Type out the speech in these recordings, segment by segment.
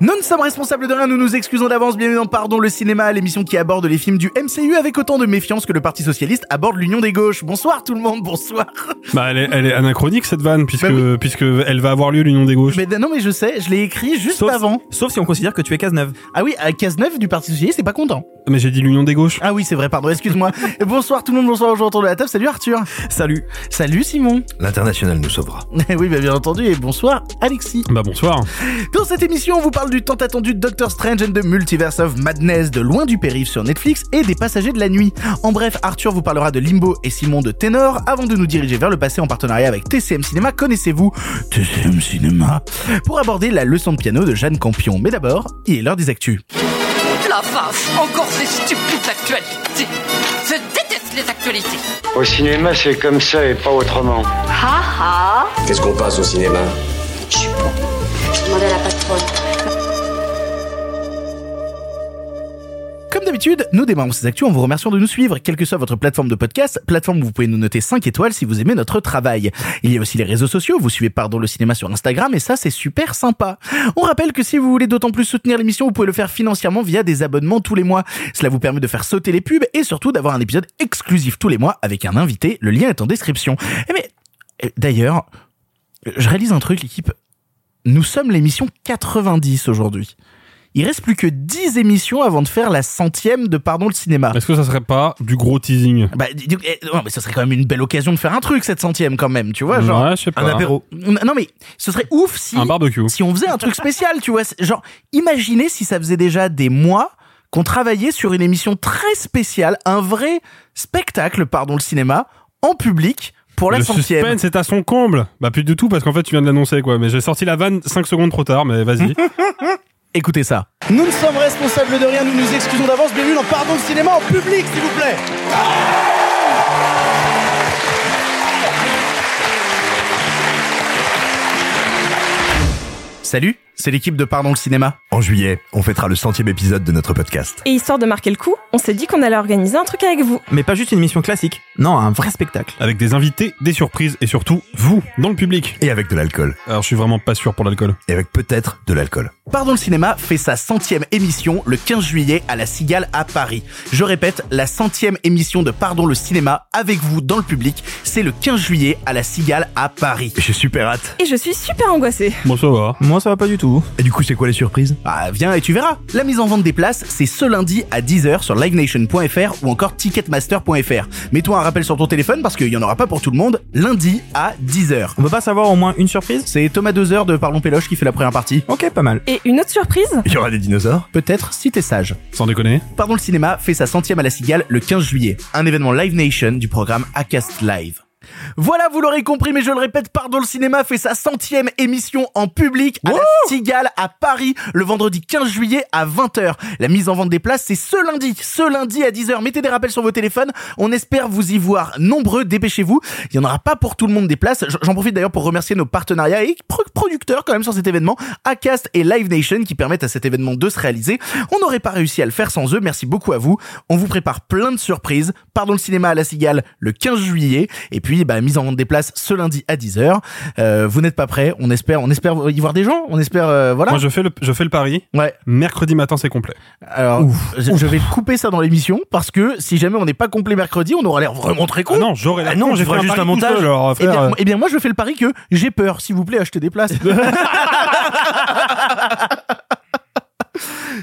Nous ne sommes responsables de rien, nous nous excusons d'avance, bienvenue dans Pardon le cinéma, l'émission qui aborde les films du MCU avec autant de méfiance que le Parti Socialiste aborde l'Union des Gauches. Bonsoir tout le monde, bonsoir. Bah, elle est, elle est anachronique cette vanne puisque Bah puisque elle va avoir lieu l'union des gauches. Mais non mais je sais, je l'ai écrit juste Sauf, avant. sauf si on considère que tu es Cazeneuve. Ah oui, à Cazeneuve du Parti Socialiste, c'est pas content. Mais j'ai dit l'union des gauches. Ah oui, c'est vrai, pardon, excuse-moi. Bonsoir tout le monde, bonsoir aujourd'hui autour de la table, salut Arthur. Salut. Salut Simon. L'international nous sauvera. oui, bah, bien entendu, et bonsoir Alexis. Bah bonsoir. Dans cette émission, on vous parle du tant attendu Doctor Strange and the Multiverse of Madness de Loin du Périph' sur Netflix et des Passagers de la Nuit. En bref, Arthur vous parlera de Limbo et Simon de Ténor avant de nous diriger vers le passé en partenariat avec TCM Cinéma. Connaissez-vous TCM Cinéma? Pour aborder la leçon de piano de Jeanne Campion. Mais d'abord, il est l'heure des actus. La vache, encore ces stupides actualités. Je déteste les actualités. Au cinéma, c'est comme ça et pas autrement. Ha ha Qu'est-ce qu'on passe au cinéma? Je suis bon. Je demandais à la patronne. Comme d'habitude, nous démarrons ces actus en vous remerciant de nous suivre, quelle que soit votre plateforme de podcast, plateforme où vous pouvez nous noter 5 étoiles si vous aimez notre travail. Il y a aussi les réseaux sociaux, vous suivez Pardon le cinéma sur Instagram et ça c'est super sympa. On rappelle que si vous voulez d'autant plus soutenir l'émission, vous pouvez le faire financièrement via des abonnements tous les mois. Cela vous permet de faire sauter les pubs et surtout d'avoir un épisode exclusif tous les mois avec un invité, le lien est en description. Et mais, euh, d'ailleurs, je réalise un truc l'équipe, nous sommes l'émission 90 aujourd'hui. Il reste plus que 10 émissions avant de faire la centième de Pardon le cinéma. Est-ce que ça serait pas du gros teasing? Bah, eh, non, mais ce serait quand même une belle occasion de faire un truc cette centième quand même, tu vois, genre Ouais, je sais pas. Un apéro. non mais ce serait ouf si Un barbecue. si on faisait un truc spécial, tu vois, c'est- genre imaginez si ça faisait déjà des mois qu'on travaillait sur une émission très spéciale, un vrai spectacle, pardon le cinéma, en public pour la le centième. suspense est à son comble. Bah plus du tout parce qu'en fait tu viens de l'annoncer quoi. Mais j'ai sorti la vanne 5 secondes trop tard. Mais vas-y. Écoutez ça. Nous ne sommes responsables de rien, nous nous excusons d'avance, bienvenue dans Pardon le cinéma en public, s'il vous plaît. Salut, c'est l'équipe de Pardon le cinéma. En juillet, on fêtera le centième épisode de notre podcast. Et histoire de marquer le coup, on s'est dit qu'on allait organiser un truc avec vous. Mais pas juste une émission classique. Non, un vrai spectacle. Avec des invités, des surprises et surtout vous dans le public. Et avec de l'alcool. Alors je suis vraiment pas sûr pour l'alcool. Et avec peut-être de l'alcool. Pardon le cinéma fait sa centième émission le 15 juillet à la Cigale à Paris. Je répète, la centième émission de Pardon le cinéma avec vous dans le public, c'est le 15 juillet à la Cigale à Paris. J'ai super hâte. Et je suis super angoissée. Bon ça va. Moi, ça va pas du tout. Et du coup, c'est quoi les surprises? Ah, viens et tu verras. La mise en vente des places, c'est ce lundi à 10h sur livenation.fr ou encore ticketmaster.fr. Mets-toi un rappel sur ton téléphone parce qu'il y en aura pas pour tout le monde. Lundi à 10h. On peut pas savoir au moins une surprise? C'est Thomas Dozer de Parlons Péloche qui fait la première partie. Ok, pas mal. Et une autre surprise? Il y aura des dinosaures? Peut-être si t'es sage. Sans déconner. Pardon le cinéma fait sa centième à la Cigale le 15 juillet. Un événement Live Nation du programme Acast Live. Voilà, vous l'aurez compris, mais je le répète, Pardon le cinéma fait sa centième émission en public à la Cigale à Paris le vendredi 15 juillet à 20h. La mise en vente des places, c'est ce lundi, ce lundi à 10h. Mettez des rappels sur vos téléphones. On espère vous y voir nombreux. Dépêchez-vous. Il y en aura pas pour tout le monde des places. J'en profite d'ailleurs pour remercier nos partenariats et pro- producteurs quand même sur cet événement, Acast et Live Nation qui permettent à cet événement de se réaliser. On n'aurait pas réussi à le faire sans eux. Merci beaucoup à vous. On vous prépare plein de surprises. Pardon le cinéma à la Cigale le 15 juillet. Et puis, bah, mise en vente des places ce lundi à 10h. Euh, vous n'êtes pas prêts. On espère, on espère y voir des gens. On espère, euh, voilà. Moi je fais le je fais le pari. Ouais. Mercredi matin c'est complet. Alors, je, je vais couper ça dans l'émission parce que si jamais on n'est pas complet mercredi, on aura l'air vraiment très con. Ah non j'aurais. Ah non, j'ai fait juste un montage. seul, alors, Eh frère, bien, euh, eh bien, moi, je fais le pari que j'ai peur. S'il vous plaît, achetez des places.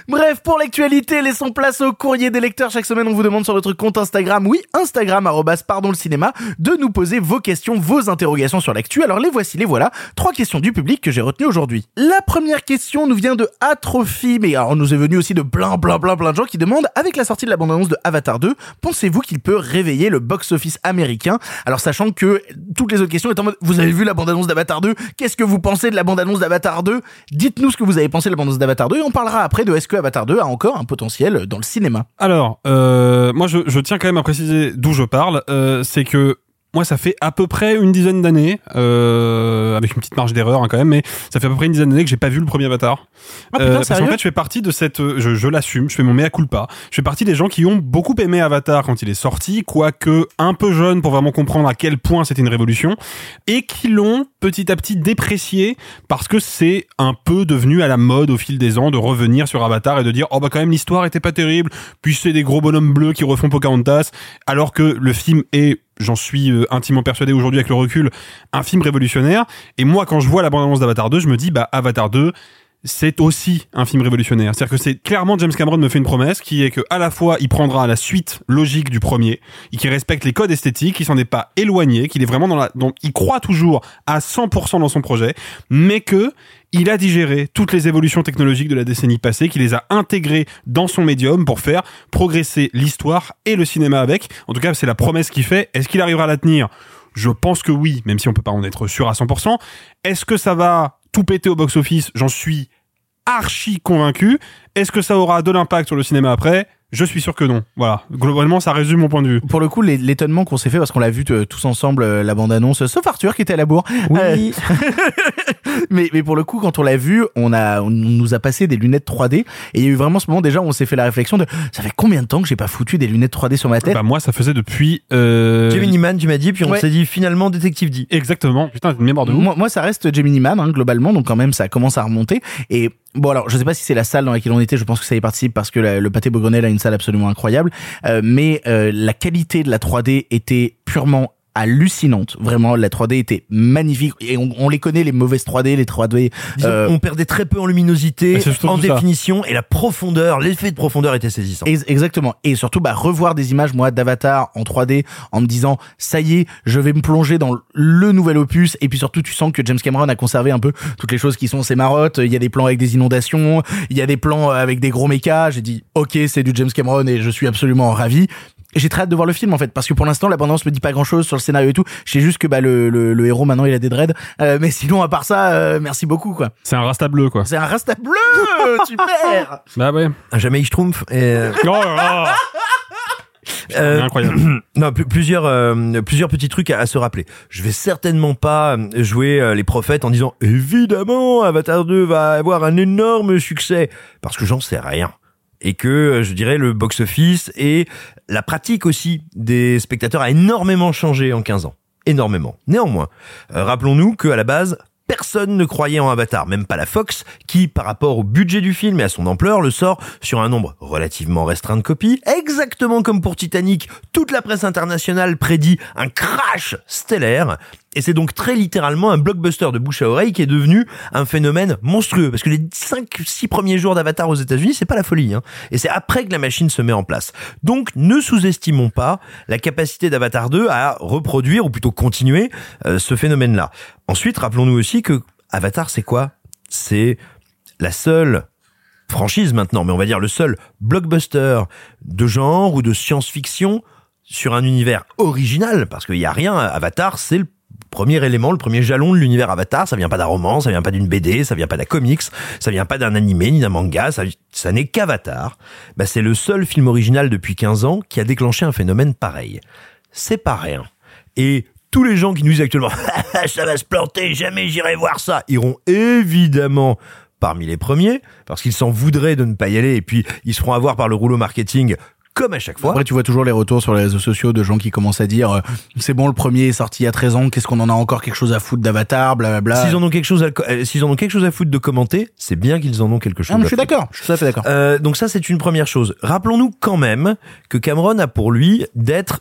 Bref, pour l'actualité, laissons place au courrier des lecteurs. Chaque semaine, on vous demande sur notre compte Instagram, oui, Instagram, pardon le cinéma, de nous poser vos questions, vos interrogations sur l'actu. Alors les voici, les voilà. Trois questions du public que j'ai retenues aujourd'hui. La première question nous vient de Atrophie, mais alors nous est venu aussi de plein, plein, plein, plein de gens qui demandent, avec la sortie de la bande-annonce de Avatar 2, pensez-vous qu'il peut réveiller le box-office américain? Alors sachant que toutes les autres questions étant en mode, vous avez vu la bande-annonce d'Avatar 2 Qu'est-ce que vous pensez de la bande-annonce d'Avatar 2 Dites-nous ce que vous avez pensé de la bande-annonce d'Avatar 2 et on parlera après de est-ce que Avatar 2 a encore un potentiel dans le cinéma? Alors, euh, moi, je, je tiens quand même à préciser d'où je parle. Euh, c'est que moi, ça fait à peu près une dizaine d'années, euh, avec une petite marge d'erreur hein, quand même, mais ça fait à peu près une dizaine d'années que j'ai pas vu le premier Avatar. Ah, putain, Euh, parce qu'en fait, je fais partie de cette, je, je l'assume, je fais mon mea culpa. Je fais partie des gens qui ont beaucoup aimé Avatar quand il est sorti, quoique un peu jeune pour vraiment comprendre à quel point c'était une révolution, et qui l'ont petit à petit déprécié parce que c'est un peu devenu à la mode au fil des ans de revenir sur Avatar et de dire oh bah quand même l'histoire était pas terrible, puis c'est des gros bonhommes bleus qui refont Pocahontas, alors que le film est j'en suis euh, intimement persuadé aujourd'hui avec le recul, un film révolutionnaire. Et moi, quand je vois la bande-annonce d'Avatar 2, je me dis, bah, Avatar 2, c'est aussi un film révolutionnaire. C'est-à-dire que c'est clairement James Cameron me fait une promesse qui est que à la fois il prendra la suite logique du premier, et qui respecte les codes esthétiques, qui s'en est pas éloigné, qu'il est vraiment dans la, donc il croit toujours à 100% dans son projet, mais que il a digéré toutes les évolutions technologiques de la décennie passée, qu'il les a intégrées dans son médium pour faire progresser l'histoire et le cinéma avec. En tout cas, c'est la promesse qu'il fait. Est-ce qu'il arrivera à la tenir? Je pense que oui, même si on peut pas en être sûr à 100%. Est-ce que ça va tout péter au box-office J'en suis archi convaincu. Est-ce que ça aura de l'impact sur le cinéma après? Je suis sûr que non. Voilà. Globalement, ça résume mon point de vue. Pour le coup, l'é- l'étonnement qu'on s'est fait parce qu'on l'a vu euh, tous ensemble euh, la bande annonce, sauf Arthur qui était à la bourre. Oui. mais mais pour le coup, quand on l'a vu, on a on nous a passé des lunettes 3D et il y a eu vraiment ce moment déjà où on s'est fait la réflexion de ça fait combien de temps que j'ai pas foutu des lunettes 3D sur ma tête Bah moi, ça faisait depuis. Euh... Gemini Man, tu m'as dit, puis on Ouais. s'est dit finalement Détective D. Exactement. Putain, une mémoire de ouf. moi, moi, ça reste Gemini Man hein, globalement, donc quand même ça commence à remonter. Et bon alors, je sais pas si c'est la salle dans laquelle on était, je pense que ça y participe parce que le pâté Beaugrenelle a une salle absolument incroyable. Euh, mais euh, la qualité de la 3D était purement hallucinante. Vraiment, la 3D était magnifique. Et on, on les connaît, les mauvaises 3D, les 3D. Disons, euh, on perdait très peu en luminosité, en ça. définition, et la profondeur, l'effet de profondeur était saisissant. Ex- Exactement. Et surtout, bah, revoir des images, moi, d'Avatar en 3D, en me disant, ça y est, je vais me plonger dans le nouvel opus. Et puis surtout, tu sens que James Cameron a conservé un peu toutes les choses qui sont ses marottes. Il y a des plans avec des inondations, il y a des plans avec des gros mechas. J'ai dit, ok, c'est du James Cameron et je suis absolument ravi. Et J'ai très hâte de voir le film en fait parce que pour l'instant l'abondance me dit pas grand chose sur le scénario et tout. Je sais juste que bah le, le, le héros maintenant il a des dreads. Euh, mais sinon à part ça, euh, merci beaucoup quoi. C'est un rasta bleu, quoi. C'est un rasta bleu, super. Bah ouais. Jamais je trompe. Et... Oh là là. Euh, incroyable. non, pl- plusieurs euh, plusieurs petits trucs à, à se rappeler. Je vais certainement pas euh, jouer euh, les prophètes en disant évidemment Avatar 2 va avoir un énorme succès parce que j'en sais rien et que euh, je dirais le box office et la pratique aussi des spectateurs a énormément changé en 15 ans. Énormément. Néanmoins, euh, rappelons-nous que à la base Personne ne croyait en Avatar, même pas la Fox, qui, par rapport au budget du film et à son ampleur, le sort sur un nombre relativement restreint de copies. Exactement comme pour Titanic, toute la presse internationale prédit un crash stellaire. Et c'est donc très littéralement un blockbuster de bouche à oreille qui est devenu un phénomène monstrueux. Parce que les 5-6 premiers jours d'Avatar aux États-Unis, c'est pas la folie. Hein. Et c'est après que la machine se met en place. Donc ne sous-estimons pas la capacité d'Avatar 2 à reproduire, ou plutôt continuer, euh, ce phénomène-là. Ensuite, rappelons-nous aussi que Avatar, c'est quoi? C'est la seule franchise maintenant, mais on va dire le seul blockbuster de genre ou de science-fiction sur un univers original, parce qu'il n'y a rien. Avatar, c'est le premier élément, le premier jalon de l'univers Avatar. Ça vient pas d'un roman, ça vient pas d'une BD, ça vient pas d'un comics, ça vient pas d'un animé ni d'un manga. Ça, ça n'est qu'Avatar. Bah, c'est le seul film original depuis 15 ans qui a déclenché un phénomène pareil. C'est pas rien. Et tous les gens qui nous disent actuellement ça va se planter, jamais j'irai voir ça, iront évidemment parmi les premiers parce qu'ils s'en voudraient de ne pas y aller et puis ils seront à voir par le rouleau marketing comme à chaque fois. Après, tu vois toujours les retours sur les réseaux sociaux de gens qui commencent à dire euh, c'est bon, le premier est sorti il y a 13 ans, qu'est-ce qu'on en a encore quelque chose à foutre d'Avatar, blablabla. S'ils en ont quelque chose à, euh, s'ils en ont quelque chose à foutre de commenter, c'est bien qu'ils en ont quelque chose Ah, mais à je suis d'accord, je suis tout à fait d'accord. Euh, donc ça, c'est une première chose. Rappelons-nous quand même que Cameron a pour lui d'être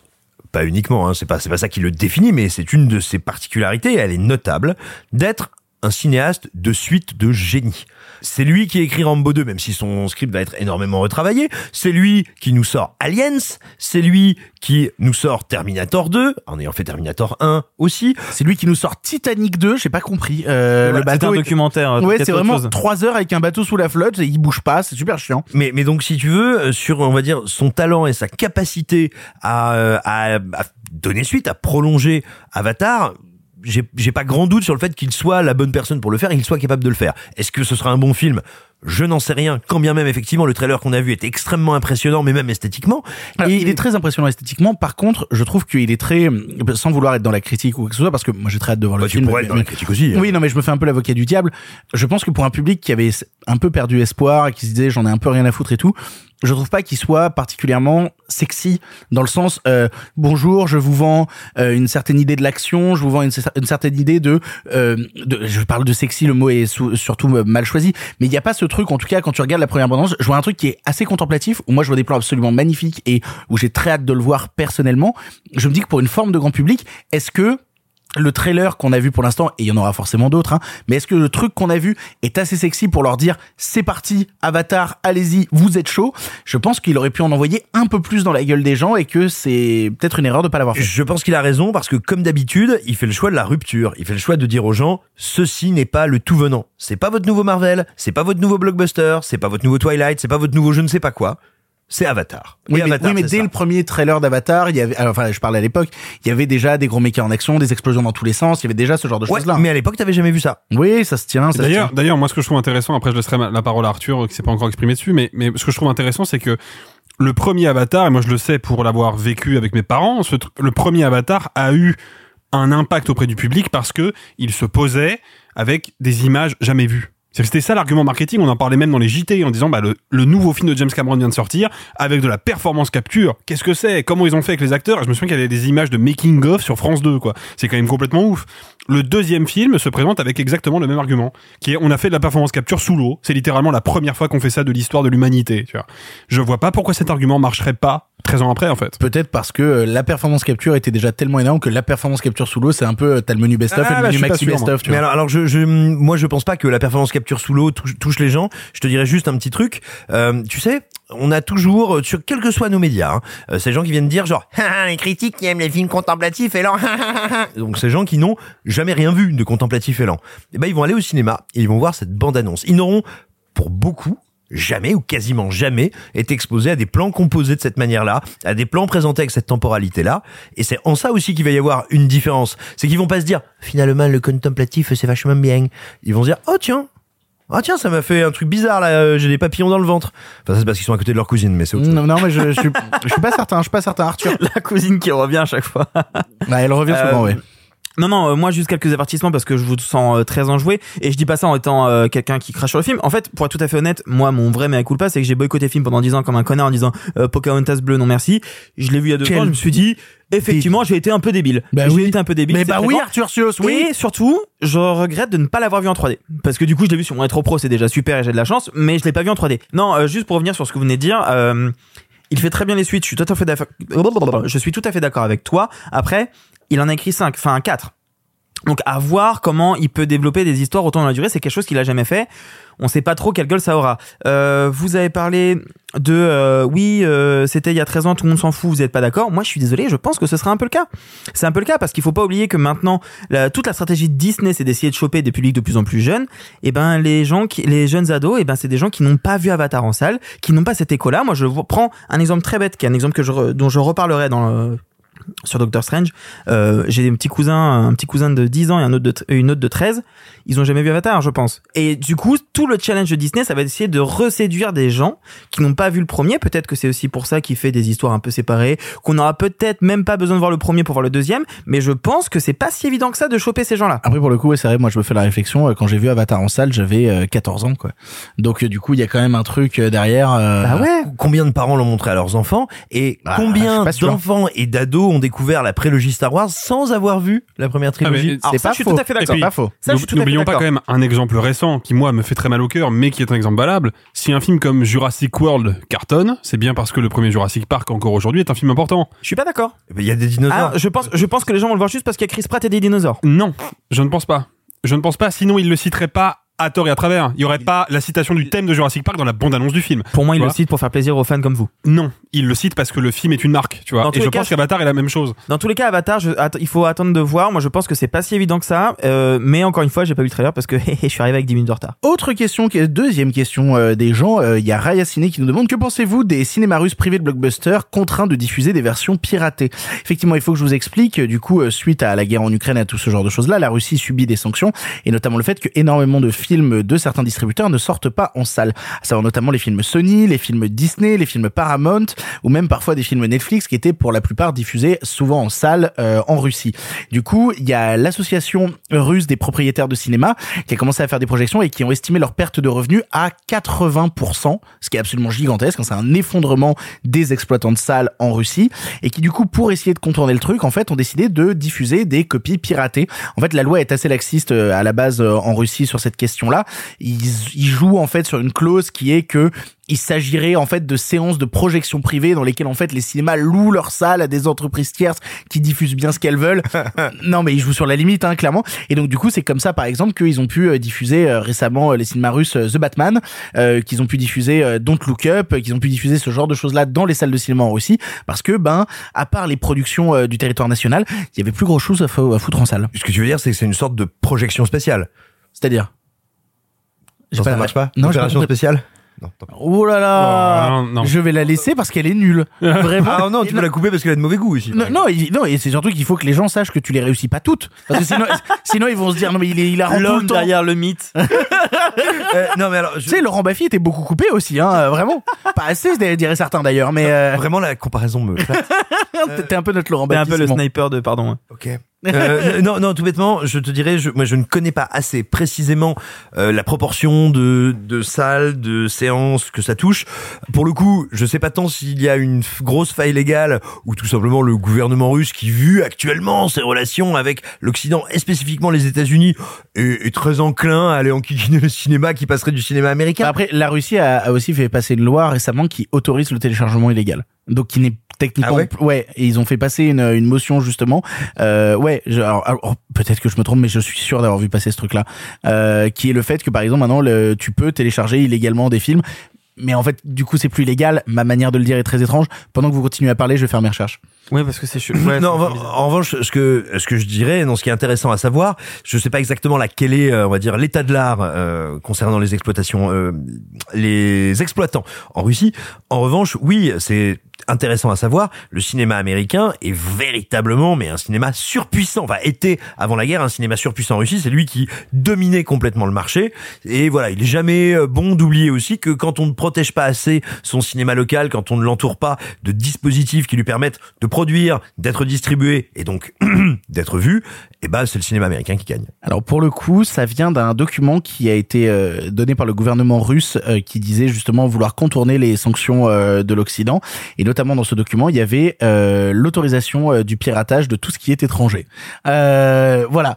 pas uniquement, hein, c'est pas c'est pas ça qui le définit, mais c'est une de ses particularités, elle est notable, d'être un cinéaste de suite de génie. C'est lui qui écrit Rambo 2, même si son script va être énormément retravaillé. C'est lui qui nous sort Aliens. C'est lui qui nous sort Terminator 2, en ayant fait Terminator 1 aussi. C'est lui qui nous sort Titanic 2, j'ai pas compris. Euh, Voilà, le bateau c'est un documentaire, Ouais, c'est vraiment trois heures avec un bateau sous la flotte, et il bouge pas, c'est super chiant. Mais, mais donc, si tu veux, euh, sur, on va dire, son talent et sa capacité à, euh, à, à donner suite, à prolonger Avatar, j'ai j'ai pas grand doute sur le fait qu'il soit la bonne personne pour le faire et qu'il soit capable de le faire. Est-ce que ce sera un bon film? Je n'en sais rien, quand bien même effectivement le trailer qu'on a vu est extrêmement impressionnant, mais même esthétiquement. Alors, Et- il est très impressionnant esthétiquement. Par contre, je trouve qu'il est très, sans vouloir être dans la critique ou quoi que ce soit, parce que moi j'ai très hâte de voir Bah, le tu film. pourrais être dans la critique aussi, hein. Oui, non, mais je me fais un peu l'avocat du diable. Je pense que pour un public qui avait un peu perdu espoir et qui se disait j'en ai un peu rien à foutre et tout, je trouve pas qu'il soit particulièrement sexy dans le sens euh, bonjour, je vous vends euh, une certaine idée de l'action, je vous vends une, cer- une certaine idée de, euh, de, je parle de sexy, le mot est surtout mal choisi, mais il y a pas ce truc en tout cas quand tu regardes la première bande je vois un truc qui est assez contemplatif où moi je vois des plans absolument magnifiques et où j'ai très hâte de le voir personnellement. Je me dis que pour une forme de grand public, est-ce que le trailer qu'on a vu pour l'instant, et il y en aura forcément d'autres, hein, mais est-ce que le truc qu'on a vu est assez sexy pour leur dire c'est parti, Avatar, allez-y, vous êtes chaud? Je pense qu'il aurait pu en envoyer un peu plus dans la gueule des gens et que c'est peut-être une erreur de pas l'avoir fait. Je pense qu'il a raison parce que comme d'habitude, il fait le choix de la rupture. Il fait le choix de dire aux gens ceci n'est pas le tout venant. C'est pas votre nouveau Marvel, c'est pas votre nouveau blockbuster, c'est pas votre nouveau Twilight, c'est pas votre nouveau je ne sais pas quoi. C'est Avatar. Oui, mais, Avatar, oui, mais c'est dès ça. le premier trailer d'Avatar, il y avait, alors, enfin, je parlais à l'époque, il y avait déjà des gros mécas en action, des explosions dans tous les sens, il y avait déjà ce genre de Ouais, choses-là. mais à l'époque, t'avais jamais vu ça. Oui, ça se tient, ça se D'ailleurs, tient. d'ailleurs, moi, ce que je trouve intéressant, après, je laisserai la parole à Arthur, qui s'est pas encore exprimé dessus, mais, mais ce que je trouve intéressant, c'est que le premier Avatar, et moi, je le sais pour l'avoir vécu avec mes parents, ce le premier Avatar a eu un impact auprès du public parce que il se posait avec des images jamais vues. C'est- C'était ça l'argument marketing, on en parlait même dans les JT en disant bah le, le nouveau film de James Cameron vient de sortir avec de la performance capture. Qu'est-ce que c'est? Comment ils ont fait avec les acteurs? Je me souviens qu'il y avait des images de making of sur France 2 quoi. C'est quand même complètement ouf. Le deuxième film se présente avec exactement le même argument, qui est on a fait de la performance capture sous l'eau. C'est littéralement la première fois qu'on fait ça de l'histoire de l'humanité. Tu vois. Je vois pas pourquoi cet argument marcherait pas 13 ans après en fait. Peut-être parce que euh, la performance capture était déjà tellement énorme que la performance capture sous l'eau, c'est un peu, euh, t'as le menu best-of Ah, et le bah, menu maxi best-of, tu Mais vois. alors, alors je, je, moi, je pense pas que la performance capture sous l'eau touche, touche les gens. Je te dirais juste un petit truc. Euh, tu sais, on a toujours, euh, sur quels que soient nos médias, hein, euh, ces gens qui viennent dire genre, les critiques qui aiment les films contemplatifs et lents. Donc ces gens qui n'ont jamais rien vu de contemplatif et lent. Eh ben, ils vont aller au cinéma et ils vont voir cette bande-annonce. Ils n'auront, pour beaucoup, jamais ou quasiment jamais été exposés à des plans composés de cette manière-là, à des plans présentés avec cette temporalité-là. Et c'est en ça aussi qu'il va y avoir une différence. C'est qu'ils vont pas se dire, finalement, le contemplatif, c'est vachement bien. Ils vont se dire, oh tiens, ah tiens, ça m'a fait un truc bizarre là, euh, j'ai des papillons dans le ventre. Enfin, ça, c'est parce qu'ils sont à côté de leur cousine, mais c'est autre chose. Non, non, mais je, je, suis, je suis pas certain, je suis pas certain, Arthur. La cousine qui revient à chaque fois. Bah, elle revient souvent, Euh, ouais. Non, non, euh, moi juste quelques avertissements parce que je vous sens euh, très enjoué et je dis pas ça en étant euh, quelqu'un qui crache sur le film. En fait, pour être tout à fait honnête, moi mon vrai mea culpa c'est que j'ai boycotté le film pendant 10 ans comme un connard en disant euh, Pocahontas bleu non merci. Je l'ai vu il y a deux Quel ans, je me suis dit effectivement j'ai été un peu débile. Bah j'ai oui. été un peu débile. Mais bah oui. Arthur Sios, oui. Et surtout, je regrette de ne pas l'avoir vu en 3D. Parce que du coup, je l'ai vu sur mon rétro pro, c'est déjà super et j'ai de la chance, mais je l'ai pas vu en 3D. Non, euh, juste pour revenir sur ce que vous venez de dire, euh, il fait très bien les suites, je suis tout à fait d'accord, je suis tout à fait d'accord avec toi. Après, il en a écrit 5, enfin 4. Donc à voir comment il peut développer des histoires autant dans la durée, c'est quelque chose qu'il a jamais fait. On sait pas trop quelle gueule ça aura. Euh, vous avez parlé de euh, oui, euh, c'était il y a 13 ans, tout le monde s'en fout, vous êtes pas d'accord. Moi, je suis désolé, je pense que ce sera un peu le cas. C'est un peu le cas parce qu'il faut pas oublier que maintenant la- toute la stratégie de Disney, c'est d'essayer de choper des publics de plus en plus jeunes. Et ben les gens qui les jeunes ados, et ben c'est des gens qui n'ont pas vu Avatar en salle, qui n'ont pas cet écho-là. Moi, je prends un exemple très bête qui est un exemple que je dont je reparlerai dans le- sur Doctor Strange. Euh, j'ai des petits cousins, un petit cousin de 10 ans et un autre de, une autre de 13. Ils ont jamais vu Avatar, je pense. Et du coup, tout le challenge de Disney, ça va être d'essayer de reséduire des gens qui n'ont pas vu le premier. Peut-être que c'est aussi pour ça qu'il fait des histoires un peu séparées, qu'on aura peut-être même pas besoin de voir le premier pour voir le deuxième. Mais je pense que c'est pas si évident que ça de choper ces gens-là. Après, pour le coup, ouais, c'est vrai, moi, je me fais la réflexion, euh, quand j'ai vu Avatar en salle, j'avais euh, 14 ans, quoi. Donc, euh, du coup, il y a quand même un truc euh, derrière. euh, Bah ouais. Combien de parents l'ont montré à leurs enfants et Ah, je combien d'enfants et d'ados ont découvert la prélogie Star Wars sans avoir vu la première trilogie Ah, C'est pas je suis faux. tout à fait d'accord. Pas faux. Ça, je suis tout à fait N'oublions pas quand même un exemple récent qui moi me fait très mal au cœur, mais qui est un exemple valable. Si un film comme Jurassic World cartonne, c'est bien parce que le premier Jurassic Park encore aujourd'hui est un film important. Je suis pas d'accord. Il y a des dinosaures. Ah, je pense, je pense que les gens vont le voir juste parce qu'il y a Chris Pratt et des dinosaures. Non, je ne pense pas. Je ne pense pas. Sinon, il le citerait pas à tort et à travers. Il y aurait pas la citation du thème de Jurassic Park dans la bande-annonce du film. Pour moi, il le cite pour faire plaisir aux fans comme vous. Non, il le cite parce que le film est une marque, tu vois. Dans Et tous je les cas, pense qu'Avatar est la même chose. Dans tous les cas, Avatar, je- att- il faut attendre de voir. Moi, je pense que c'est pas si évident que ça. Euh, mais encore une fois, j'ai pas vu le trailer parce que je suis arrivé avec 10 minutes de retard. Autre question, deuxième question euh, des gens, euh, il y a Raya Ciné qui nous demande que pensez-vous des cinémas russes privés de blockbuster contraints de diffuser des versions piratées? Effectivement, il faut que je vous explique, du coup, euh, suite à la guerre en Ukraine et à tout ce genre de choses-là, la Russie subit des sanctions, et notamment le fait que énormément de films films de certains distributeurs ne sortent pas en salle. À savoir notamment les films Sony, les films Disney, les films Paramount, ou même parfois des films Netflix qui étaient pour la plupart diffusés souvent en salle euh, en Russie. Du coup, il y a l'association russe des propriétaires de cinéma qui a commencé à faire des projections et qui ont estimé leur perte de revenus à 80%, ce qui est absolument gigantesque. hein. C'est un effondrement des exploitants de salles en Russie et qui du coup, pour essayer de contourner le truc, en fait, ont décidé de diffuser des copies piratées. En fait, la loi est assez laxiste euh, à la base euh, en Russie sur cette question-là. Ils, ils jouent en fait sur une clause qui est que il s'agirait en fait de séances de projection privée dans lesquelles en fait les cinémas louent leurs salles à des entreprises tierces qui diffusent bien ce qu'elles veulent. non mais ils jouent sur la limite hein, clairement. Et donc du coup c'est comme ça par exemple qu'ils ont pu euh, diffuser euh, récemment euh, les cinémas russes The Batman, euh, qu'ils ont pu diffuser euh, Don't Look Up, qu'ils ont pu diffuser ce genre de choses là dans les salles de cinéma en Russie parce que ben à part les productions du territoire national, il y avait plus grand chose à, fo- à foutre en salle. Ce que tu veux dire, c'est que c'est une sorte de projection spéciale. C'est-à-dire? Non, ça marche pas Non, Opération spéciale Non, tant pis. Oh là là non, non. Je vais la laisser parce qu'elle est nulle. Vraiment. Ah non, tu peux la couper parce qu'elle a de mauvais goût aussi. Non, non, il- non, et c'est surtout qu'il faut que les gens sachent que tu les réussis pas toutes. Parce que sinon, sinon ils vont se dire, non, mais il, est, il a rendu tout L'homme le temps. derrière le mythe. Euh, non, mais alors, je- Tu sais, Laurent Baffy était beaucoup coupé aussi, hein, euh, vraiment. Pas assez, diraient certains d'ailleurs, mais euh, vraiment la comparaison me flatte. t'es un peu notre Laurent T'es un Baffy. peu le Simon. sniper de pardon. Ok. Euh, non, non, tout bêtement, je te dirais, je, moi, je ne connais pas assez précisément euh, la proportion de, de salles, de séances que ça touche. Pour le coup, je sais pas tant s'il y a une grosse faille légale ou tout simplement le gouvernement russe qui, vu actuellement ses relations avec l'Occident et spécifiquement les États-Unis, est, est très enclin à aller enquiquiner le cinéma qui passerait du cinéma américain. Après, la Russie a, a aussi fait passer une loi récemment qui autorise le téléchargement illégal. Donc, qui n'est techniquement Ah ouais et ils ont fait passer une, une motion justement. Euh, ouais je- alors, alors, peut-être que je me trompe mais je suis sûr d'avoir vu passer ce truc là euh, qui est le fait que par exemple maintenant le, tu peux télécharger illégalement des films mais en fait du coup c'est plus illégal ma manière de le dire est très étrange. Pendant que vous continuez à parler je vais faire mes recherches Oui, parce que c'est ouais, non, en, revanche, ce que ce que je dirais, non, ce qui est intéressant à savoir, je sais pas exactement la quel est, euh, on va dire, l'état de l'art euh, concernant les exploitations, euh, les exploitants en Russie. En revanche, oui, c'est intéressant à savoir, le cinéma américain est véritablement, mais un cinéma surpuissant. Enfin, était avant la guerre un cinéma surpuissant en Russie. C'est lui qui dominait complètement le marché. Et voilà, il est jamais euh, bon d'oublier aussi que quand on ne protège pas assez son cinéma local, quand on ne l'entoure pas de dispositifs qui lui permettent de produire, d'être distribué et donc d'être vu, et ben c'est le cinéma américain qui gagne. Alors pour le coup, ça vient d'un document qui a été euh, donné par le gouvernement russe euh, qui disait justement vouloir contourner les sanctions euh, de l'Occident. Et notamment dans ce document, il y avait l'autorisation du piratage de tout ce qui est étranger. Euh, voilà.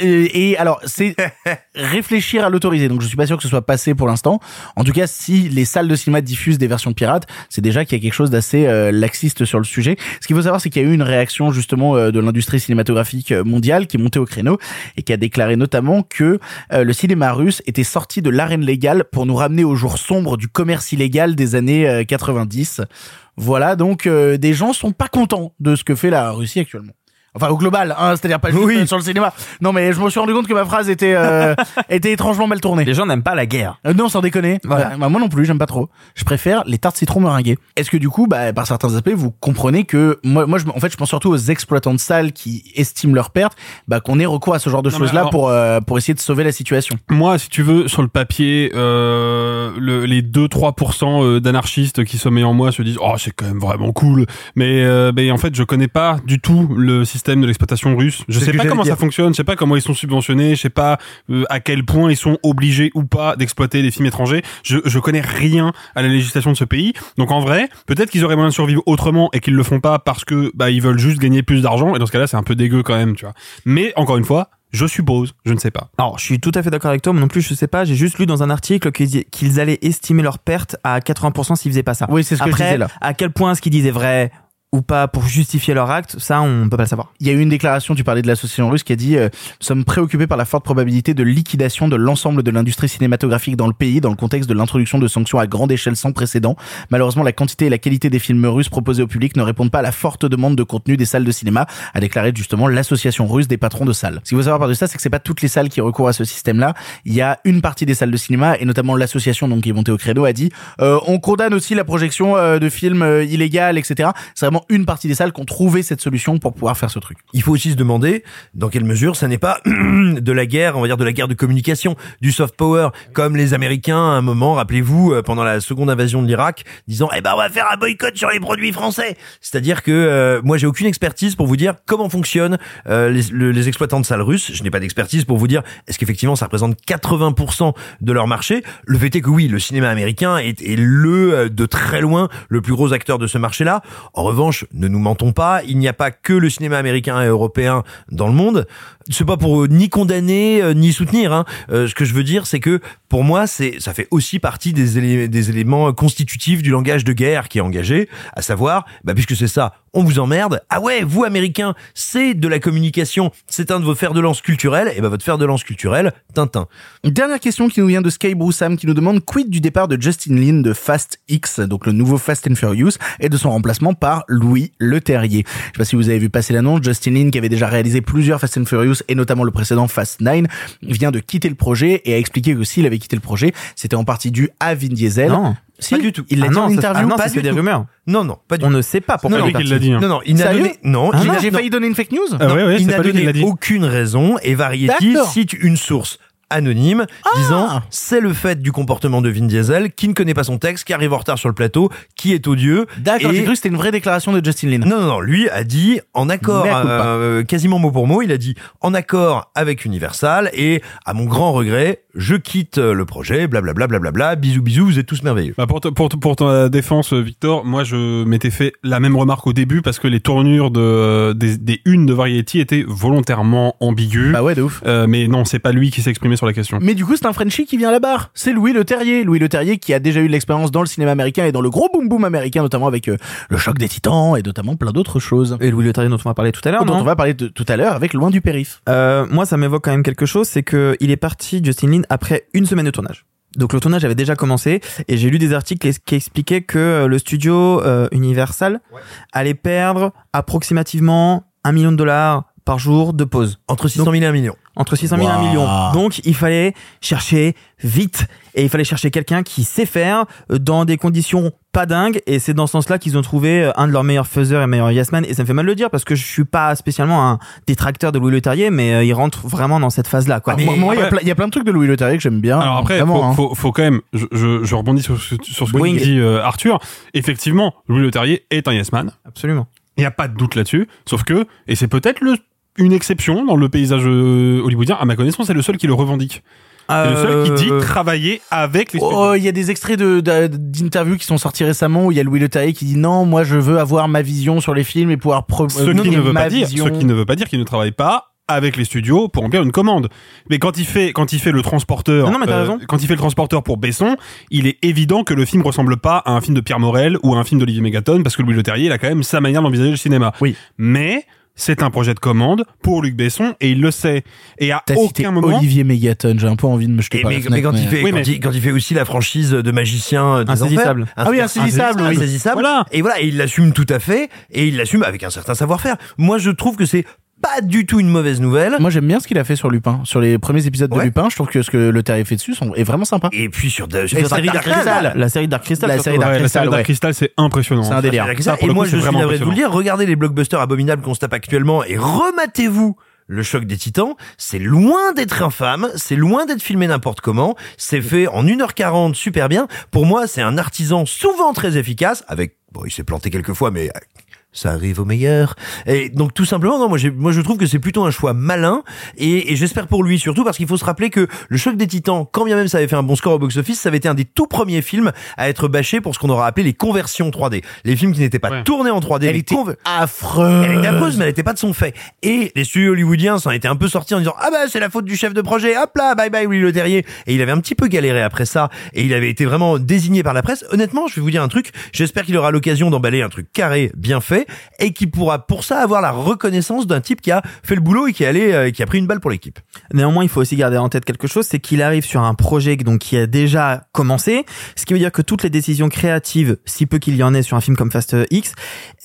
Et, et alors c'est réfléchir à l'autoriser. Donc je suis pas sûr que ce soit passé pour l'instant. En tout cas, si les salles de cinéma diffusent des versions pirates, c'est déjà qu'il y a quelque chose d'assez laxiste sur le sujet. Ce qu'il faut savoir, c'est qu'il y a eu une réaction justement euh, de l'industrie cinématographique euh, mondiale qui est montée au créneau et qui a déclaré notamment que euh, le cinéma russe était sorti de l'arène légale pour nous ramener au jour sombre du commerce illégal des années euh, 90. Voilà, donc des gens sont pas contents de ce que fait la Russie actuellement. Enfin au global, hein, c'est-à-dire pas juste Oui. euh, sur le cinéma. Non mais je me suis rendu compte que ma phrase était euh, était étrangement mal tournée. Les gens n'aiment pas la guerre. Euh, non, sans déconner. Voilà. Euh, bah, moi non plus, j'aime pas trop. Je préfère les tartes citron meringuées. Est-ce que du coup, bah, par certains aspects, vous comprenez que moi, moi, je, en fait, je pense surtout aux exploitants de salles qui estiment leurs pertes, bah, qu'on ait recours à ce genre de choses-là pour euh, pour essayer de sauver la situation. Moi, si tu veux, sur le papier, euh, le, les 2-3% euh, d'anarchistes qui sommeillent en moi se disent oh c'est quand même vraiment cool, mais, euh, mais en fait je connais pas du tout le système de l'exploitation russe. Je sais pas comment dire. ça fonctionne, je sais pas comment ils sont subventionnés, je sais pas euh, à quel point ils sont obligés ou pas d'exploiter des films étrangers. Je, je connais rien à la législation de ce pays, donc en vrai peut-être qu'ils auraient moyen de survivre autrement et qu'ils le font pas parce que bah ils veulent juste gagner plus d'argent et dans ce cas-là c'est un peu dégueu quand même, tu vois. Mais encore une fois. Je suppose, je ne sais pas. Alors, je suis tout à fait d'accord avec toi, mais non plus, je sais pas. J'ai juste lu dans un article qu'ils qu'ils allaient estimer leur perte à 80% s'ils faisaient pas ça. Oui, c'est ce que je Après, disais là. à quel point ce qu'ils disaient vrai? Ou pas pour justifier leur acte, ça, on peut pas le savoir. Il y a eu une déclaration, tu parlais de l'association russe, qui a dit euh, Nous sommes préoccupés par la forte probabilité de liquidation de l'ensemble de l'industrie cinématographique dans le pays dans le contexte de l'introduction de sanctions à grande échelle sans précédent. Malheureusement, la quantité et la qualité des films russes proposés au public ne répondent pas à la forte demande de contenu des salles de cinéma, a déclaré justement l'association russe des patrons de salles. Ce qu'il faut savoir par de ça, c'est que c'est pas toutes les salles qui recourent à ce système-là. Il y a une partie des salles de cinéma, et notamment l'association donc qui est montée au créneau, a dit euh, on condamne aussi la projection euh, de films euh, illégales, etc. C'est vraiment une partie des salles qui ont trouvé cette solution pour pouvoir faire ce truc. Il faut aussi se demander dans quelle mesure ça n'est pas de la guerre, on va dire de la guerre de communication, du soft power, comme les Américains à un moment, rappelez-vous, euh, pendant la seconde invasion de l'Irak, disant eh ben on va faire un boycott sur les produits français. C'est-à-dire que euh, moi j'ai aucune expertise pour vous dire comment fonctionnent euh, les, le- les exploitants de salles russes. Je n'ai pas d'expertise pour vous dire est-ce qu'effectivement ça représente 80% de leur marché? Le fait est que oui, le cinéma américain est, est le euh, de très loin le plus gros acteur de ce marché-là. En revanche, ne nous mentons pas, il n'y a pas que le cinéma américain et européen dans le monde. C'est pas pour euh, ni condamner euh, ni soutenir. Hein. Euh, ce que je veux dire, c'est que pour moi, c'est ça fait aussi partie des, des éléments constitutifs du langage de guerre qui est engagé, à savoir, bah, puisque c'est ça, on vous emmerde. Ah ouais, vous Américains, c'est de la communication, c'est un de vos fers de lance culturels. Et ben votre fer de lance culturel, Tintin. Dernière question qui nous vient de Sky Broussam qui nous demande quid du départ de Justin Lin de Fast X, donc le nouveau Fast and Furious, et de son remplacement par Louis Leterrier. Je sais pas si vous avez vu passer l'annonce, Justin Lin qui avait déjà réalisé plusieurs Fast and Furious et notamment le précédent Fast 9 vient de quitter le projet et a expliqué que s'il avait quitté le projet, c'était en partie dû à Vin Diesel. Non. Si, Pas du tout. Il l'a Ah dit non, en interview. ah non, pas c'est du que des tout. rumeurs. Non, non, pas du On tout. ne sait pas pourquoi Non, il non, l'a dit, hein. Non, non, il n'a donné. Non, Ah il non, n'a- j'ai non, failli donner une fake news. Ah ouais, ouais, il c'est n'a donné dit. aucune raison et Variety cite une source anonyme disant c'est le fait du comportement de Vin Diesel qui ne connaît pas son texte, qui arrive en retard sur le plateau, qui est odieux. D'accord, Et- j'ai cru que c'était une vraie déclaration de Justin Lin. Non, non, non, lui a dit en accord, euh, quasiment mot pour mot, il a dit en accord avec Universal et à mon grand regret, je quitte euh, le projet, blablabla, blablabla, bisous, bisous, vous êtes tous merveilleux. Bah pour, pour, pour ta défense, Victor, moi je m'étais fait la même remarque au début parce que les tournures de, des, des unes de Variety étaient volontairement ambiguës. Bah ouais, de ouf. Euh, mais non, c'est pas lui qui s'est exprimé sur la question. Mais du coup, c'est un Frenchie qui vient à la barre. C'est Louis Le Terrier. Louis Le Terrier qui a déjà eu de l'expérience dans le cinéma américain et dans le gros boom boom américain, notamment avec euh, le choc des titans et notamment plein d'autres choses. Et Louis Leterrier dont on va parler tout à l'heure, dont on va parler de- tout à l'heure avec Loin du périph. Euh, moi, ça m'évoque quand même quelque chose, c'est que il est parti, Justin Lin, après une semaine de tournage. Donc le tournage avait déjà commencé et j'ai lu des articles qui qui expliquaient que euh, le studio euh, Universal allait perdre approximativement un million de dollars par jour de pause. Entre 600 000 et 1 million. Entre 600 000 et 1 Waouh. million. Donc il fallait chercher vite et il fallait chercher quelqu'un qui sait faire euh, dans des conditions pas dingues et c'est dans ce sens-là qu'ils ont trouvé euh, un de leurs meilleurs faiseurs et meilleurs yes men et ça me fait mal de le dire parce que je suis pas spécialement un détracteur de Louis Leterrier mais euh, il rentre vraiment dans cette phase-là quoi. Moi, moi, il y a plein- il y, a plein de trucs de Louis Le Terrier que j'aime bien. Alors après, Vraiment, faut, hein. faut, faut quand même, je, je, je rebondis sur, ce- sur ce que dit euh, Arthur. Effectivement, Louis Leterrier est un yes man. Absolument. Il n'y a pas de doute là-dessus. Sauf que, et c'est peut-être le, une exception dans le paysage euh, hollywoodien, à ma connaissance, c'est le seul qui le revendique. C'est le seul qui dit Euh, travailler avec les studios. Oh, il y a des extraits de de- d'interviews qui sont sortis récemment où il y a Louis Le Terrier qui dit non, moi je veux avoir ma vision sur les films et pouvoir ce euh, qui ne veut ma pas dire, vision. ce qui ne veut pas dire qu'il ne travaille pas avec les studios pour remplir une commande. Mais quand il fait, quand il fait le transporteur, euh, Non, non, mais t'as raison. quand il fait le transporteur pour Besson, il est évident que le film ressemble pas à un film de Pierre Morel ou à un film d'Olivier Mégaton parce que Louis Leterrier, il a quand même sa manière d'envisager le cinéma. Oui. Mais, c'est un projet de commande pour Luc Besson et il le sait. Et à cité aucun moment, Olivier Mégaton, j'ai un peu envie de me jeter Et par mais, la fenêtre, mais quand, il fait, Oui, quand, mais- il, quand il fait aussi la franchise de magicien euh, des Insaisissable. enfers, Ah oui, Insaisissable. Insaisissable. Voilà. Et voilà, et il l'assume tout à fait, et il l'assume avec un certain savoir-faire. Moi, je trouve que c'est pas du tout une mauvaise nouvelle. Moi j'aime bien ce qu'il a fait sur Lupin, sur les premiers épisodes de. Lupin. Je trouve que ce que Le Terrier fait dessus sont- est vraiment sympa. Et puis sur, de, sur Et la série Dark Crystal. La série Dark Crystal. La série Dark Ouais, la Crystal, série Dark ouais. Crystal, c'est impressionnant. C'est un délire. Ça, Et moi, coup, je suis navré de vous le dire, regardez les blockbusters abominables qu'on se tape actuellement et rematez-vous le choc des titans, c'est loin d'être infâme, c'est loin d'être filmé n'importe comment, c'est fait en 1h40 super bien. Pour moi, c'est un artisan souvent très efficace, avec, bon, il s'est planté quelques fois, mais ça arrive au meilleur. Et donc tout simplement, non, moi, moi je trouve que c'est plutôt un choix malin et, et j'espère pour lui surtout parce qu'il faut se rappeler que le choc des titans, quand bien même ça avait fait un bon score au box-office, ça avait été un des tout premiers films à être bâché pour ce qu'on aura appelé les conversions 3D. Les films qui n'étaient pas Ouais. tournés en 3D. Elle était affreuse. elle était affreuse, mais elle était pas de son fait. Et les studios hollywoodiens s'en étaient un peu sortis en disant ah bah c'est la faute du chef de projet, hop là, bye bye Louis Le Terrier. Et il avait un petit peu galéré après ça, et il avait été vraiment désigné par la presse. Honnêtement, je vais vous dire un truc. J'espère qu'il aura l'occasion d'emballer un truc carré, bien fait, et qu'il pourra pour ça avoir la reconnaissance d'un type qui a fait le boulot et qui est allé, euh, qui a pris une balle pour l'équipe. Néanmoins, il faut aussi garder en tête quelque chose, c'est qu'il arrive sur un projet donc qui a déjà commencé, ce qui veut dire que toutes les décisions créatives, si peu qu'il y en ait sur un film comme Fast X,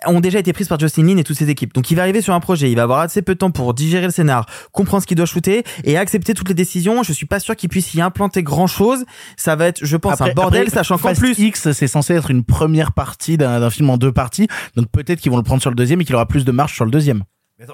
ont déjà été prises par Justin Lin et toutes ses équipes. Donc il va arriver sur un projet, il va avoir assez peu de temps pour digérer le scénar, comprendre ce qu'il doit shooter et accepter toutes les décisions. Je suis pas sûr qu'il puisse y implanter grand chose. Ça va être, je pense, un bordel, après, sachant qu'en Fast plus, X, c'est censé être une première partie d'un d'un film en deux parties. Donc peut-être qu'ils vont le prendre sur le deuxième et qu'il aura plus de marge sur le deuxième.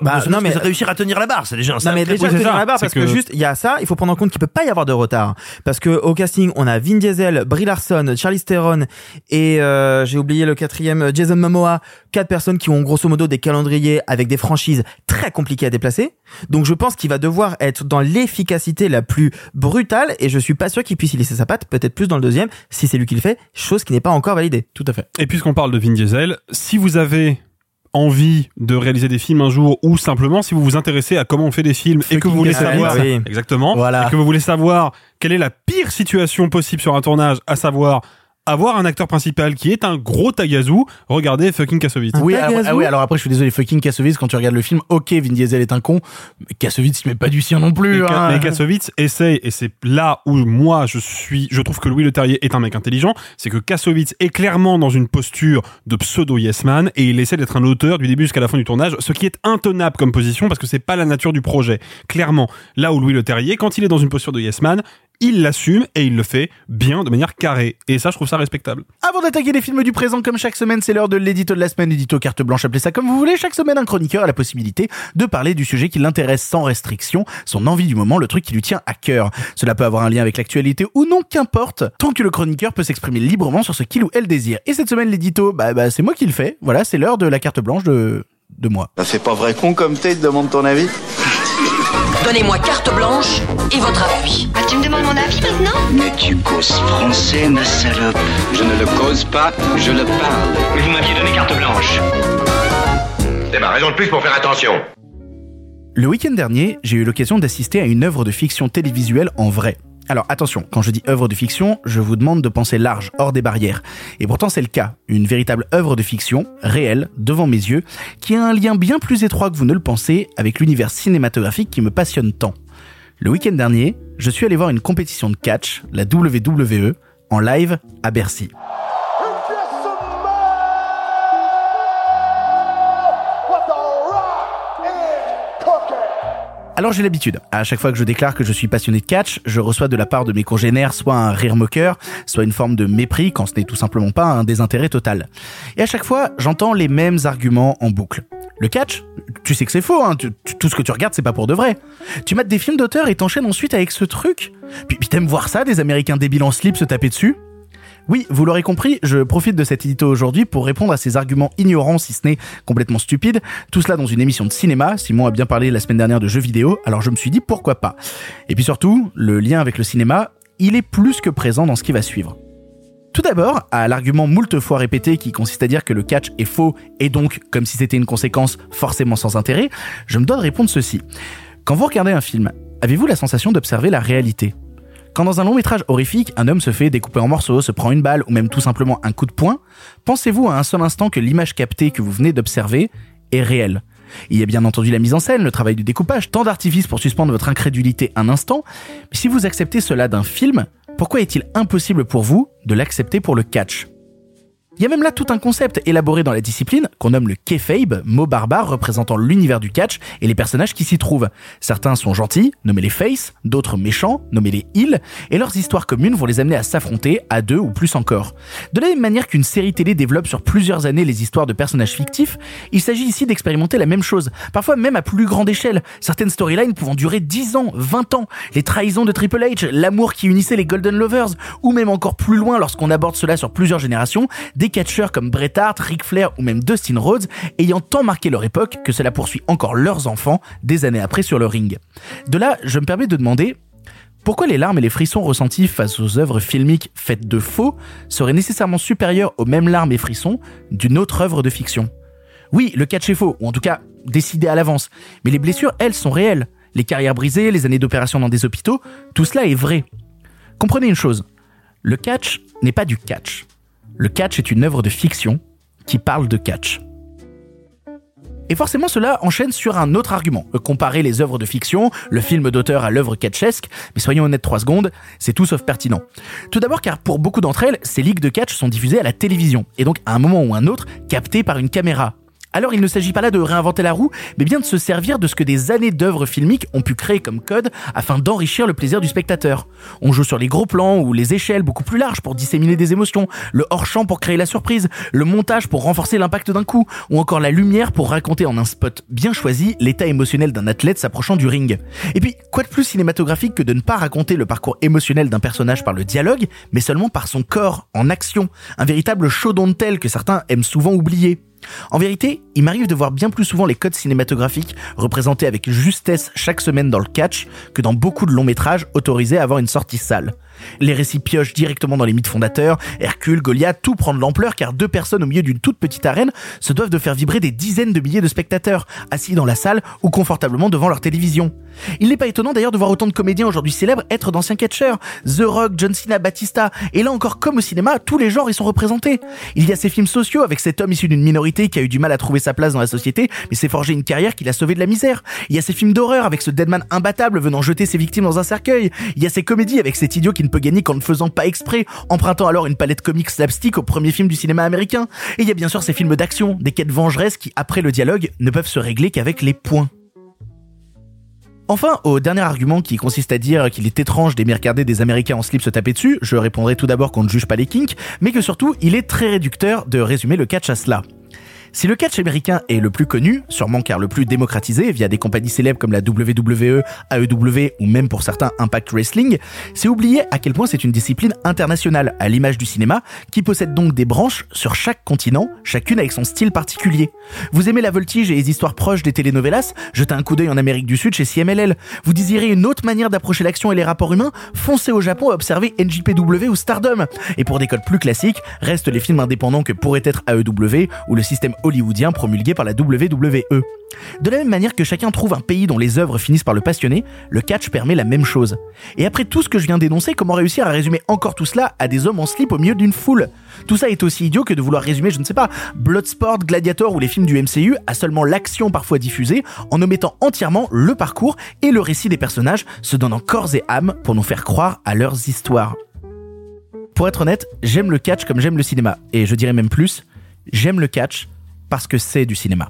Bah, non, mais- réussir à tenir la barre, c'est déjà un Non mais déjà tenir la barre parce que... juste il y a ça, il faut prendre en compte qu'il peut pas y avoir de retard parce que au casting on a Vin Diesel, Brie Larson, Charlie Theron et euh, j'ai oublié le quatrième Jason Momoa, quatre personnes qui ont grosso modo des calendriers avec des franchises très compliquées à déplacer. Donc je pense qu'il va devoir être dans l'efficacité la plus brutale et je suis pas sûr qu'il puisse y laisser sa patte, peut-être plus dans le deuxième si c'est lui qui le fait, chose qui n'est pas encore validée. Tout à fait. Et puisqu'on parle de Vin Diesel, si vous avez envie de réaliser des films un jour ou simplement si vous vous intéressez à comment on fait des films et que vous voulez savoir Oui. exactement Voilà. et que vous voulez savoir quelle est la pire situation possible sur un tournage à savoir avoir un acteur principal qui est un gros tagazu regardez fucking Kassovitz Oui, alors, ah oui, alors après, je suis désolé, fucking Kassovitz, quand tu regardes le film, ok, Vin Diesel est un con, mais Kassovitz, il met pas du sien non plus. Hein. mais Kassovitz essaye, et c'est là où moi je suis, je trouve que Louis Leterrier est un mec intelligent, c'est que Kassovitz est clairement dans une posture de pseudo yes man et il essaie d'être un auteur du début jusqu'à la fin du tournage, ce qui est intenable comme position parce que c'est pas la nature du projet. Clairement, là où Louis Leterrier, quand il est dans une posture de yes man, il l'assume et il le fait bien de manière carrée. Et ça, je trouve ça respectable. Avant d'attaquer les films du présent, comme chaque semaine, c'est l'heure de l'édito de la semaine, édito carte blanche, appelez ça comme vous voulez. Chaque semaine, un chroniqueur a la possibilité de parler du sujet qui l'intéresse sans restriction, son envie du moment, le truc qui lui tient à cœur. Cela peut avoir un lien avec l'actualité ou non, qu'importe, tant que le chroniqueur peut s'exprimer librement sur ce qu'il ou elle désire. Et cette semaine, l'édito, bah, bah c'est moi qui le fais. Voilà, c'est l'heure de la carte blanche de, de moi. Ça fait pas vrai con comme t'es, te demande ton avis Donnez-moi carte blanche et votre avis. Ah, tu me demandes mon avis maintenant Mais tu causes français, ma salope. Je ne le cause pas, je le parle. Mais vous m'aviez donné carte blanche. C'est ma raison de plus pour faire attention. Le week-end dernier, j'ai eu l'occasion d'assister à une œuvre de fiction télévisuelle en vrai. Alors attention, quand je dis œuvre de fiction, je vous demande de penser large, hors des barrières. Et pourtant c'est le cas, une véritable œuvre de fiction, réelle, devant mes yeux, qui a un lien bien plus étroit que vous ne le pensez avec l'univers cinématographique qui me passionne tant. Le week-end dernier, je suis allé voir une compétition de catch, la WWE, en live à Bercy. Alors j'ai l'habitude, à chaque fois que je déclare que je suis passionné de catch, je reçois de la part de mes congénères soit un rire moqueur, soit une forme de mépris quand ce n'est tout simplement pas un désintérêt total. Et à chaque fois, j'entends les mêmes arguments en boucle. Le catch, tu sais que c'est faux, hein, tout ce que tu regardes c'est pas pour de vrai. Tu mates des films d'auteur et t'enchaînes ensuite avec ce truc. Puis, puis t'aimes voir ça, des Américains débiles en slip se taper dessus oui, vous l'aurez compris, je profite de cet édito aujourd'hui pour répondre à ces arguments ignorants, si ce n'est complètement stupides. Tout cela dans une émission de cinéma. Simon a bien parlé la semaine dernière de jeux vidéo, alors je me suis dit pourquoi pas. Et puis surtout, le lien avec le cinéma, il est plus que présent dans ce qui va suivre. Tout d'abord, à l'argument moult fois répété qui consiste à dire que le catch est faux et donc, comme si c'était une conséquence forcément sans intérêt, je me dois de répondre ceci. Quand vous regardez un film, avez-vous la sensation d'observer la réalité? Quand dans un long métrage horrifique, un homme se fait découper en morceaux, se prend une balle ou même tout simplement un coup de poing, pensez-vous à un seul instant que l'image captée que vous venez d'observer est réelle? Il y a bien entendu la mise en scène, le travail du découpage, tant d'artifices pour suspendre votre incrédulité un instant, mais si vous acceptez cela d'un film, pourquoi est-il impossible pour vous de l'accepter pour le catch? Il y a même là tout un concept élaboré dans la discipline qu'on nomme le kayfabe, mot barbare représentant l'univers du catch et les personnages qui s'y trouvent. Certains sont gentils, nommés les face, d'autres méchants, nommés les heels, et leurs histoires communes vont les amener à s'affronter à deux ou plus encore. De la même manière qu'une série télé développe sur plusieurs années les histoires de personnages fictifs, il s'agit ici d'expérimenter la même chose, parfois même à plus grande échelle, certaines storylines pouvant durer 10 ans, 20 ans, les trahisons de Triple H, l'amour qui unissait les Golden Lovers, ou même encore plus loin lorsqu'on aborde cela sur plusieurs générations, des catcheurs comme Bret Hart, Ric Flair ou même Dustin Rhodes ayant tant marqué leur époque que cela poursuit encore leurs enfants des années après sur le ring. De là, je me permets de demander pourquoi les larmes et les frissons ressentis face aux œuvres filmiques faites de faux seraient nécessairement supérieurs aux mêmes larmes et frissons d'une autre œuvre de fiction? Oui, le catch est faux, ou en tout cas décidé à l'avance, mais les blessures, elles, sont réelles. Les carrières brisées, les années d'opération dans des hôpitaux, tout cela est vrai. Comprenez une chose, le catch n'est pas du catch. Le catch est une œuvre de fiction qui parle de catch. Et forcément, cela enchaîne sur un autre argument. Comparer les œuvres de fiction, le film d'auteur à l'œuvre catchesque, mais soyons honnêtes trois secondes, c'est tout sauf pertinent. Tout d'abord car pour beaucoup d'entre elles, ces ligues de catch sont diffusées à la télévision, et donc à un moment ou un autre, captées par une caméra. Alors il ne s'agit pas là de réinventer la roue, mais bien de se servir de ce que des années d'œuvres filmiques ont pu créer comme code afin d'enrichir le plaisir du spectateur. On joue sur les gros plans ou les échelles beaucoup plus larges pour disséminer des émotions, le hors-champ pour créer la surprise, le montage pour renforcer l'impact d'un coup, ou encore la lumière pour raconter en un spot bien choisi l'état émotionnel d'un athlète s'approchant du ring. Et puis, quoi de plus cinématographique que de ne pas raconter le parcours émotionnel d'un personnage par le dialogue, mais seulement par son corps, en action, un véritable show don't tell que certains aiment souvent oublier. En vérité, il m'arrive de voir bien plus souvent les codes cinématographiques représentés avec justesse chaque semaine dans le catch que dans beaucoup de longs métrages autorisés à avoir une sortie sale. Les récits piochent directement dans les mythes fondateurs, Hercule, Goliath, tout prend de l'ampleur car deux personnes au milieu d'une toute petite arène se doivent de faire vibrer des dizaines de milliers de spectateurs, assis dans la salle ou confortablement devant leur télévision. Il n'est pas étonnant d'ailleurs de voir autant de comédiens aujourd'hui célèbres être d'anciens catcheurs, The Rock, John Cena, Batista, et là encore comme au cinéma, tous les genres y sont représentés. Il y a ces films sociaux avec cet homme issu d'une minorité qui a eu du mal à trouver sa place dans la société, mais s'est forgé une carrière qui l'a sauvé de la misère. Il y a ces films d'horreur avec ce deadman imbattable venant jeter ses victimes dans un cercueil. Il y a ces comédies avec cet idiot qui ne peut gagner qu'en ne faisant pas exprès, empruntant alors une palette comique slapstick au premier film du cinéma américain. Et il y a bien sûr ces films d'action, des quêtes vengeresses qui, après le dialogue, ne peuvent se régler qu'avec les points. Enfin, au dernier argument qui consiste à dire qu'il est étrange d'aimer regarder des Américains en slip se taper dessus, je répondrai tout d'abord qu'on ne juge pas les kinks, mais que surtout, il est très réducteur de résumer le catch à cela. Si le catch américain est le plus connu, sûrement car le plus démocratisé via des compagnies célèbres comme la WWE, AEW ou même pour certains Impact Wrestling, c'est oublier à quel point c'est une discipline internationale, à l'image du cinéma, qui possède donc des branches sur chaque continent, chacune avec son style particulier. Vous aimez la voltige et les histoires proches des telenovelas? Jetez un coup d'œil en Amérique du Sud chez CMLL. Vous désirez une autre manière d'approcher l'action et les rapports humains? Foncez au Japon et observez NJPW ou Stardom. Et pour des codes plus classiques, restent les films indépendants que pourrait être AEW ou le système hollywoodien promulgué par la WWE. De la même manière que chacun trouve un pays dont les œuvres finissent par le passionner, le catch permet la même chose. Et après tout ce que je viens d'énoncer, comment réussir à résumer encore tout cela à des hommes en slip au milieu d'une foule? Tout ça est aussi idiot que de vouloir résumer, je ne sais pas, Bloodsport, Gladiator ou les films du MCU à seulement l'action parfois diffusée, en omettant entièrement le parcours et le récit des personnages, se donnant corps et âme pour nous faire croire à leurs histoires. Pour être honnête, j'aime le catch comme j'aime le cinéma, et je dirais même plus, j'aime le catch parce que c'est du cinéma.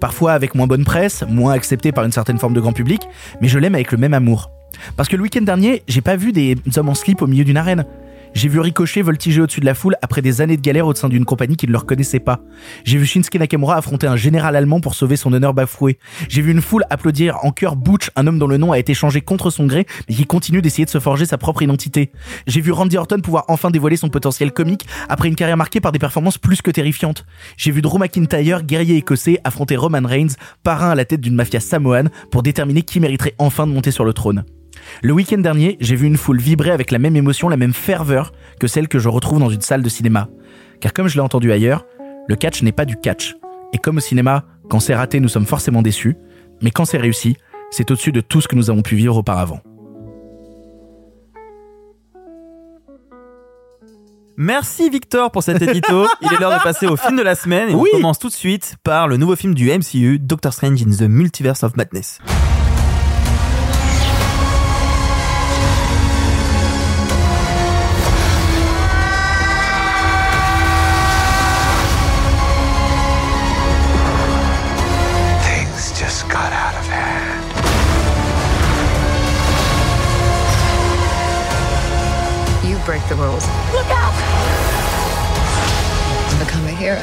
Parfois avec moins bonne presse, moins accepté par une certaine forme de grand public, mais je l'aime avec le même amour. Parce que le week-end dernier, j'ai pas vu des hommes en slip au milieu d'une arène. J'ai vu Ricochet voltiger au-dessus de la foule après des années de galère au sein d'une compagnie qui ne le reconnaissait pas. J'ai vu Shinsuke Nakamura affronter un général allemand pour sauver son honneur bafoué. J'ai vu une foule applaudir en chœur Butch, un homme dont le nom a été changé contre son gré, mais qui continue d'essayer de se forger sa propre identité. J'ai vu Randy Orton pouvoir enfin dévoiler son potentiel comique après une carrière marquée par des performances plus que terrifiantes. J'ai vu Drew McIntyre, guerrier écossais, affronter Roman Reigns, parrain à la tête d'une mafia samoane, pour déterminer qui mériterait enfin de monter sur le trône. Le week-end dernier, j'ai vu une foule vibrer avec la même émotion, la même ferveur que celle que je retrouve dans une salle de cinéma. Car comme je l'ai entendu ailleurs, le catch n'est pas du catch. Et comme au cinéma, quand c'est raté, nous sommes forcément déçus, mais quand c'est réussi, c'est au-dessus de tout ce que nous avons pu vivre auparavant. Merci Victor pour cet édito. Il est l'heure de passer au film de la semaine et Oui. on commence tout de suite par le nouveau film du MCU, Doctor Strange in the Multiverse of Madness. Look out! To become a hero.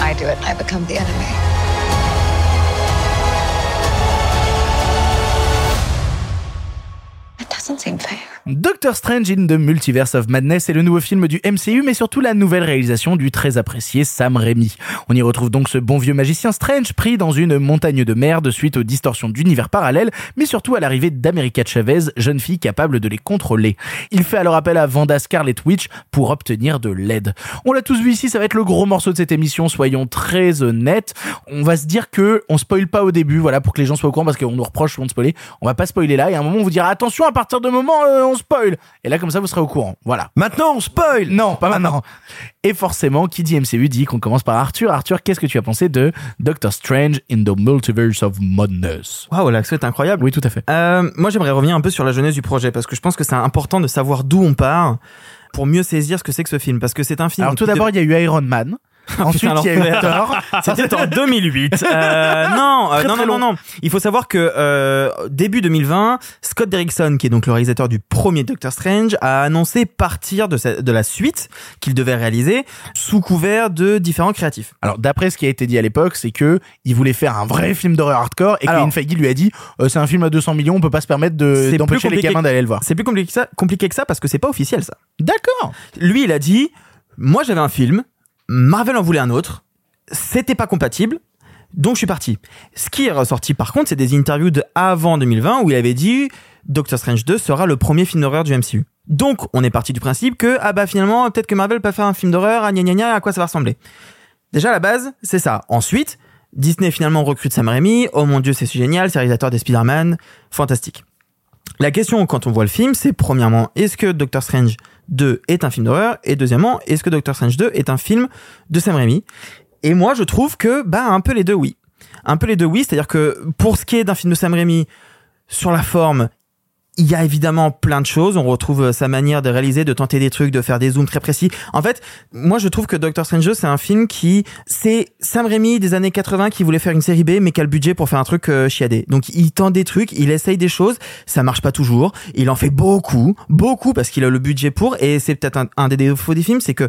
I do it, I become the enemy. It doesn't seem fair. Doctor Strange in the Multiverse of Madness est le nouveau film du MCU, mais surtout la nouvelle réalisation du très apprécié Sam Raimi. On y retrouve donc ce bon vieux magicien Strange pris dans une montagne de merde suite aux distorsions d'univers parallèles, mais surtout à l'arrivée d'America Chavez, jeune fille capable de les contrôler. Il fait alors appel à Vanda Scarlet Witch pour obtenir de l'aide. On l'a tous vu ici, ça va être le gros morceau de cette émission, soyons très honnêtes. On va se dire que on spoil pas au début, voilà, pour que les gens soient au courant, parce qu'on nous reproche souvent de spoiler. On va pas spoiler là, et à un moment on vous dira attention, à partir de moment euh, spoil. Et là comme ça vous serez au courant. Voilà. Maintenant, on spoil Non, pas maintenant. Et forcément, qui dit MCU dit qu'on commence par Arthur. Arthur, qu'est-ce que tu as pensé de Doctor Strange in the Multiverse of Madness? Waouh, l'accent est incroyable. Oui, tout à fait. Euh, moi, j'aimerais revenir un peu sur la jeunesse du projet parce que je pense que c'est important de savoir d'où on part pour mieux saisir ce que c'est que ce film. Parce que c'est un film. Alors tout d'abord, il y a eu Iron Man. Ensuite, il y a eu. Thor. C'était en 2008. Euh, non, euh, Très, non, très non, non, non. Il faut savoir que euh, début 2020, Scott Derrickson, qui est donc le réalisateur du premier Doctor Strange, a annoncé partir de, sa- de la suite qu'il devait réaliser sous couvert de différents créatifs. Alors d'après ce qui a été dit à l'époque, c'est que il voulait faire un vrai film d'horreur hardcore et Kevin Feige lui a dit euh, c'est un film à 200 millions, on peut pas se permettre de d'empêcher les gamins d'aller le voir. C'est plus compliqué que ça, compliqué que ça parce que c'est pas officiel ça. D'accord. Lui, il a dit Moi, j'avais un film, Marvel en voulait un autre, c'était pas compatible, donc je suis parti. Ce qui est ressorti par contre, c'est des interviews de avant 2020 où il avait dit Doctor Strange 2 sera le premier film d'horreur du MCU. Donc, on est parti du principe que, ah bah finalement, peut-être que Marvel peut faire un film d'horreur, ah gna gna gna, à quoi ça va ressembler Déjà, à la base, c'est ça. Ensuite, Disney finalement recrute Sam Raimi. Oh mon dieu, c'est génial, c'est réalisateur des Spider-Man. Fantastique. La question quand on voit le film, c'est premièrement, est-ce que Doctor Strange 2 est un film d'horreur Et deuxièmement, est-ce que Doctor Strange 2 est un film de Sam Raimi? Et moi, je trouve que, bah, un peu les deux, oui. Un peu les deux, oui. C'est-à-dire que pour ce qui est d'un film de Sam Raimi, sur la forme, il y a évidemment plein de choses. On retrouve euh, sa manière de réaliser, de tenter des trucs, de faire des zooms très précis. En fait, moi, je trouve que Doctor Strange 2, c'est un film qui, c'est Sam Raimi des années 80 qui voulait faire une série B, mais qui a le budget pour faire un truc euh, chiadé. Donc, il tente des trucs, il essaye des choses. Ça marche pas toujours. Il en fait beaucoup, beaucoup parce qu'il a le budget pour. Et c'est peut-être un des défauts des films, c'est que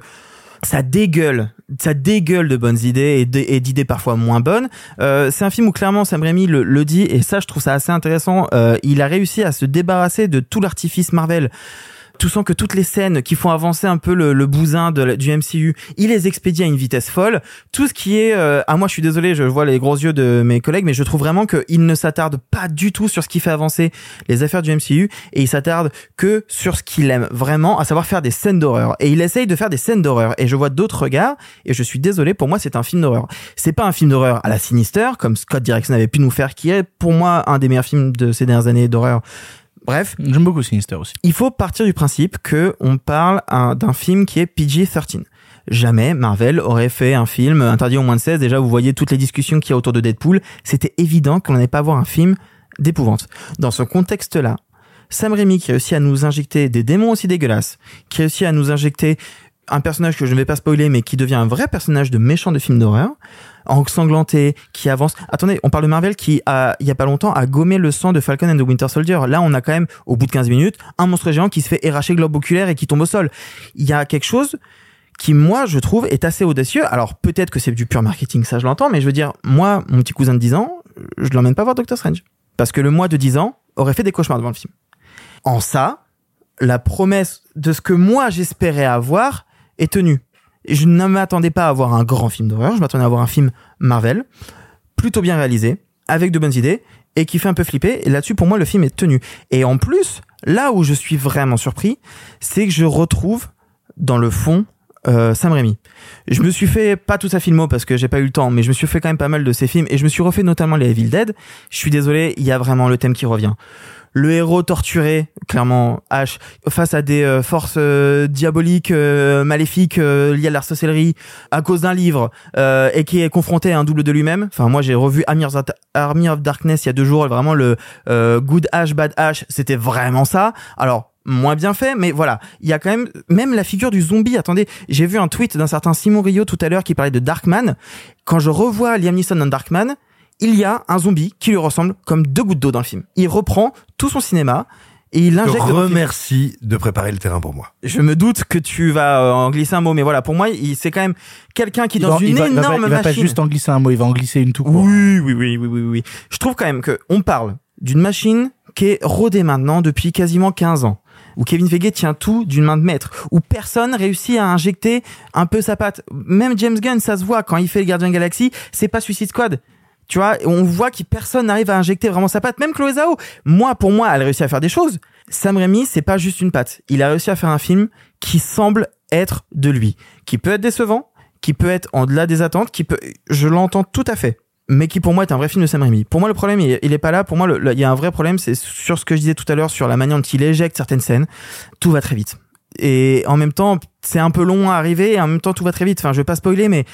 ça dégueule, ça dégueule de bonnes idées et d'idées parfois moins bonnes. Euh, c'est un film où clairement Sam Raimi le, le dit et ça je trouve ça assez intéressant. Euh, il a réussi à se débarrasser de tout l'artifice Marvel. Tu sens que toutes les scènes qui font avancer un peu le, le bousin du MCU, il les expédie à une vitesse folle. Tout ce qui est, euh, ah moi je suis désolé, je vois les gros yeux de mes collègues, mais je trouve vraiment qu'il ne s'attarde pas du tout sur ce qui fait avancer les affaires du MCU et il s'attarde que sur ce qu'il aime vraiment, à savoir faire des scènes d'horreur. Et il essaye de faire des scènes d'horreur. Et je vois d'autres regards et je suis désolé, pour moi c'est un film d'horreur. C'est pas un film d'horreur à la Sinister comme Scott Derrickson avait pu nous faire, qui est pour moi un des meilleurs films de ces dernières années d'horreur. Bref, J'aime beaucoup Sinister aussi. il faut partir du principe que on parle un- d'un film qui est PG-13. Jamais Marvel aurait fait un film interdit au moins de 16. Déjà, vous voyez toutes les discussions qu'il y a autour de Deadpool. C'était évident qu'on n'allait pas voir un film d'épouvante. Dans ce contexte-là, Sam Raimi qui réussit à nous injecter des démons aussi dégueulasses, qui réussit à nous injecter un personnage que je ne vais pas spoiler, mais qui devient un vrai personnage de méchant de film d'horreur, ensanglanté, qui avance. Attendez, on parle de Marvel qui, a, il y a pas longtemps, a gommé le sang de Falcon and the Winter Soldier. Là, on a quand même, au bout de 15 minutes, un monstre géant qui se fait érracher le globe oculaire et qui tombe au sol. Il y a quelque chose qui, moi, je trouve, est assez audacieux. Alors, peut-être que c'est du pur marketing, ça, je l'entends, mais je veux dire, moi, mon petit cousin de 10 ans, je l'emmène pas voir Doctor Strange. Parce que le moi de 10 ans aurait fait des cauchemars devant le film. En ça, la promesse de ce que moi j'espérais avoir est tenue. Je ne m'attendais pas à avoir un grand film d'horreur, je m'attendais à avoir un film Marvel, plutôt bien réalisé, avec de bonnes idées, et qui fait un peu flipper. Et là-dessus, pour moi, le film est tenu. Et en plus, là où je suis vraiment surpris, c'est que je retrouve dans le fond euh, Sam Raimi. Je me suis fait pas tout sa filmo parce que j'ai pas eu le temps, mais je me suis fait quand même pas mal de ses films et je me suis refait notamment les Evil Dead. Je suis désolé, il y a vraiment le thème qui revient. Le héros torturé, clairement H, face à des euh, forces euh, diaboliques, euh, maléfiques euh, liées à la sorcellerie, à cause d'un livre, euh, et qui est confronté à un double de lui-même. Enfin, moi, j'ai revu Army of, of Darkness il y a deux jours, vraiment le euh, Good H, Bad H, c'était vraiment ça. Alors, moins bien fait, mais voilà, il y a quand même même la figure du zombie. Attendez, j'ai vu un tweet d'un certain Simon Rio tout à l'heure qui parlait de Darkman. Quand je revois Liam Neeson dans Darkman, il y a un zombie qui lui ressemble comme deux gouttes d'eau dans le film. Il reprend tout son cinéma et il Je injecte. te dans le film. remercie de préparer le terrain pour moi. Je me doute que tu vas euh, en glisser un mot, mais voilà, pour moi, c'est quand même quelqu'un qui dans va- une il va- il va pas- énorme il va pas machine. juste en glisser un mot, il va en glisser une tout court. Oui, oui, oui, oui, oui, oui. Je trouve quand même que on parle d'une machine qui est rodée maintenant depuis quasiment 15 ans. Où Kevin Feige tient tout d'une main de maître, où personne réussit à injecter un peu sa patte. Même James Gunn, ça se voit quand il fait le Gardien Galaxy, c'est pas Suicide Squad. Tu vois, on voit que personne n'arrive à injecter vraiment sa patte. Même Chloé Zhao, moi, pour moi, elle réussit à faire des choses. Sam Raimi, c'est pas juste une patte. Il a réussi à faire un film qui semble être de lui, qui peut être décevant, qui peut être en delà des attentes, qui peut, je l'entends tout à fait, mais qui pour moi est un vrai film de Sam Raimi. Pour moi, le problème, il il est pas là. Pour moi, il y a un vrai problème, c'est sur ce que je disais tout à l'heure, sur la manière dont il éjecte certaines scènes. Tout va très vite. Et en même temps, c'est un peu long à arriver, et en même temps, tout va très vite. Enfin, je vais pas spoiler, mais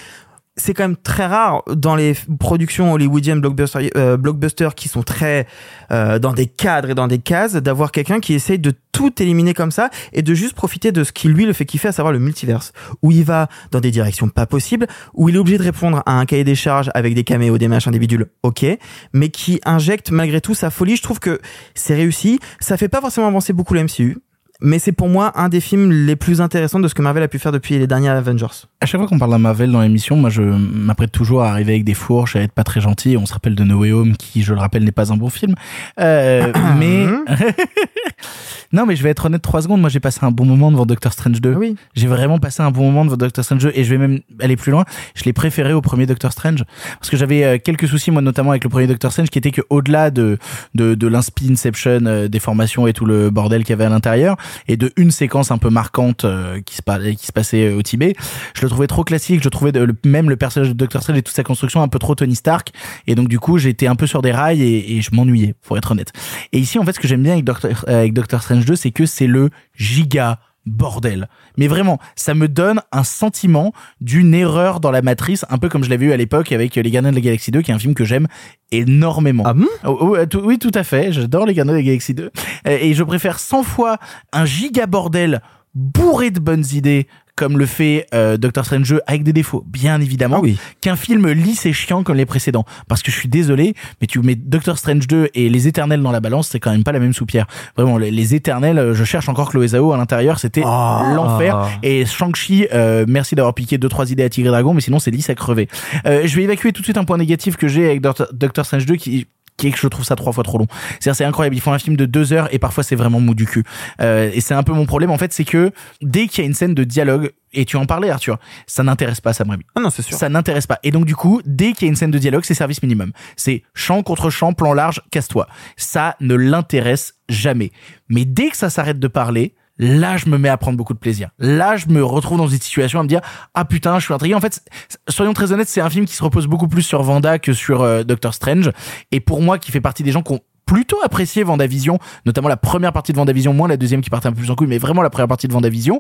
c'est quand même très rare dans les productions hollywoodiennes blockbuster, euh, blockbusters qui sont très euh, dans des cadres et dans des cases d'avoir quelqu'un qui essaye de tout éliminer comme ça et de juste profiter de ce qui lui le fait kiffer à savoir le multiverse. Où il va dans des directions pas possibles où il est obligé de répondre à un cahier des charges avec des caméos des machins des bidules ok mais qui injecte malgré tout sa folie. Je trouve que c'est réussi. Ça fait pas forcément avancer beaucoup le MCU mais c'est pour moi un des films les plus intéressants de ce que Marvel a pu faire depuis les derniers Avengers À chaque fois qu'on parle d'un Marvel dans l'émission, moi je m'apprête toujours à arriver avec des fourches, à être pas très gentil. On se rappelle de No Way Home, qui, je le rappelle, n'est pas un bon film. Euh, mais non, mais je vais être honnête trois secondes. Moi, j'ai passé un bon moment devant Doctor Strange 2. Oui. J'ai vraiment passé un bon moment devant Doctor Strange 2 et je vais même aller plus loin. Je l'ai préféré au premier Doctor Strange parce que j'avais euh, quelques soucis, moi notamment avec le premier Doctor Strange, qui était que au-delà de de, de l'inspi Inception, euh, des formations et tout le bordel qu'il y avait à l'intérieur, et de une séquence un peu marquante euh, qui se qui se passait euh, au Tibet, je le trouvais trop classique. Je trouvais de- le- même le personnage de Doctor Strange et toute sa construction un peu trop Tony Stark. Et donc du coup, j'étais un peu sur des rails et, et je m'ennuyais, pour être honnête. Et ici, en fait, ce que j'aime bien avec Doctor, euh, avec Doctor Strange 2, c'est que c'est le giga bordel. Mais vraiment, ça me donne un sentiment d'une erreur dans la matrice, un peu comme je l'avais eu à l'époque avec Les Gardiens de la Galaxie 2, qui est un film que j'aime énormément. Ah bon Oh, oh, euh, oui, tout à fait. J'adore Les Gardiens de la Galaxie 2. Euh, Et je préfère 100 fois un giga bordel bourré de bonnes idées comme le fait euh, Doctor Strange 2, avec des défauts, bien évidemment, Ah oui. qu'un film lisse et chiant comme les précédents. Parce que je suis désolé, mais tu mets Doctor Strange 2 et Les Éternels dans la balance, c'est quand même pas la même soupière. Vraiment, les, les Éternels, euh, je cherche encore Chloé Zhao à l'intérieur, c'était Ah. l'enfer. Et Shang-Chi, euh, merci d'avoir piqué deux trois idées à Tigre et Dragon, mais sinon c'est lisse à crever. Euh, je vais évacuer tout de suite un point négatif que j'ai avec Doctor, Doctor Strange 2 qui qui est que je trouve ça trois fois trop long. C'est c'est incroyable. Ils font un film de deux heures et parfois c'est vraiment mou du cul. Euh, et c'est un peu mon problème en fait, c'est que dès qu'il y a une scène de dialogue et tu en parlais Arthur, ça n'intéresse pas Sam Raimi. ah non c'est sûr Ça n'intéresse pas. Et donc du coup, dès qu'il y a une scène de dialogue, c'est service minimum. C'est champ contre champ, plan large, casse-toi. Ça ne l'intéresse jamais. Mais dès que ça s'arrête de parler, là je me mets à prendre beaucoup de plaisir. Là je me retrouve dans une situation à me dire ah putain je suis intrigué. En fait, soyons très honnêtes, c'est un film qui se repose beaucoup plus sur Vanda que sur euh, Doctor Strange. Et pour moi, qui fait partie des gens qui ont plutôt apprécié Vendavision, notamment la première partie de Vendavision, moins la deuxième qui partait un peu plus en couille, mais vraiment la première partie de Vendavision,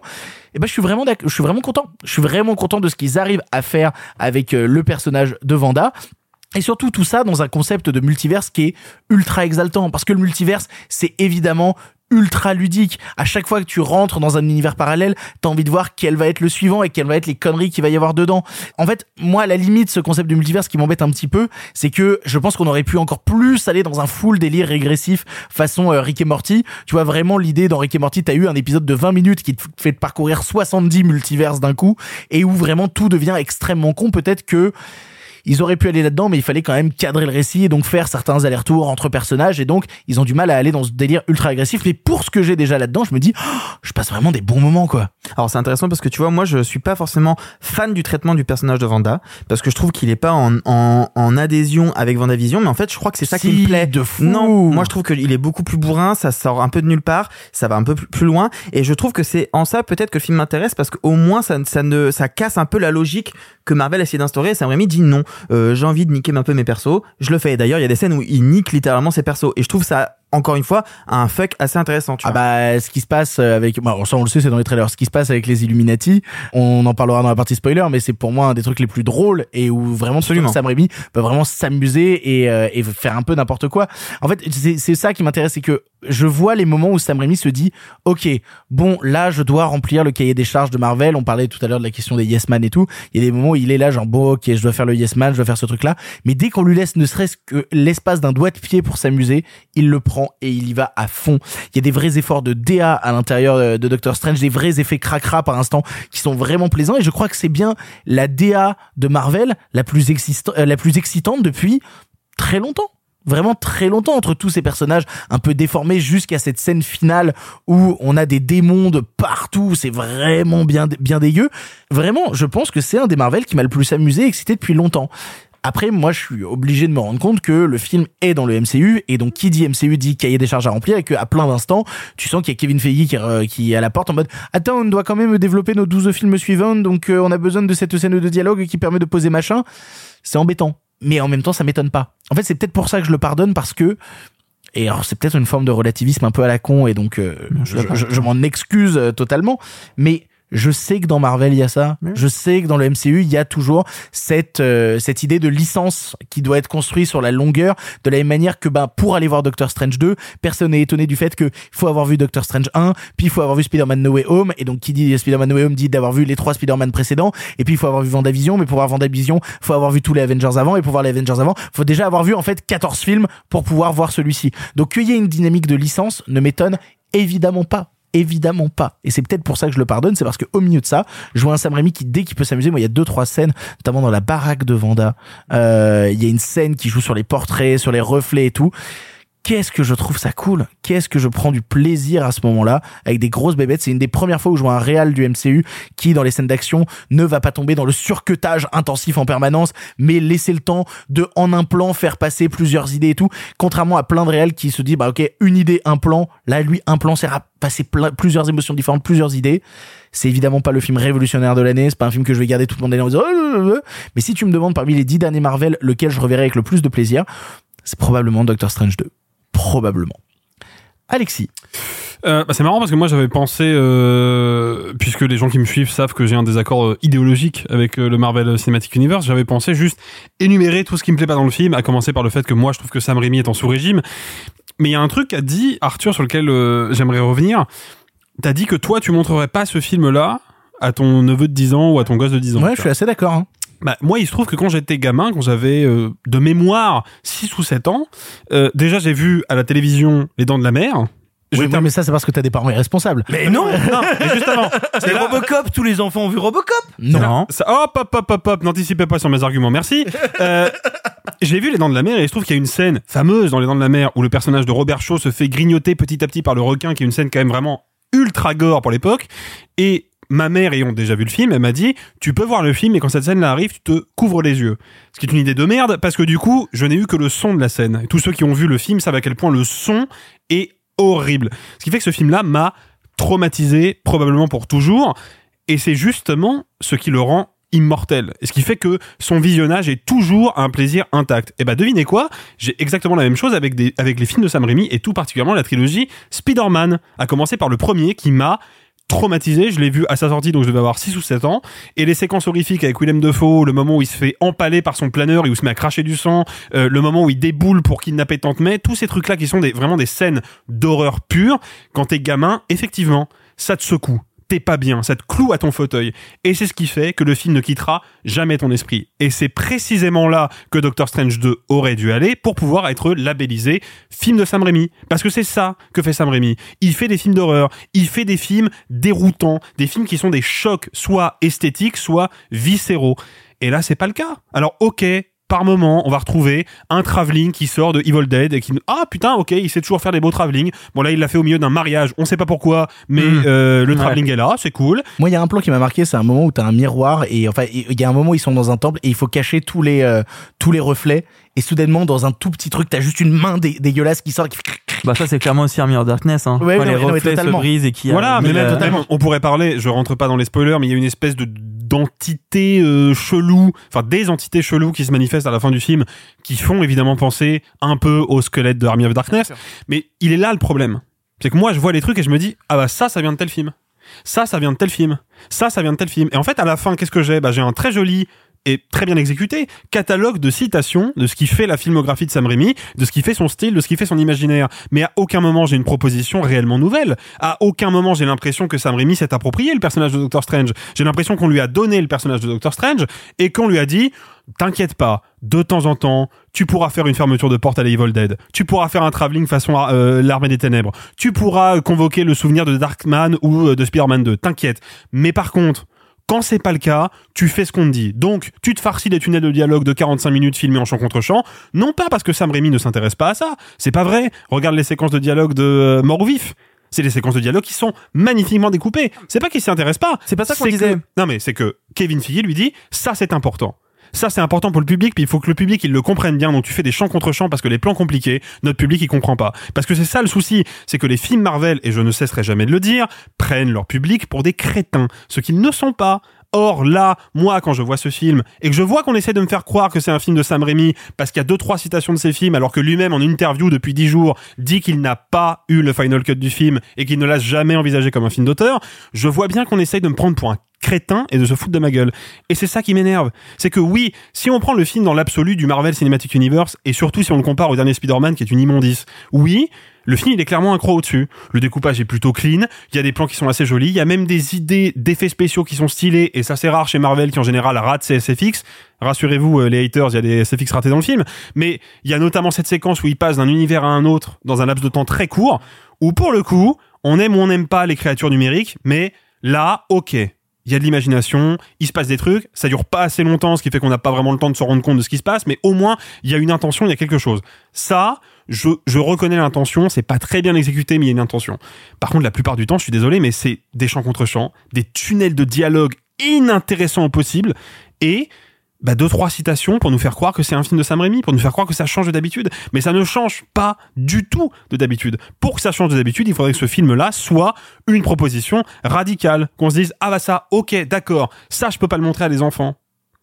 et ben je suis vraiment je suis vraiment content. Je suis vraiment content de ce qu'ils arrivent à faire avec euh, le personnage de Vanda. Et surtout tout ça dans un concept de multiverse qui est ultra exaltant parce que le multiverse c'est évidemment ultra ludique. À chaque fois que tu rentres dans un univers parallèle, t'as envie de voir quel va être le suivant et quelles va être les conneries qu'il va y avoir dedans. En fait, moi, à la limite, ce concept de multiverse qui m'embête un petit peu, c'est que je pense qu'on aurait pu encore plus aller dans un full délire régressif façon euh, Rick et Morty. Tu vois vraiment l'idée dans Rick et Morty, t'as eu un épisode de 20 minutes qui te fait parcourir 70 multiverses d'un coup et où vraiment tout devient extrêmement con. Peut-être que ils auraient pu aller là-dedans, mais il fallait quand même cadrer le récit et donc faire certains allers-retours entre personnages. Et donc, ils ont du mal à aller dans ce délire ultra agressif. Mais pour ce que j'ai déjà là-dedans, je me dis, oh, je passe vraiment des bons moments, quoi. Alors c'est intéressant parce que tu vois, moi je suis pas forcément fan du traitement du personnage de Vanda parce que je trouve qu'il est pas en, en, en adhésion avec Vendavision, mais en fait je crois que c'est ça qui Si, me plaît. de fou. Non, moi je trouve qu'il est beaucoup plus bourrin, ça sort un peu de nulle part, ça va un peu plus, loin, et je trouve que c'est en ça peut-être que le film m'intéresse parce qu'au moins ça, ça ne ça casse un peu la logique que Marvel a essayé d'instaurer. Et Sam Raimi dit non, euh, j'ai envie de niquer un peu mes persos, je le fais. Et D'ailleurs il y a des scènes où il nique littéralement ses persos, et je trouve ça encore une fois un fuck assez intéressant. Tu Ah vois. bah, ce qui se passe avec, bah, ça on le sait, c'est dans les trailers. Ce qui se passe avec les Illuminati, on en parlera dans la partie spoiler, mais c'est pour moi un des trucs les plus drôles et où vraiment Absolument. Sam Raimi peut vraiment s'amuser et, euh, et faire un peu n'importe quoi. En fait, c'est ça qui m'intéresse, c'est que je vois les moments où Sam Raimi se dit, ok, bon, là, je dois remplir le cahier des charges de Marvel. On parlait tout à l'heure de la question des Yes Man et tout. Il y a des moments où il est là, genre, bon, ok, je dois faire le Yes Man, je dois faire ce truc-là. Mais dès qu'on lui laisse ne serait-ce que l'espace d'un doigt de pied pour s'amuser, il le prend et il y va à fond. Il y a des vrais efforts de DA à l'intérieur euh, de Doctor Strange, des vrais effets cracra par instant qui sont vraiment plaisants et je crois que c'est bien la DA de Marvel la plus, euh, la plus excitante depuis très longtemps. Vraiment très longtemps entre tous ces personnages un peu déformés jusqu'à cette scène finale où on a des démons de partout, c'est vraiment bien, bien dégueu. Vraiment, je pense que c'est un des Marvel qui m'a le plus amusé et excité depuis longtemps. Après, moi, je suis obligé de me rendre compte que le film est dans le MCU, et donc qui dit MCU dit cahier des charges à remplir, et qu'à plein d'instants, tu sens qu'il y a Kevin Feige qui, euh, qui est à la porte en mode « Attends, on doit quand même développer nos 12 films suivants, donc euh, on a besoin de cette scène de dialogue qui permet de poser machin. » C'est embêtant. Mais en même temps, ça m'étonne pas. En fait, c'est peut-être pour ça que je le pardonne, parce que et alors c'est peut-être une forme de relativisme un peu à la con et donc euh, je, je- je m'en excuse euh, totalement mais Je sais que dans Marvel il y a ça. Je sais que dans le MCU il y a toujours cette euh, cette idée de licence qui doit être construite sur la longueur, de la même manière que ben pour aller voir Doctor Strange 2, personne n'est étonné du fait que faut avoir vu Doctor Strange 1, puis il faut avoir vu Spider-Man No Way Home, et donc qui dit Spider-Man No Way Home dit d'avoir vu les trois Spider-Man précédents, et puis il faut avoir vu Vendavision, mais pour voir Vendavision, faut avoir vu tous les Avengers avant, et pour voir les Avengers avant, faut déjà avoir vu en fait 14 films pour pouvoir voir celui-ci. Donc qu'il y ait une dynamique de licence ne m'étonne évidemment pas évidemment pas. Et c'est peut-être pour ça que je le pardonne, c'est parce que au milieu de ça, je vois un Sam Raimi qui dès qu'il peut s'amuser, moi il y a deux trois scènes, notamment dans la baraque de Vanda, euh, il y a une scène qui joue sur les portraits, sur les reflets et tout. Qu'est-ce que je trouve ça cool? Qu'est-ce que je prends du plaisir à ce moment-là avec des grosses bébêtes? C'est une des premières fois où je vois un réal du MCU qui, dans les scènes d'action, ne va pas tomber dans le surcutage intensif en permanence, mais laisser le temps de, en un plan, faire passer plusieurs idées et tout. Contrairement à plein de réals qui se disent, bah ok, une idée, un plan. Là, lui, un plan sert à passer plusieurs émotions différentes, plusieurs idées. C'est évidemment pas le film révolutionnaire de l'année. C'est pas un film que je vais garder toute mon année en disant. Mais si tu me demandes parmi les dix derniers Marvel, lequel je reverrai avec le plus de plaisir, c'est probablement Doctor Strange 2 probablement. Alexis. Euh, bah, c'est marrant parce que moi j'avais pensé, euh, puisque les gens qui me suivent savent que j'ai un désaccord euh, idéologique avec euh, le Marvel Cinematic Universe, j'avais pensé juste énumérer tout ce qui me plaît pas dans le film, à commencer par le fait que moi je trouve que Sam Raimi est en sous-régime. Mais il y a un truc qu'a dit Arthur sur lequel euh, j'aimerais revenir. T'as dit que toi tu montrerais pas ce film-là à ton neveu de 10 ans ou à ton gosse de 10 ans. Ouais, je suis assez d'accord. Hein. Bah, moi, il se trouve que quand j'étais gamin, quand j'avais euh, de mémoire 6 ou 7 ans, euh, déjà j'ai vu à la télévision Les Dents de la Mer. Oui, ouais, mais ça, c'est parce que t'as des parents irresponsables. Mais non non, mais juste avant. C'est là- Robocop, tous les enfants ont vu Robocop Non. Ça- hop, hop, hop, hop, hop, n'anticipez pas sur mes arguments, merci. Euh, j'ai vu Les Dents de la Mer et il se trouve qu'il y a une scène fameuse dans Les Dents de la Mer où le personnage de Robert Shaw se fait grignoter petit à petit par le requin, qui est une scène quand même vraiment ultra gore pour l'époque. Et ma mère, ayant déjà vu le film, elle m'a dit, tu peux voir le film et quand cette scène-là arrive, tu te couvres les yeux. Ce qui est une idée de merde parce que du coup, je n'ai eu que le son de la scène. Tous ceux qui ont vu le film savent à quel point le son est horrible. Ce qui fait que ce film-là m'a traumatisé probablement pour toujours. Et c'est justement ce qui le rend immortel. Et ce qui fait que son visionnage est toujours un plaisir intact. Et bah devinez quoi? J'ai exactement la même chose avec les films de Sam Raimi et tout particulièrement la trilogie Spider-Man. À commencer par le premier qui m'a traumatisé, je l'ai vu à sa sortie donc je devais avoir 6 ou 7 ans. Et les séquences horrifiques avec Willem Dafoe, le moment où il se fait empaler par son planeur et où il se met à cracher du sang, euh, le moment où il déboule pour kidnapper Tante May, tous ces trucs là qui sont vraiment des scènes d'horreur pure quand t'es gamin, effectivement, ça te secoue pas bien, ça te cloue à ton fauteuil. Et c'est ce qui fait que le film ne quittera jamais ton esprit. Et c'est précisément là que Doctor Strange 2 aurait dû aller pour pouvoir être labellisé film de Sam Raimi. Parce que c'est ça que fait Sam Raimi. Il fait des films d'horreur, il fait des films déroutants, des films qui sont des chocs, soit esthétiques, soit viscéraux. Et là, c'est pas le cas. Alors, ok, par moment, on va retrouver un travelling qui sort de Evil Dead et qui ah putain ok il sait toujours faire des beaux travelling bon là il l'a fait au milieu d'un mariage on sait pas pourquoi mais Mhm. euh, le Ouais. travelling est là c'est cool Moi, il y a un plan qui m'a marqué, c'est un moment où t'as un miroir et enfin, il y a un moment où ils sont dans un temple et il faut cacher tous les euh, tous les reflets et soudainement dans un tout petit truc, t'as juste une main dé- dégueulasse qui sort et qui fait Bah ça c'est clairement aussi Army of Darkness hein. Ouais, Quand non, les non, reflets se totalement. brisent et qui euh, Voilà, mais même, même, on pourrait parler, je rentre pas dans les spoilers, mais il y a une espèce de d'entité euh, chelou, enfin des entités cheloues qui se manifestent à la fin du film, qui font évidemment penser un peu au squelette de Army of Darkness. Mais il est là le problème, c'est que moi je vois les trucs et je me dis ah bah ça ça vient de tel film, ça ça vient de tel film, ça ça vient de tel film. Et en fait à la fin qu'est-ce que j'ai? Bah j'ai un très joli et très bien exécuté catalogue de citations de ce qui fait la filmographie de Sam Raimi, de ce qui fait son style, de ce qui fait son imaginaire. Mais à aucun moment j'ai une proposition réellement nouvelle. À aucun moment j'ai l'impression que Sam Raimi s'est approprié le personnage de Doctor Strange. J'ai l'impression qu'on lui a donné le personnage de Doctor Strange et qu'on lui a dit T'inquiète pas, de temps en temps, tu pourras faire une fermeture de porte à l'Evil Dead. Tu pourras faire un travelling façon euh, l'armée des ténèbres. Tu pourras convoquer le souvenir de Darkman ou euh, de Spider-Man 2. T'inquiète. Mais par contre, quand c'est pas le cas, tu fais ce qu'on te dit. Donc, tu te farcis des tunnels de dialogue de 45 minutes filmés en champ contre champ, non pas parce que Sam Raimi ne s'intéresse pas à ça, c'est pas vrai. Regarde les séquences de dialogue de euh, Mort ou Vif. C'est des séquences de dialogue qui sont magnifiquement découpées. C'est pas qu'il s'y intéresse pas. C'est pas ça qu'on disait. que- non mais c'est que Kevin Feige lui dit ça c'est important. Ça c'est important pour le public, puis il faut que le public il le comprenne bien. Donc tu fais des champs contre champs parce que les plans compliqués, notre public il comprend pas. Parce que c'est ça le souci, c'est que les films Marvel et je ne cesserai jamais de le dire prennent leur public pour des crétins, ce qu'ils ne sont pas. Or là, moi, quand je vois ce film et que je vois qu'on essaie de me faire croire que c'est un film de Sam Raimi parce qu'il y a deux trois citations de ces films, alors que lui-même en interview depuis dix jours dit qu'il n'a pas eu le final cut du film et qu'il ne l'a jamais envisagé comme un film d'auteur, je vois bien qu'on essaye de me prendre pour un crétin et de se foutre de ma gueule. Et c'est ça qui m'énerve. C'est que oui, si on prend le film dans l'absolu du Marvel Cinematic Universe, et surtout si on le compare au dernier Spider-Man qui est une immondice, oui, le film, il est clairement un croc au-dessus. Le découpage est plutôt clean. Il y a des plans qui sont assez jolis. Il y a même des idées d'effets spéciaux qui sont stylés. Et ça, c'est rare chez Marvel qui, en général, rate ses SFX. Rassurez-vous, euh, les haters, il y a des SFX ratés dans le film. Mais il y a notamment cette séquence où il passe d'un univers à un autre dans un laps de temps très court. Où, pour le coup, on aime ou on n'aime pas les créatures numériques. Mais là, ok il y a de l'imagination, il se passe des trucs, ça dure pas assez longtemps, ce qui fait qu'on n'a pas vraiment le temps de se rendre compte de ce qui se passe, mais au moins, il y a une intention, il y a quelque chose. Ça, je, je reconnais l'intention, c'est pas très bien exécuté, mais il y a une intention. Par contre, la plupart du temps, je suis désolé, mais c'est des champs contre champs, des tunnels de dialogue inintéressants au possible, et bah, deux trois citations pour nous faire croire que c'est un film de Sam Raimi, pour nous faire croire que ça change d'habitude, mais ça ne change pas du tout de d'habitude. Pour que ça change d'habitude, il faudrait que ce film-là soit une proposition radicale, qu'on se dise ah bah ça, ok, d'accord, ça je peux pas le montrer à des enfants,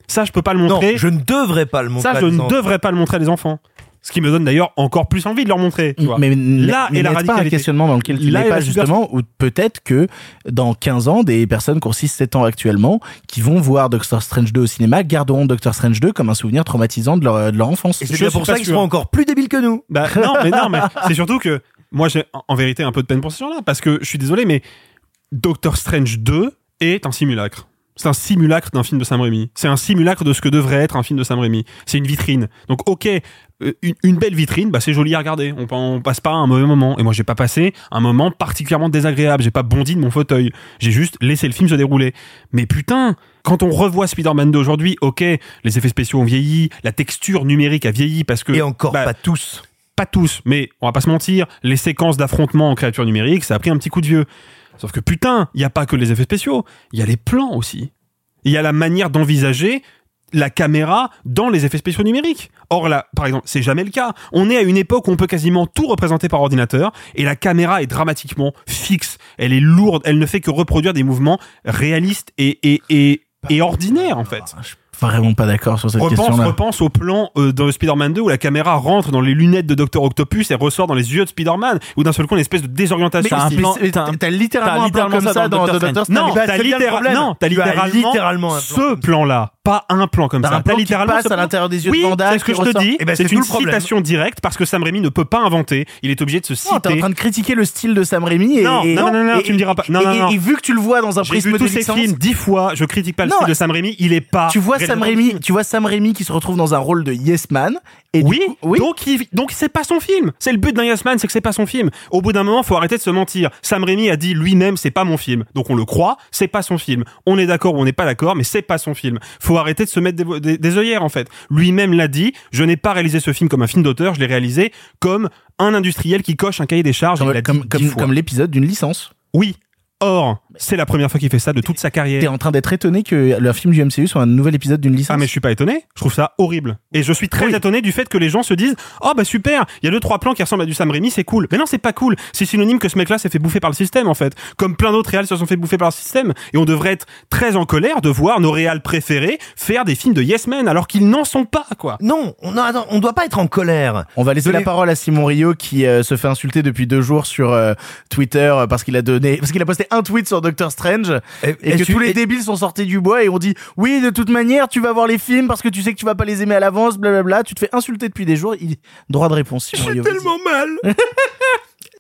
ça je peux pas le montrer. Non, je ne devrais pas le montrer. Ça je ne devrais pas le montrer à des enfants. Ce qui me donne d'ailleurs encore plus envie de leur montrer. Tu vois. Mais là mais est la n'est-ce pas un radicalité. questionnement dans lequel tu Là pas justement, ou peut-être que dans 15 ans, des personnes qui ont 6-7 ans actuellement, qui vont voir Doctor Strange 2 au cinéma, garderont Doctor Strange 2 comme un souvenir traumatisant de leur, de leur enfance. Et c'est pour ça qu'ils seront encore plus débiles que nous. Bah non, mais non, mais c'est surtout que moi j'ai en- en vérité un peu de peine pour ces gens-là parce que je suis désolé, mais Doctor Strange 2 est un simulacre. C'est un simulacre d'un film de Sam Raimi. C'est un simulacre de ce que devrait être un film de Sam Raimi. C'est une vitrine. Donc ok, euh, une, une belle vitrine, bah c'est joli à regarder. On, on passe pas un mauvais moment. Et moi j'ai pas passé un moment particulièrement désagréable. J'ai pas bondi de mon fauteuil. J'ai juste laissé le film se dérouler. Mais putain, quand on revoit Spider-Man 2 aujourd'hui, ok, les effets spéciaux ont vieilli, la texture numérique a vieilli parce que Et encore bah, pas tous. pas tous, mais on va pas se mentir, les séquences d'affrontement en créature numérique, ça a pris un petit coup de vieux. Sauf que putain, il y a pas que les effets spéciaux, il y a les plans aussi. Il y a la manière d'envisager la caméra dans les effets spéciaux numériques. Or là, par exemple, c'est jamais le cas. On est à une époque où on peut quasiment tout représenter par ordinateur et la caméra est dramatiquement fixe. Elle est lourde, elle ne fait que reproduire des mouvements réalistes et, et, et, et ordinaires en fait. Vraiment pas d'accord sur cette Repense, question-là. repense au plan euh, dans Spider-Man 2 où la caméra rentre dans les lunettes de Dr Octopus et ressort dans les yeux de Spider-Man où d'un seul coup une espèce de désorientation. T'as- littéralement un plan comme ça dans Doctor Strange. Non, t'as Tu as littéralement, littéralement un plan ce plan-là, pas un plan comme ça. T'as qui littéralement passe ce à l'intérieur des yeux de oui, Wanda, c'est ce que je te dis. Eh ben, c'est une citation directe parce que Sam Raimi ne peut pas inventer. Il est obligé de se Non, t'es en citer. train de critiquer le style de Sam Raimi et, Non, et- non, non, non, et- tu me diras pas. Non, et- non, et- non. et vu que tu le vois dans un J'ai prisme vu de tous ces films dix fois. Je critique pas le style de Sam Raimi. Il est pas. tu vois Sam Raimi, tu vois Sam Raimi qui se retrouve dans un rôle de Yes Man et Oui, coup- oui. donc il- donc c'est pas son film. C'est le but d'un Yes Man, c'est que c'est pas son film. Au bout d'un moment, faut arrêter de se mentir. Sam Raimi a dit lui-même c'est pas mon film. Donc on le croit, c'est pas son film. On est d'accord ou on n'est pas d'accord, mais c'est pas son film. Faut arrêter de se mettre des, des, des œillères en fait. Lui-même l'a dit, je n'ai pas réalisé ce film comme un film d'auteur, je l'ai réalisé comme un industriel qui coche un cahier des charges. Comme, comme l'épisode d'une licence. Oui. Or, c'est la première fois qu'il fait ça de toute sa carrière. T'es en train d'être étonné que le film du MCU soit un nouvel épisode d'une licence. Ah mais je suis pas étonné, je trouve ça horrible. Et je suis très Oui. étonné du fait que les gens se disent "Oh bah super, il y a deux trois plans qui ressemblent à du Sam Raimi, c'est cool." Mais non, c'est pas cool. C'est synonyme que ce mec-là s'est fait bouffer par le système en fait. Comme plein d'autres réals se sont fait bouffer par le système et on devrait être très en colère de voir nos réals préférés faire des films de Yes Men alors qu'ils n'en sont pas quoi. Non, on, attends, on doit pas être en colère. On va laisser la parole à Simon Rio qui euh, se fait insulter depuis deux jours sur euh, Twitter parce qu'il a donné parce qu'il a posté un tweet sur Doctor Strange Et- et, et que tu- tous les et- débiles sont sortis du bois et on dit oui de toute manière tu vas voir les films parce que tu sais que tu vas pas les aimer à l'avance blablabla tu te fais insulter depuis des jours il droit de réponse Rio vas-y. mal.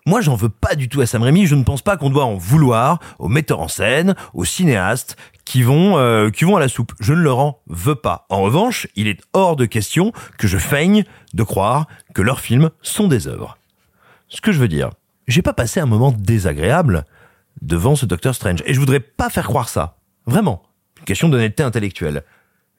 Moi, j'en veux pas du tout à Sam Raimi. Je ne pense pas qu'on doit en vouloir aux metteurs en scène, aux cinéastes qui vont euh, qui vont à la soupe. Je ne leur en veux pas. En revanche, il est hors de question que je feigne de croire que leurs films sont des œuvres. Ce que je veux dire, j'ai pas passé un moment désagréable devant ce Doctor Strange et je voudrais pas faire croire ça. Vraiment, une question d'honnêteté intellectuelle.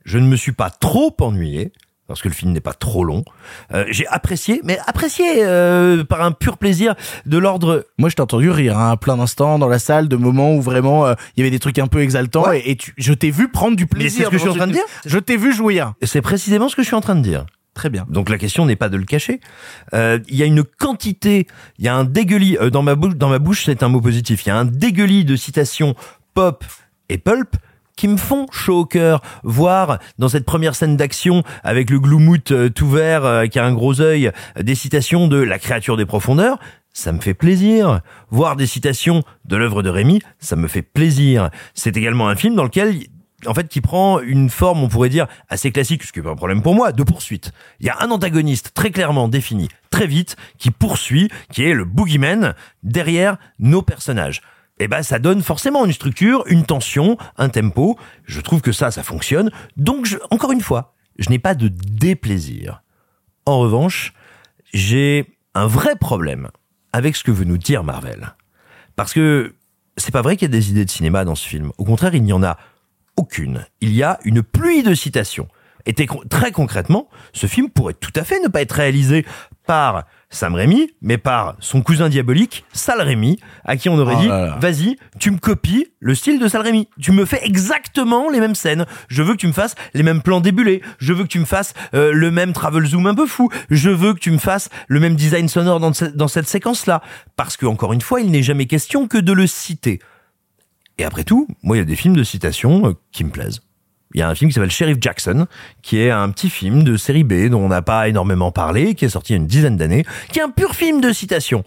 Je ne me suis pas trop ennuyé parce que le film n'est pas trop long. Euh, j'ai apprécié, mais apprécié euh, par un pur plaisir de l'ordre. moi je t'ai entendu rire hein, à plein d'instants dans la salle de moments où vraiment euh, il y avait des trucs un peu exaltants Ouais. et, et tu, je t'ai vu prendre du Mais c'est plaisir ce que je suis en train de dire. je t'ai vu jouir C'est précisément ce que je suis en train de dire. Très bien Donc la question n'est pas de le cacher. Euh, Il y a une quantité, il y a un dégueulis euh, dans ma bouche. Dans ma bouche, c'est un mot positif. Il y a un dégueulis de citations pop et pulp qui me font chaud au cœur. Voir dans cette première scène d'action avec le gloumout euh, tout vert euh, qui a un gros œil, des citations de La créature des profondeurs, ça me fait plaisir. Voir des citations de l'œuvre de Rémi, ça me fait plaisir. C'est également un film dans lequel en fait, qui prend une forme, on pourrait dire, assez classique, ce qui n'est pas un problème pour moi, de poursuite. Il y a un antagoniste très clairement défini, très vite, qui poursuit, qui est le boogeyman, derrière nos personnages. Et ben, ça donne forcément une structure, une tension, un tempo. Je trouve que ça, ça fonctionne. Donc, je, encore une fois, je n'ai pas de déplaisir. En revanche, j'ai un vrai problème avec ce que veut nous dire Marvel. Parce que c'est pas vrai qu'il y a des idées de cinéma dans ce film. Au contraire, il n'y en a aucune. Il y a une pluie de citations. Et très concrètement, ce film pourrait tout à fait ne pas être réalisé par Sam Raimi, mais par son cousin diabolique, Sal Raimi, à qui on aurait Oh dit, vas-y, tu me copies le style de Sal Raimi. Tu me fais exactement les mêmes scènes. Je veux que tu me fasses les mêmes plans débulés. Je veux que tu me fasses euh, le même travel zoom un peu fou. Je veux que tu me fasses le même design sonore dans, ce- dans cette séquence-là. Parce que, encore une fois, il n'est jamais question que de le citer. Et après tout, moi, il y a des films de citation euh, qui me plaisent. Il y a un film qui s'appelle Sheriff Jackson, qui est un petit film de série B dont on n'a pas énormément parlé, qui est sorti il y a une dizaine d'années, qui est un pur film de citation.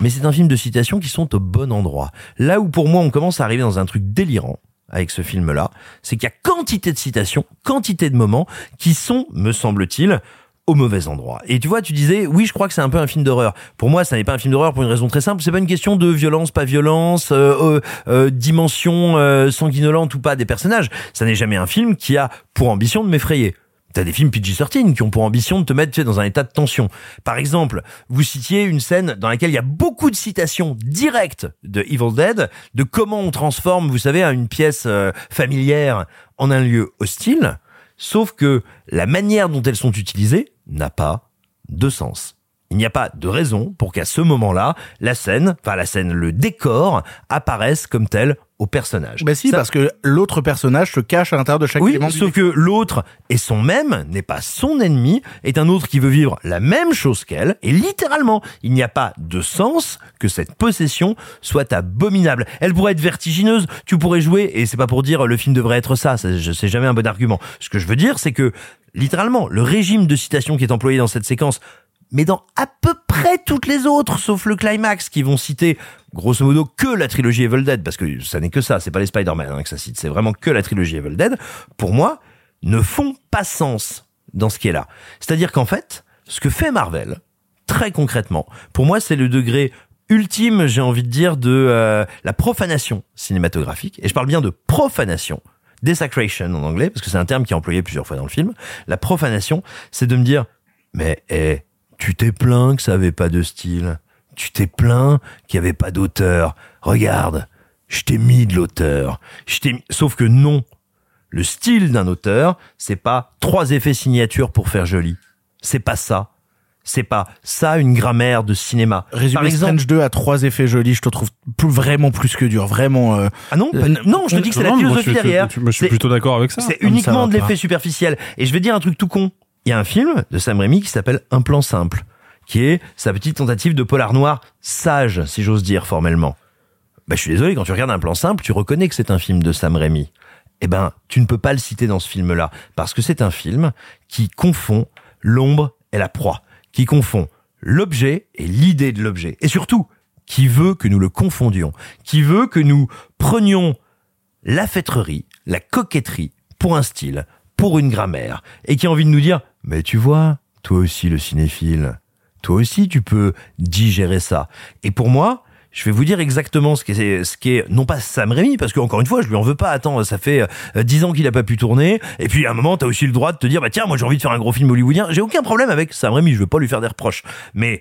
Mais c'est un film de citation qui sont au bon endroit. Là où pour moi on commence à arriver dans un truc délirant avec ce film-là, c'est qu'il y a quantité de citations, quantité de moments qui sont, me semble-t-il, au mauvais endroit. Et tu vois, tu disais, oui, je crois que c'est un peu un film d'horreur. Pour moi, ça n'est pas un film d'horreur pour une raison très simple. C'est pas une question de violence, pas violence, euh, euh, euh, dimension euh, sanguinolente ou pas des personnages. Ça n'est jamais un film qui a pour ambition de m'effrayer. T'as des films PG-13 qui ont pour ambition de te mettre tu sais, dans un état de tension. Par exemple, vous citiez une scène dans laquelle il y a beaucoup de citations directes de Evil Dead, de comment on transforme, vous savez, une pièce euh, familière en un lieu hostile. Sauf que la manière dont elles sont utilisées n'a pas de sens. Il n'y a pas de raison pour qu'à ce moment-là, la scène, enfin la scène, le décor apparaisse comme tel au personnage. Bah si, Ça- parce que l'autre personnage se cache à l'intérieur de chaque oui, élément. sauf que l'autre est son même, n'est pas son ennemi, est un autre qui veut vivre la même chose qu'elle, et littéralement, il n'y a pas de sens que cette possession soit abominable. Elle pourrait être vertigineuse, tu pourrais jouer, et c'est pas pour dire le film devrait être ça, ça je sais jamais un bon argument. Ce que je veux dire, c'est que, littéralement, le régime de citation qui est employé dans cette séquence, mais dans à peu près toutes les autres, sauf le climax, qui vont citer grosso modo que la trilogie Evil Dead, parce que ça n'est que ça, c'est pas les Spider-Man hein, que ça cite, c'est vraiment que la trilogie Evil Dead, pour moi, ne font pas sens dans ce qui est là. C'est-à-dire qu'en fait, ce que fait Marvel, très concrètement, pour moi, c'est le degré ultime, j'ai envie de dire, de euh, la profanation cinématographique, et je parle bien de profanation, desecration en anglais, parce que c'est un terme qui est employé plusieurs fois dans le film. La profanation, c'est de me dire, mais eh, tu t'es plaint que ça avait pas de style. Tu t'es plaint qu'il y avait pas d'auteur. Regarde, je t'ai mis de l'auteur. Je t'ai mis... Sauf que non. Le style d'un auteur, c'est pas trois effets signature pour faire joli. C'est pas ça. C'est pas ça une grammaire de cinéma. Résumé Par exemple, Strange 2 à trois effets jolis, je te trouve plus, vraiment plus que dur, vraiment. euh, Ah non, pas- non, je te dis que c'est la philosophie derrière. je- suis plutôt d'accord avec ça. C'est ça uniquement va de l'effet superficiel. Et je vais dire un truc tout con. Il y a un film de Sam Raimi qui s'appelle Un plan simple, qui est sa petite tentative de polar noir sage, si j'ose dire formellement. Bah, je suis désolé, quand tu regardes un plan simple, tu reconnais que c'est un film de Sam Raimi. Eh ben, tu ne peux pas le citer dans ce film-là, parce que c'est un film qui confond l'ombre et la proie, qui confond l'objet et l'idée de l'objet, et surtout, qui veut que nous le confondions, qui veut que nous prenions la fêterie, la coquetterie pour un style, pour une grammaire, et qui a envie de nous dire, mais tu vois, toi aussi le cinéphile, toi aussi tu peux digérer ça. Et pour moi, je vais vous dire exactement ce qu'est, ce qu'est non pas Sam Raimi, parce que encore une fois, je lui en veux pas. Attends, ça fait euh, dix ans qu'il a pas pu tourner, et puis à un moment, t'as aussi le droit de te dire, bah tiens, moi j'ai envie de faire un gros film hollywoodien. J'ai aucun problème avec Sam Raimi, je veux pas lui faire des reproches, mais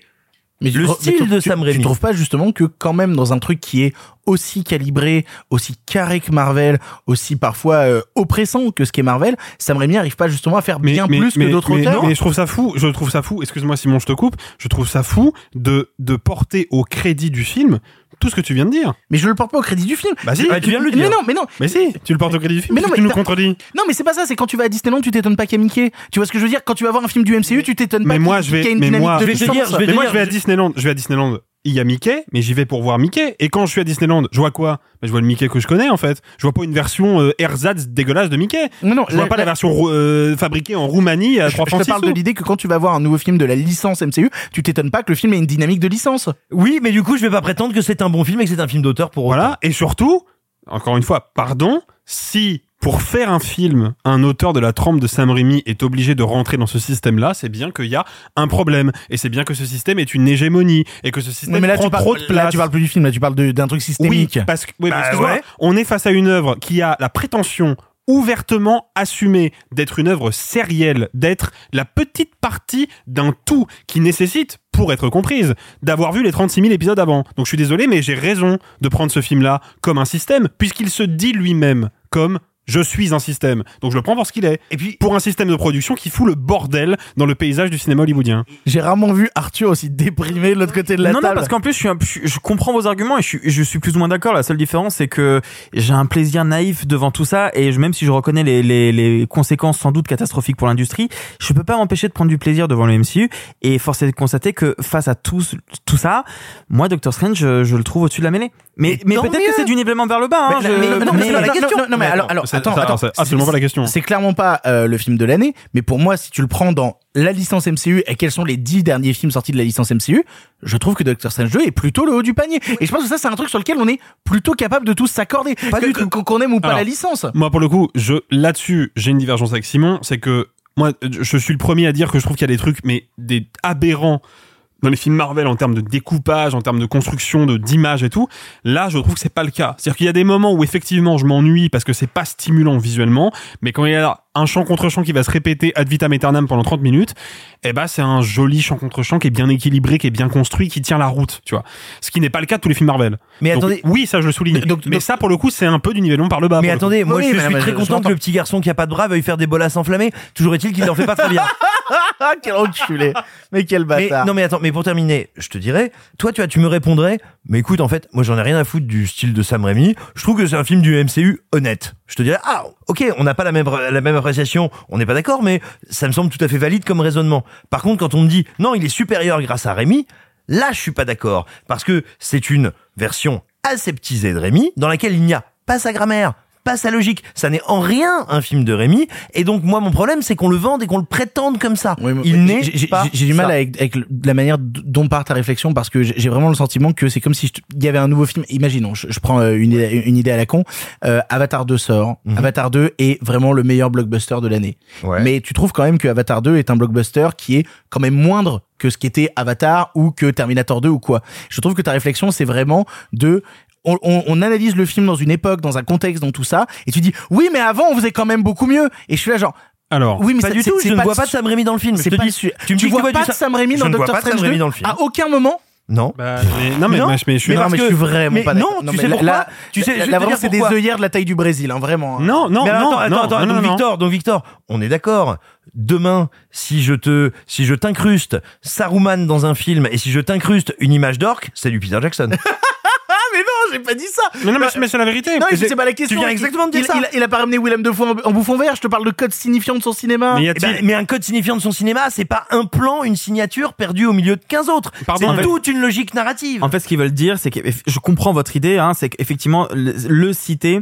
Mais le mais style tu- de Sam Raimi. Tu trouves pas justement que quand même dans un truc qui est aussi calibré, aussi carré que Marvel, aussi parfois euh, oppressant que ce qu'est Marvel, Sam Raimi arrive pas justement à faire bien plus que d'autres auteurs Mais je trouve ça fou, je trouve ça fou, excuse-moi Simon, je te coupe, je trouve ça fou de, de porter au crédit du film tout ce que tu viens de dire. Mais je le porte pas au crédit du film. Bah si, Mais- tu viens de le Mais dire. non, mais non. Mais si, tu le portes au crédit du film, Mais non, mais tu nous contredis. Non, mais c'est pas ça, c'est quand tu vas à Disneyland, tu t'étonnes pas qu'il y a Mickey. Tu vois ce que je veux dire? Quand tu vas voir un film du MCU, tu t'étonnes pas Mais moi, qu'il je qu'il y a vais, une mais moi, je vais te dire, mais moi, je vais à Disneyland, je vais à Disneyland il y a Mickey, mais j'y vais pour voir Mickey. Et quand je suis à Disneyland, je vois quoi? Bah, Je vois le Mickey que je connais en fait. Je vois pas une version euh, ersatz dégueulasse de Mickey. Non, non, je vois la- pas la, la- version euh, fabriquée en Roumanie à Je, 3 je francs te six parle de l'idée que quand tu vas voir un nouveau film de la licence MCU, tu t'étonnes pas que le film ait une dynamique de licence. Oui, mais du coup, je vais pas prétendre que c'est un bon film et que c'est un film d'auteur pour autant. Voilà. Et surtout, encore une fois, pardon, si pour faire un film, un auteur de la trempe de Sam Raimi est obligé de rentrer dans ce système-là, c'est bien qu'il y a un problème. Et c'est bien que ce système est une hégémonie. Et que ce système mais là prend tu, parles, trop de là, tu parles plus du film, là tu parles d'un truc systémique. Oui, parce que oui, Bah, ouais. on est face à une œuvre qui a la prétention ouvertement assumée d'être une œuvre sérielle, d'être la petite partie d'un tout qui nécessite, pour être comprise, d'avoir vu les 36 000 épisodes avant. Donc je suis désolé, mais j'ai raison de prendre ce film-là comme un système, puisqu'il se dit lui-même comme je suis un système. Donc je le prends pour ce qu'il est. Et puis, Pour un système de production qui fout le bordel dans le paysage du cinéma hollywoodien. J'ai rarement vu Arthur aussi déprimé de l'autre côté de la non, non, table. parce qu'en plus, je, suis un- je, je comprends vos arguments et je suis, je suis plus ou moins d'accord. La seule différence, c'est que j'ai un plaisir naïf devant tout ça et je, même si je reconnais les, les, les conséquences sans doute catastrophiques pour l'industrie, je peux pas m'empêcher de prendre du plaisir devant le MCU et force est de constater que face à tout, ça, moi, Doctor Strange, je, je le trouve au-dessus de la mêlée. Mais, peut-être que c'est du nivellement vers le bas. Hein, Mais- je- mais- non, mais mais- c'est pas la mais- question. Non, non, mais alors, alors, C'est- attends, ça- attends. c'est absolument C'est- pas la question. C'est clairement pas euh, le film de l'année, mais pour moi, si tu le prends dans la licence MCU et quels sont les dix derniers films sortis de la licence MCU, je trouve que Doctor Strange 2 est plutôt le haut du panier. Et je pense que ça, c'est un truc sur lequel on est plutôt capable de tous s'accorder. Pas Que- du que- tout. Qu'on aime ou pas Alors, la licence. Moi, pour le coup, je là-dessus, j'ai une divergence avec Simon, c'est que moi, je suis le premier à dire que je trouve qu'il y a des trucs, mais des aberrants dans les films Marvel en termes de découpage, en termes de construction, de d'image et tout. Là, je trouve que c'est pas le cas. C'est-à-dire qu'il y a des moments où effectivement, je m'ennuie parce que c'est pas stimulant visuellement, mais quand il y a un chant contre chant qui va se répéter ad vitam aeternam pendant 30 minutes, eh ben c'est un joli chant contre chant qui est bien équilibré, qui est bien construit, qui tient la route, tu vois. Ce qui n'est pas le cas de tous les films Marvel. Mais Donc, attendez. oui, ça je le souligne. Donc- mais donc- ça pour le coup, c'est un peu du nivellement par le bas. Mais attendez, moi Oui, je mais- suis mais très je- content que le petit garçon qui a pas de bras veuille faire des bolasses enflammées. Toujours est-il qu'il ne leur fait pas très bien. Quel enculé. Mais quel Mais, bâtard. non mais attends, mais pour terminer, je te dirais, toi tu vois, tu me répondrais, mais écoute en fait, moi j'en ai rien à foutre du style de Sam Raimi. Je trouve que c'est un film du MCU honnête. Je te dirais, ah ok, on n'a pas la même la même appréciation, on n'est pas d'accord, mais ça me semble tout à fait valide comme raisonnement. Par contre, quand on me dit non, il est supérieur grâce à Raimi, là je suis pas d'accord parce que c'est une version aseptisée de Raimi dans laquelle il n'y a pas sa grammaire. Pas sa logique, ça n'est en rien un film de Raimi, et donc moi mon problème c'est qu'on le vende et qu'on le prétende comme ça. Oui, il n'est j'ai- j'ai- pas J'ai du mal avec, avec la manière dont part ta réflexion parce que j'ai vraiment le sentiment que c'est comme si il y avait un nouveau film. Imaginons, je, je prends euh, une, idée- une idée à la con. euh, Avatar 2 sort. Mhm. Avatar 2 est vraiment le meilleur blockbuster de l'année. Ouais. Mais tu trouves quand même que Avatar 2 est un blockbuster qui est quand même moindre que ce qu'était Avatar ou que Terminator 2 ou quoi. Je trouve que ta réflexion c'est vraiment de on, on- on analyse le film dans une époque, dans un contexte, dans tout ça, et tu dis oui, mais avant on faisait quand même beaucoup mieux. Et je suis là genre Alors, oui, mais pas ça- du tout, je ne pas vois le pas de Sam Raimi dans le film. c'est Je te pas dis, tu me dis que vois tu vois pas de Sam Raimi je dans ne vois Doctor pas de Sam Strange Raimi 2 dans le film. À aucun moment. Non. bah, mais- non mais, Non. mais je suis Mais non, mais je suis vraiment mais pas non, d'accord. tu sais pourquoi là, Tu sais, là, te vraiment, c'est des œillères de la taille du Brésil, hein, vraiment. hein. Non, non, non, attends, non, attends, attends, non, non, donc non. Victor, donc Victor, on est d'accord. Demain, si je te, si je t'incruste Saruman dans un film et si je t'incruste une image d'orque, c'est du Peter Jackson. Mais non, j'ai pas dit ça. Mais non, mais, mais c'est la vérité. Non, c'est pas la question. viens exactement de dire il, ça. Il, a- il a pas ramené Willem Dafoe en, en bouffon vert. Je te parle de code signifiant de son cinéma. Mais y Eh ben, mais un code signifiant de son cinéma, c'est pas un plan, une signature perdue au milieu de 15 autres. Pardon, C'est en fait- toute une logique narrative. En fait, ce qu'ils veulent dire, c'est que je comprends votre idée, hein, c'est qu'effectivement, le, le citer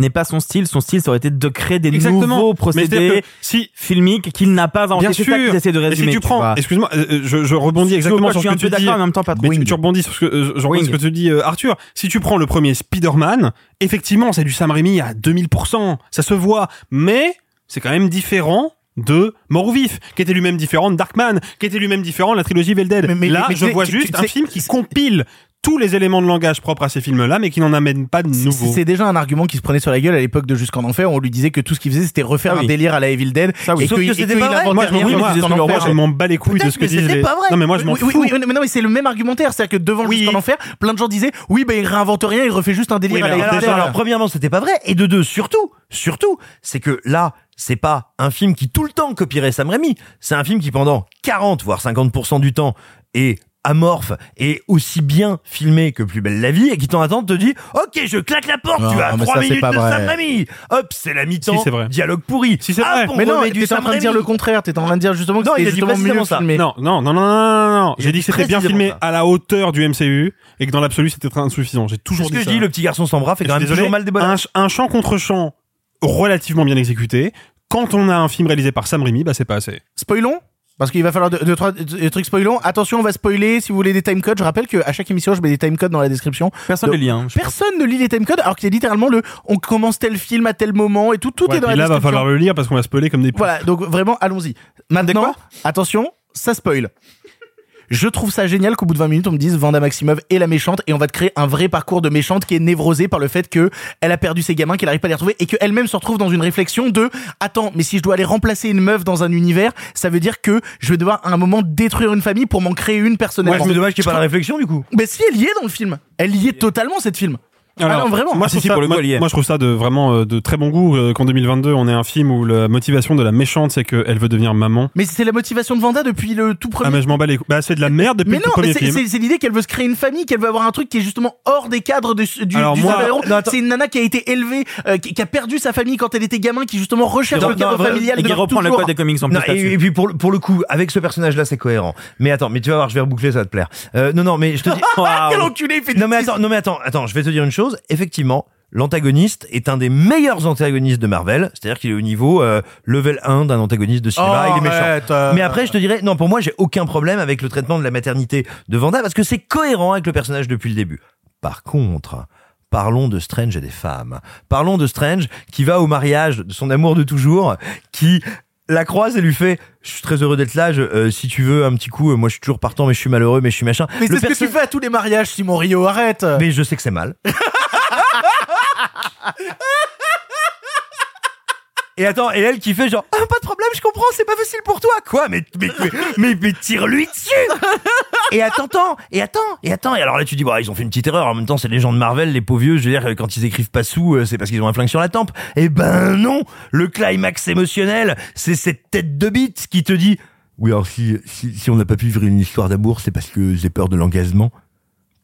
n'est pas son style. Son style, ça aurait été de créer des Exactement. nouveaux procédés si filmiques qu'il n'a pas inventés. Bien sûr. ça de Et résumer. si tu prends, excuse-moi, euh, euh, je, je rebondis Sur exactement quoi sur ce que tu dis. d'accord, en même temps pas trop. Mais tu, rebondis sur ce que, euh, je rebondis Wing. sur ce que tu dis, euh, Arthur. Si tu prends le premier Spider-Man, effectivement, c'est du Sam Raimi à 2000%. Ça se voit. Mais, c'est quand même différent de Mort ou Vif, qui était lui-même différent de Darkman, qui était lui-même différent de la trilogie Evil Dead. Mais- mais- Là, mais je vois tu- juste tu un sais- film qui compile tous les éléments de langage propres à ces films-là, mais qui n'en amène pas de nouveaux. C'est déjà un argument qui se prenait sur la gueule à l'époque de Jusqu'en Enfer. On lui disait que tout ce qu'il faisait, c'était refaire Ah oui. un délire à la Evil Dead. Ça, oui. Et Sauf que c'était pas vrai. moi, oui, moi, je m'en bats les couilles de ce que disent c'était les... pas vrai. Non, mais moi, je m'en oui, fous. oui, oui, mais non, mais c'est le même argumentaire. C'est-à-dire que devant Oui. Jusqu'en Enfer, plein de gens disaient, oui, ben, il réinvente rien, il refait juste un délire Oui, à la Evil Dead. alors, premièrement, c'était pas vrai. Et de deux, surtout, surtout, c'est que là, c'est pas un film qui tout le temps copierait Sam Raimi. C'est un film qui pendant 40 voire 50% du temps est amorphe et aussi bien filmé que Plus belle la vie et qui t'en attend te dit ok je claque la porte Non, tu as mais trois ça, c'est minutes pas de vrai. Sam Raimi hop c'est la mi-temps Si, c'est vrai. dialogue pourri Si, c'est Hop, vrai. on Mais non, t'es en train de dire le contraire. T'es en train de dire justement que Non, il c'était a dit justement mieux ça. filmé. Non, non, non, non, non, non, J'ai dit que c'était bien filmé ça. à la hauteur du MCU et que dans l'absolu c'était très insuffisant. J'ai toujours ce dit que je dis le petit garçon sans bras fait Et quand même toujours mal des bonnes un chant contre chant relativement bien exécuté. Quand on a un film réalisé par Sam Raimi, bah c'est pas assez. Spoilons parce qu'il va falloir deux, deux, trois trucs spoilons. Attention, on va spoiler. Si vous voulez des timecodes, je rappelle qu'à chaque émission, je mets des timecodes dans la description. Personne ne les lit. Hein, je pense. Personne ne lit les timecodes, alors qu'il y a littéralement le on commence tel film à tel moment et tout, tout Ouais, est dans la là, va description. falloir le lire parce qu'on va spoiler comme des. Voilà, donc vraiment, allons-y. Maintenant, attention, ça spoil. Je trouve ça génial qu'au bout de 20 minutes, on me dise Vanda Maximov est la méchante et on va te créer un vrai parcours de méchante qui est névrosée par le fait que elle a perdu ses gamins, qu'elle arrive pas à les retrouver et qu'elle-même se retrouve dans une réflexion de attends, mais si je dois aller remplacer une meuf dans un univers, ça veut dire que je vais devoir à un moment détruire une famille pour m'en créer une personnellement. c'est dommage qu'il n'y ait pas la réflexion du coup Mais si elle y est dans le film, elle y est totalement cette film. Alors, ah non, vraiment. Moi, Ah, je trouve si, si, ça, pour le moi, moi, je trouve ça de vraiment euh, de très bon goût euh, qu'en 2022, on ait un film où la motivation de la méchante, c'est qu'elle veut devenir maman. Mais c'est la motivation de Vanda depuis le tout premier Ah, mais je m'en bats les couilles. Bah, c'est de la merde depuis Mais le tout non, premier c'est- film. c'est c'est l'idée qu'elle veut se créer une famille, qu'elle veut avoir un truc qui est justement hors des cadres de, du, Alors du moi- super-héros. Non, attends. C'est une nana qui a été élevée, euh, qui, qui a perdu sa famille quand elle était gamin, qui justement recherche Non, le cadre familial. Et qui de reprend le code des comics en plus et, puis pour, le- pour le coup, avec ce personnage-là, c'est cohérent. Mais attends, mais tu vas voir, je vais reboucler, ça va te plaire. Euh, non, non, mais je te dis. Non, mais attends, non, mais attends, attends, je vais te dire une chose. Effectivement, l'antagoniste est un des meilleurs antagonistes de Marvel. C'est-à-dire qu'il est au niveau euh, level 1 d'un antagoniste de cinéma. Oh, il est méchant. arrête, euh. Mais après, je te dirais, non, pour moi, j'ai aucun problème avec le traitement de la maternité de Vanda parce que c'est cohérent avec le personnage depuis le début. Par contre, parlons de Strange et des femmes. Parlons de Strange qui va au mariage de son amour de toujours, qui la croise et lui fait je suis très heureux d'être là je- euh, si tu veux un petit coup euh, moi je suis toujours partant mais je suis malheureux mais je suis machin Mais c'est ce que tu fais à tous les mariages, Simon Rio, arrête. mais je sais que c'est mal Et attends, et elle qui fait genre, ah, pas de problème, je comprends, c'est pas facile pour toi. Quoi? Mais, mais, mais, mais, tire-lui dessus! Et attends, attends, et attends, et attends. Et alors là, tu dis, bah, ils ont fait une petite erreur. En même temps, c'est les gens de Marvel, les pauvres vieux. Je veux dire, quand ils écrivent pas sous, euh, c'est parce qu'ils ont un flingue sur la tempe. Eh ben, non! Le climax émotionnel, c'est cette tête de bite qui te dit, oui, alors si, si, si on n'a pas pu vivre une histoire d'amour, c'est parce que j'ai peur de l'engagement.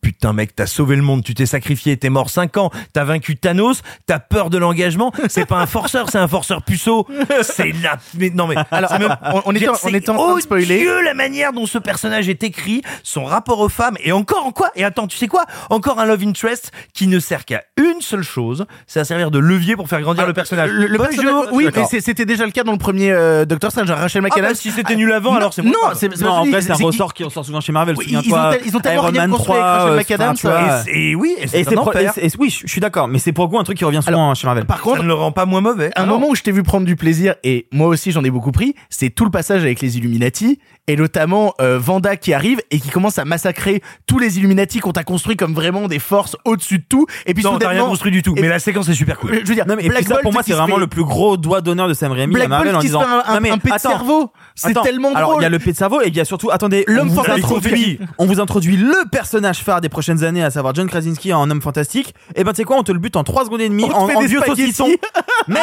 Putain mec, t'as sauvé le monde, tu t'es sacrifié, t'es mort 5 ans, t'as vaincu Thanos, t'as peur de l'engagement, c'est pas un forceur, c'est un forceur puceau. C'est la... Mais non mais... Alors, même- on- on était en- on était en train de spoiler. odieux la manière dont ce personnage est écrit, son rapport aux femmes, et encore en quoi Et attends, tu sais quoi Encore un love interest qui ne sert qu'à une seule chose, c'est à servir de levier pour faire grandir le personnage. Le, le Bonjour personnage- oui, mais c'était déjà le cas dans le premier euh, Doctor Strange. Rachel Ah McAdams. bah, si c'était nul avant, Non, alors c'est Non, c'est en vrai, c'est un ressort qui ressort souvent chez Marvel. Ils ont tel- ils ont tellement Iron rien Man construit avec 3, Rachel McAdams, enfin, et oui, et c'est oui, je suis d'accord, mais c'est pour le coup un truc qui revient souvent chez Marvel. Par contre, ça ne le rend pas moins mauvais. un Ah non. moment où je t'ai vu prendre du plaisir et moi aussi j'en ai beaucoup pris, c'est tout le passage avec les Illuminati et notamment euh, Vanda qui arrive et qui commence à massacrer tous les Illuminati qu'on t'a construit comme vraiment des forces au-dessus de tout. Et puis Non, t'as rien construit du tout. Mais la séquence est super cool. je veux dire, Non, mais Black ça, Bolt pour moi, c'est se vraiment fait- le plus gros doigt d'honneur de Sam Raimi Black à Marvel Bolt en qui se disant fait un, un, non mais un pet de attends, cerveau. C'est tellement Alors, drôle. il y a le pet de cerveau et il y a surtout, attendez, L'homme on vous fantastique. introduit- On vous introduit le personnage phare des prochaines années, à savoir John Krasinski en homme fantastique. Et ben, tu sais quoi, on te le bute en 3 secondes et demie, On en, fait en des vieux saucisson. Mais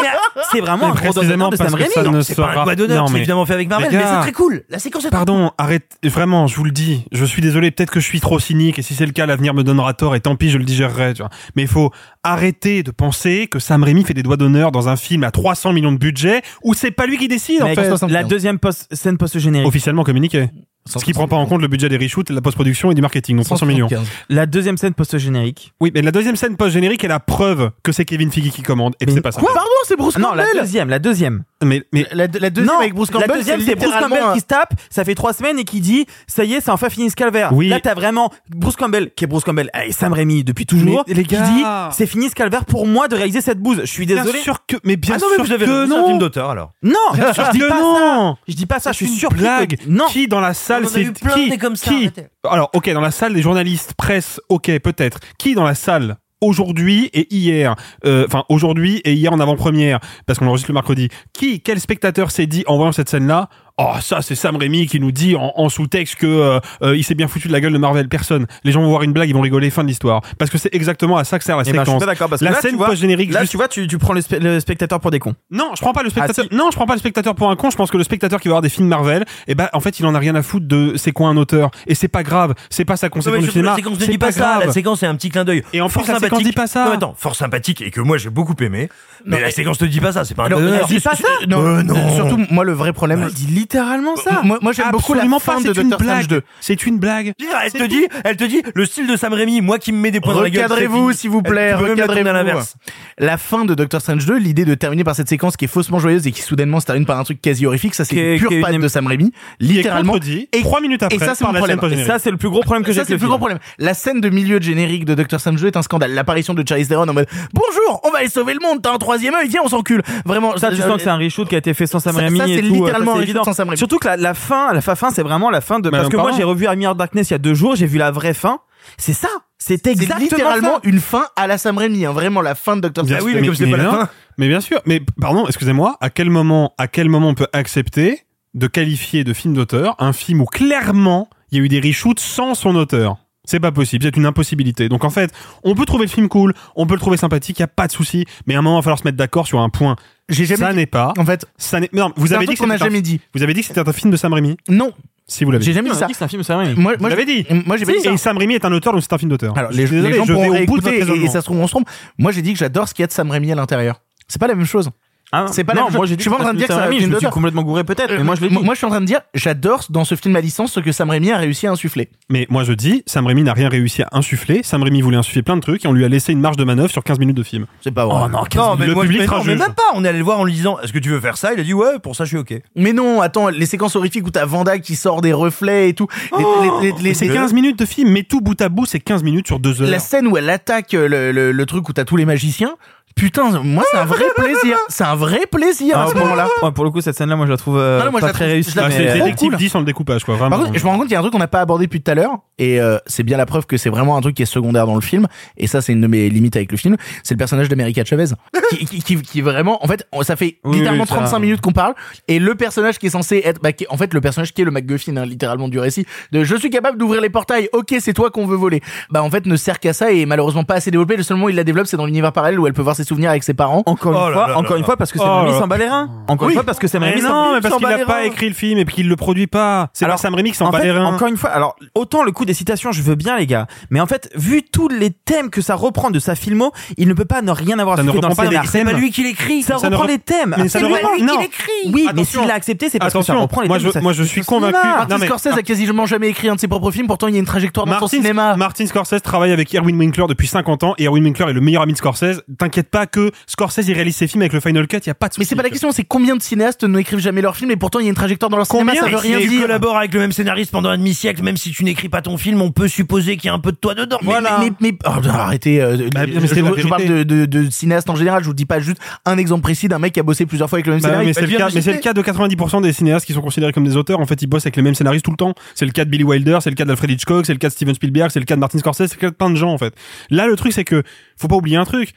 c'est vraiment un gros doigt d'honneur de Sam Raimi. C'est pas un doigt d'honneur, c'est évidemment fait avec Marvel, mais c'est très cool. La séquence Pardon, arrête. Vraiment, je vous le dis. Je suis désolé. Peut-être que je suis trop cynique. Et si c'est le cas, l'avenir me donnera tort. Et tant pis, je le digérerai. Tu vois. Mais il faut arrêter de penser que Sam Raimi fait des doigts d'honneur dans un film à 300 millions de budget où c'est pas lui qui décide en Mec, fait. la deuxième post- scène post-générique. Officiellement communiqué. Ce qui prend pas en compte le budget des reshoots, de la post-production et du marketing, donc 300 millions. La deuxième scène post-générique. Oui, mais la deuxième scène post-générique est la preuve que c'est Kevin Feige qui commande et que Mais c'est pas ça. Quoi? Pardon, c'est Bruce Ah Non, la Campbell. deuxième, la deuxième. Mais, mais La, la deuxième non, avec Bruce Campbell, la deuxième, c'est Bruce Campbell un- qui se tape. Ça fait trois semaines et qui dit, ça y est, c'est enfin fini ce calvaire. Oui. Là, t'as vraiment Bruce Campbell, qui est Bruce Campbell, et Sam Raimi depuis toujours, Mais les qui dit, c'est fini ce calvaire pour moi de réaliser cette bouse. Je suis bien désolé. sûr que, mais bien Ah non, mais sûr vous avez que un non. film d'auteur alors. Non, je dis pas non. ça. Je dis pas ça. Je suis une surpris. blague. que- Non. Qui dans la salle c'est qui comme ça, qui arrêtez. Alors, ok, dans la salle des journalistes, presse, ok, peut-être. Qui dans la salle aujourd'hui et hier, euh, enfin aujourd'hui et hier en avant-première, parce qu'on enregistre le mercredi. Qui, quel spectateur s'est dit en voyant cette scène-là, Oh, ça, c'est Sam Raimi qui nous dit en, en sous-texte que euh, euh, il s'est bien foutu de la gueule de Marvel. Personne. Les gens vont voir une blague, ils vont rigoler. Fin de l'histoire. Parce que c'est exactement à ça que sert la Eh ben, je suis séquence. pas d'accord parce que la là, scène tu vois, post-générique. Là, juste- tu vois, tu, tu prends le, spe- le spectateur pour des cons. Non, je prends pas le spectateur. Ah, si. Non, je prends pas le spectateur pour un con. Je pense que le spectateur qui va voir des films Marvel, eh ben, en fait, il en a rien à foutre de c'est quoi un auteur. Et c'est pas grave. C'est pas sa mais du cinéma. la séquence ne C'est dit pas, ça. grave. La séquence c'est un petit clin d'œil. Et en fort plus, la séquence sympathique. dit pas ça. Non, attends, fort sympathique et que moi j'ai beaucoup aimé. Mais la séquence ne dit pas ça. C'est pas un Alors, clin d'œil. elle dit pas ça non, Euh, non. Surtout, moi, le vrai problème. Littéralement ça. Moi, moi j'aime beaucoup la Absolument fin pas, de c'est une Doctor Strange blague. 2. C'est une blague. Elle te dit, elle te dit, le style de Sam Raimi, moi qui me mets des points dans la gueule. Recadrez-vous, s'il vous plaît, tourner à recadrez-vous. l'inverse. La fin de Doctor Strange 2, l'idée de terminer par cette séquence qui est faussement joyeuse et qui soudainement se termine par un truc quasi horrifique, ça c'est pure patte une- de Sam Raimi, littéralement. Et- trois minutes après et ça, c'est mon problème. Ça, c'est le plus gros problème que j'ai Ça, c'est le plus gros problème. La scène de milieu de générique de Doctor Strange 2 est un scandale. L'apparition de Charlize Theron en mode Bonjour, on va aller sauver le monde, t'as un troisième œil, viens, on s'encule. Vraiment, Ça, tu sens que c'est un reshoot qui a été fait sans Sam Raimi ça, et c'est tout, euh, littéralement évident. Sans Sam Raimi. Surtout que la, la fin, la fin, fin, c'est vraiment la fin de. Mais Parce que moi, j'ai revu Army of Darkness il y a deux jours, j'ai vu la vraie fin. C'est ça. C'est C'est exactement littéralement ça. une fin à la Sam Raimi, hein, vraiment la fin de Doctor Strange. sûr, oui, mais comme c'est pas la fin. Mais bien sûr. Mais pardon, excusez-moi. À quel moment, à quel moment on peut accepter de qualifier de film d'auteur un film où clairement il y a eu des reshoots sans son auteur? C'est pas possible, c'est une impossibilité. Donc en fait, on peut trouver le film cool, on peut le trouver sympathique, y a pas de souci, mais à un moment il va falloir se mettre d'accord sur un point. J'ai jamais ça dit- n'est pas. En fait, Ça n'est. Non, vous avez dit qu'on n'a c'était un- jamais dit. Vous avez dit que c'était un film de Sam Raimi. Non, Si vous l'avez. j'ai dit. jamais dit ça. dit que c'est un film de Sam Raimi. Moi, moi, dit. Moi, j'ai pas dit ça. Et Sam Raimi est un auteur, donc c'est un film d'auteur. Alors, les, désolé, gens je pourront vais au bout de votre réécouter et, ça se trouve, on se trompe. Moi, j'ai dit que j'adore ce qu'il y a de Sam Raimi à l'intérieur. C'est pas la même chose. Ah, c'est pas la non, même moi Je suis pas en train de dire que un Raimi, je me suis complètement gouré peut-être, mais moi je l'ai dit. Moi, je suis en train de dire, j'adore dans ce film à licence ce que Sam Raimi a réussi à insuffler. Mais moi je dis, Sam Raimi n'a rien réussi à insuffler. Sam Raimi voulait insuffler plein de trucs et on lui a laissé une marge de manœuvre sur 15 minutes de film. C'est pas vrai. Oh non, Non, mais Le moi, public mais non, mais même pas. On est allé le voir en lui disant, est-ce que tu veux faire ça? Il a dit, ouais, pour ça, je suis ok. Mais non, attends, les séquences horrifiques où t'as Vanda qui sort des reflets et tout. Les- les- les- les- C'est les- 15 minutes de film, mais tout bout à bout, c'est 15 minutes sur 2 heures. La scène où elle attaque euh, le, le- le truc où t'as tous les magiciens. Putain, moi, c'est un vrai plaisir. C'est un vrai plaisir à Ah, ce pour- moment-là. ouais, pour le coup, cette scène-là, moi je la trouve euh, Non, non, moi, je pas la très trouve- réussie. je la Ah, mais, c'est euh, détective cool. 10 sans le découpage, quoi. Vraiment. Par contre, je me rends compte qu'il y a un truc qu'on n'a pas abordé depuis tout à l'heure, et euh, c'est bien la preuve que c'est vraiment un truc qui est secondaire dans le film, et ça c'est une de mes limites avec le film, c'est le personnage d'America Chavez, qui, qui, qui, qui est vraiment, en fait, on- ça fait Oui, littéralement oui, ça- 35 minutes qu'on parle, et le personnage qui est censé être, bah, qui est- en fait, le personnage qui est le MacGuffin, hein, littéralement du récit, de je suis capable d'ouvrir les portails, ok, c'est toi qu'on veut voler, bah en fait ne sert qu'à ça, et malheureusement pas assez développé, le seul moment où il la développe c'est dans l'univers parallèle où elle peut voir ses souvenirs avec ses parents. Encore Oh une là fois, là encore là une là. fois, parce que Sam Oh Raimi là. s'en bat les reins. Encore Oui. une fois, parce que Sam Mais Raimi non, mais parce qu'il les pas écrit le film et puis qu'il le produit pas. C'est pas Alors, Sam Raimi qui s'en en bat les reins. Encore une fois, alors autant le coup des citations, je veux bien les gars, mais en fait, vu tous les thèmes que ça reprend de sa filmo, il ne peut pas ne rien avoir Ça ne fait dans le reprend pas les scénar. thèmes. C'est pas lui qui l'écrit. Ça reprend re- les thèmes. Mais ça C'est lui reprend- qui l'écrit. Oui, mais s'il l'a accepté, c'est parce que ça reprend les moi thèmes moi je suis convaincu. Martin Scorsese a quasiment jamais écrit un de ses propres films, pourtant il y a une trajectoire dans son Martin, cinéma. Martin Scorsese travaille avec Erwin Winkler depuis 50 ans et Erwin Winkler est le meilleur ami de Scorsese. T'inquiète pas que Scorsese il réalise ses films avec le Final Cut, il y a pas de souci. Mais c'est pas la question, c'est combien de cinéastes n'écrivent jamais leurs films et pourtant il y a une trajectoire dans leur cinéma, ça veut rien dire. avec le même scénariste pendant un demi-siècle, même si tu n'écris pas ton film, on peut supposer qu'il y a un peu de toi dedans. Mais, mais, mais, mais- oh, arrêtez, euh, Bah, je, mais c'est je- la je parle de, de, de cinéastes en général, je vous dis pas juste un exemple précis d'un mec qui a bossé plusieurs fois avec le même Bah, scénariste. mais c'est le, cas, mais c'est le cas de 90% des cinéastes qui sont considérés comme des auteurs. En fait, ils bossent avec les mêmes scénaristes tout le temps. C'est le cas de Billy Wilder, c'est le cas d'Alfred Hitchcock, c'est le cas de Steven Spielberg, c'est le cas de Martin Scorsese, c'est le cas de plein de gens en fait. Là, le truc c'est que faut pas oublier un truc.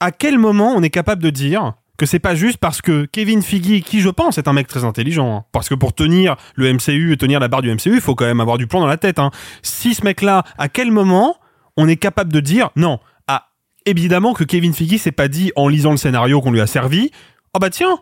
À quel moment on est capable de dire que c'est pas juste parce que Kevin Feige, qui je pense est un mec très intelligent, hein, parce que pour tenir le MCU, tenir la barre du MCU, il faut quand même avoir du plan dans la tête. Hein. Si ce mec-là, à quel moment on est capable de dire non? Ah, évidemment que Kevin Feige s'est pas dit en lisant le scénario qu'on lui a servi. Oh bah tiens,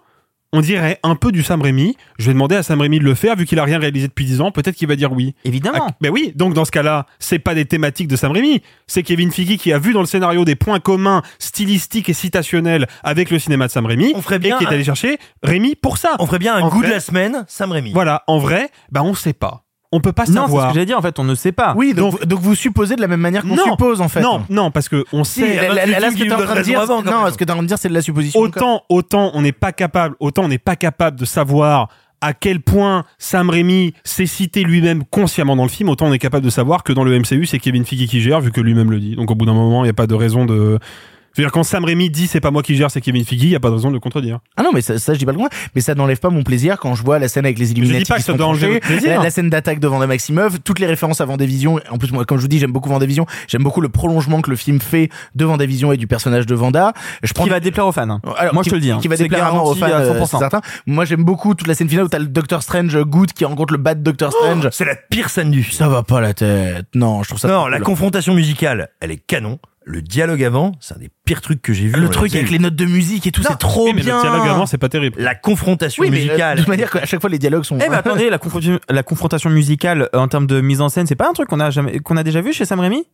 on dirait un peu du Sam Raimi. Je vais demander à Sam Raimi de le faire vu qu'il a rien réalisé depuis 10 ans. Peut-être qu'il va dire oui. Évidemment. Ah, ben oui. Donc dans ce cas-là, c'est pas des thématiques de Sam Raimi. C'est Kevin Feige qui a vu dans le scénario des points communs stylistiques et citationnels avec le cinéma de Sam Raimi. On ferait et bien qui est un- allé chercher Raimi pour ça. On ferait bien un En goût de la semaine, Sam Raimi. Voilà. En vrai, bah on sait pas. On peut pas Non, c'est ce savoir. que j'allais dire. En fait, on ne sait pas. Oui, donc, donc, vous supposez de la même manière qu'on Non. suppose en fait. Non, non, parce que on sait. là, là, là, ce que t'es en train de dire, avant, quand non, même. ce que t'es en train de dire, c'est de la supposition. autant autant on n'est pas capable autant on n'est pas capable de savoir à quel point Sam Raimi s'est cité lui-même consciemment dans le film, autant on est capable de savoir que dans le MCU, c'est Kevin Feige qui gère, vu que lui-même le dit. Donc au bout d'un moment, il n'y a pas de raison de... Je veux dire, quand Sam Raimi dit c'est pas moi qui gère, c'est Kevin Feige, il y a pas de raison de le contredire. Ah non, mais ça, ça je dis pas le contraire. Mais ça n'enlève pas mon plaisir quand je vois la scène avec les Illuminati. Je dis pas qui que ça sont doit enlever plaisir. La, la scène d'attaque de Vanda Maximov, toutes les références à Vendavision. En plus, moi, comme je vous dis, j'aime beaucoup Vendavision. J'aime beaucoup le prolongement que le film fait de Vendavision et du personnage de Vanda. Je prends Qui va déplaire aux fans. hein. Alors, Moi, qui- je te le dis. hein. Qui va déplaire à mort aux fans, à euh, 100%. c'est certain. Moi, j'aime beaucoup toute la scène finale où t'as le Doctor Strange euh, Good qui rencontre le bad Doctor Strange. C'est la pire scène du film. ça va pas la tête. Non, je trouve ça. Non, la cool. confrontation musicale, elle est canon. Le dialogue avant, c'est un des pires trucs que j'ai vu. Le truc avec les notes de musique et tout, c'est trop Oui, mais bien. le dialogue avant, c'est pas terrible. La confrontation Oui, mais musicale. de toute manière, à chaque fois, les dialogues sont. Eh ben attendez, la, confrontation- la confrontation musicale euh, en termes de mise en scène, c'est pas un truc qu'on a jamais, qu'on a déjà vu chez Sam Raimi?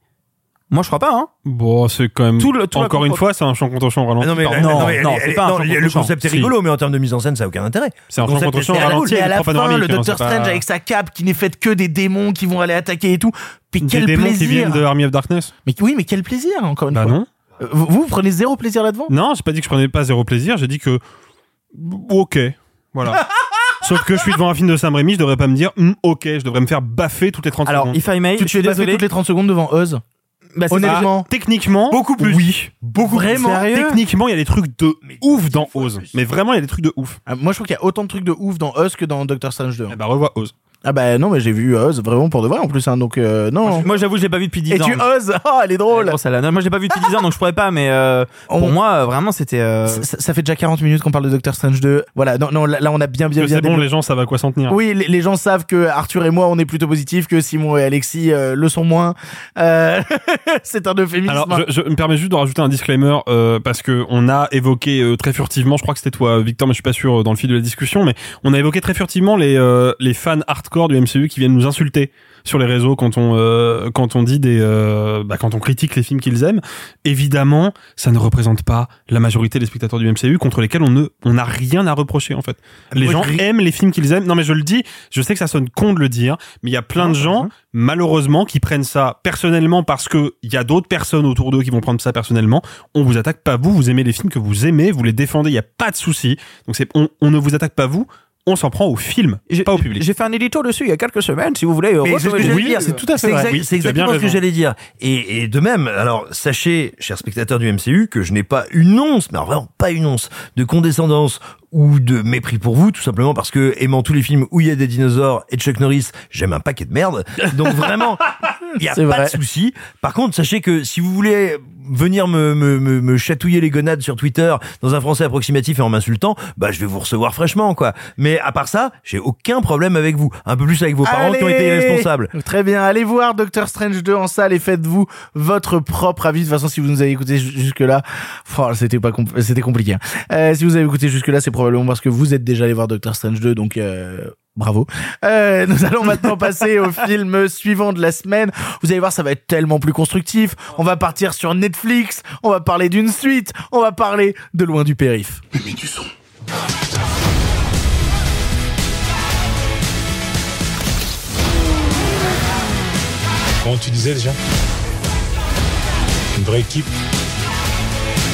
Moi, je crois pas. Hein. Bon, c'est quand même. Tout le- tout la Encore une fois, c'est un champ contre champ ralenti. Ah non, mais. Non, non, mais non, c'est pas le concept est Si. rigolo, mais en termes de mise en scène, ça a aucun intérêt. C'est un champ contre champ ralenti. Et à la fin, le Docteur Strange avec sa cape qui n'est faite que des démons qui vont aller attaquer et tout. Mais Des quel démons qui plaisir viennent de Army of Darkness. Mais oui, mais quel plaisir encore une Bah fois. non. Euh, Vous, vous prenez zéro plaisir là-devant? Non, j'ai pas dit que je prenais pas zéro plaisir, j'ai dit que. Ok. Voilà. Sauf que je suis devant un film de Sam Raimi, je devrais pas me dire, Hum, ok, je devrais me faire baffer toutes les 30 Alors, secondes. if I may, Tu je suis désolé. toutes les 30 secondes devant Oz Bah, Honnêtement. ça. Techniquement, Beaucoup plus. Oui. Beaucoup plus. Vraiment Sérieux Techniquement, il y a des trucs de Mais ouf dans Oz. plus. Mais vraiment, il y a des trucs de ouf. Ah, Moi, je trouve qu'il y a autant de trucs de ouf dans Oz que dans Doctor Strange 2. Eh bah, revois Oz. Ah bah non, mais j'ai vu Oz vraiment pour de vrai en plus. Hein, donc euh, non. Moi, j'avoue, je l'ai pas vu depuis 10 Et ans. tu Oz? Oh, elle est drôle Bon, celle-là. Non, moi, je l'ai pas vu depuis 10 ans, donc je pourrais pas, mais euh, On- pour moi, euh, vraiment, c'était. euh, ça, ça fait déjà 40 minutes qu'on parle de Doctor Strange 2. Voilà, non, non, là, là, on a bien, bien, bien C'est bon, les gens savent à quoi s'en tenir. Oui, les, les gens savent que Arthur et moi, on est plutôt positifs, que Simon et Alexis euh, le sont moins. Euh, c'est un euphémisme. Alors, je, je me permets juste de rajouter un disclaimer euh, parce que on a évoqué euh, très furtivement, je crois que c'était toi, Victor, mais je suis pas sûr dans le fil de la discussion, mais on a évoqué très furtivement les euh, les fans hardcore du MCU qui viennent nous insulter sur les réseaux quand on euh, quand on dit des euh, bah, quand on critique les films qu'ils aiment. Évidemment, ça ne représente pas la majorité des spectateurs du MCU contre lesquels on ne on n'a rien à reprocher en fait. Les Moi, gens je aiment les films qu'ils aiment. Non mais je le dis, je sais que ça sonne con de le dire, mais il y a plein de gens malheureusement qui prennent ça personnellement parce que il y a d'autres personnes autour d'eux qui vont prendre ça personnellement. On vous attaque pas vous, vous aimez les films que vous aimez, vous les défendez, il y a pas de souci. Donc c'est on, on ne vous attaque pas vous, on s'en prend au film, J'ai- pas au public. J'ai fait un édito dessus il y a quelques semaines, si vous voulez. C'est ce tout à fait vrai. c'est exactement ce que j'allais dire. Et, et de même, alors sachez, chers spectateurs du MCU, que je n'ai pas une once, mais alors vraiment pas une once, de condescendance ou de mépris pour vous, tout simplement parce que aimant tous les films où il y a des dinosaures et Chuck Norris, j'aime un paquet de merde. Donc vraiment, il n'y a pas vrai. de souci. Par contre, sachez que si vous voulez venir me, me, me, me chatouiller les gonades sur Twitter dans un français approximatif et en m'insultant, bah je vais vous recevoir fraîchement quoi. Mais à part ça, j'ai aucun problème avec vous. Un peu plus avec vos parents qui ont été Allez responsables. Très bien, allez voir Doctor Strange 2 en salle et faites-vous votre propre avis. De toute façon, si vous nous avez écouté jusque là, c'était pas compl- c'était compliqué. hein. Euh, si vous avez écouté jusque là, c'est probablement parce que vous êtes déjà allé voir Doctor Strange 2, donc euh, bravo. Euh, nous allons maintenant passer au film suivant de la semaine. Vous allez voir, ça va être tellement plus constructif. On va partir sur Netflix, on va parler d'une suite, on va parler de Loin du périph. Mais du son. Comment tu disais déjà? Une vraie équipe?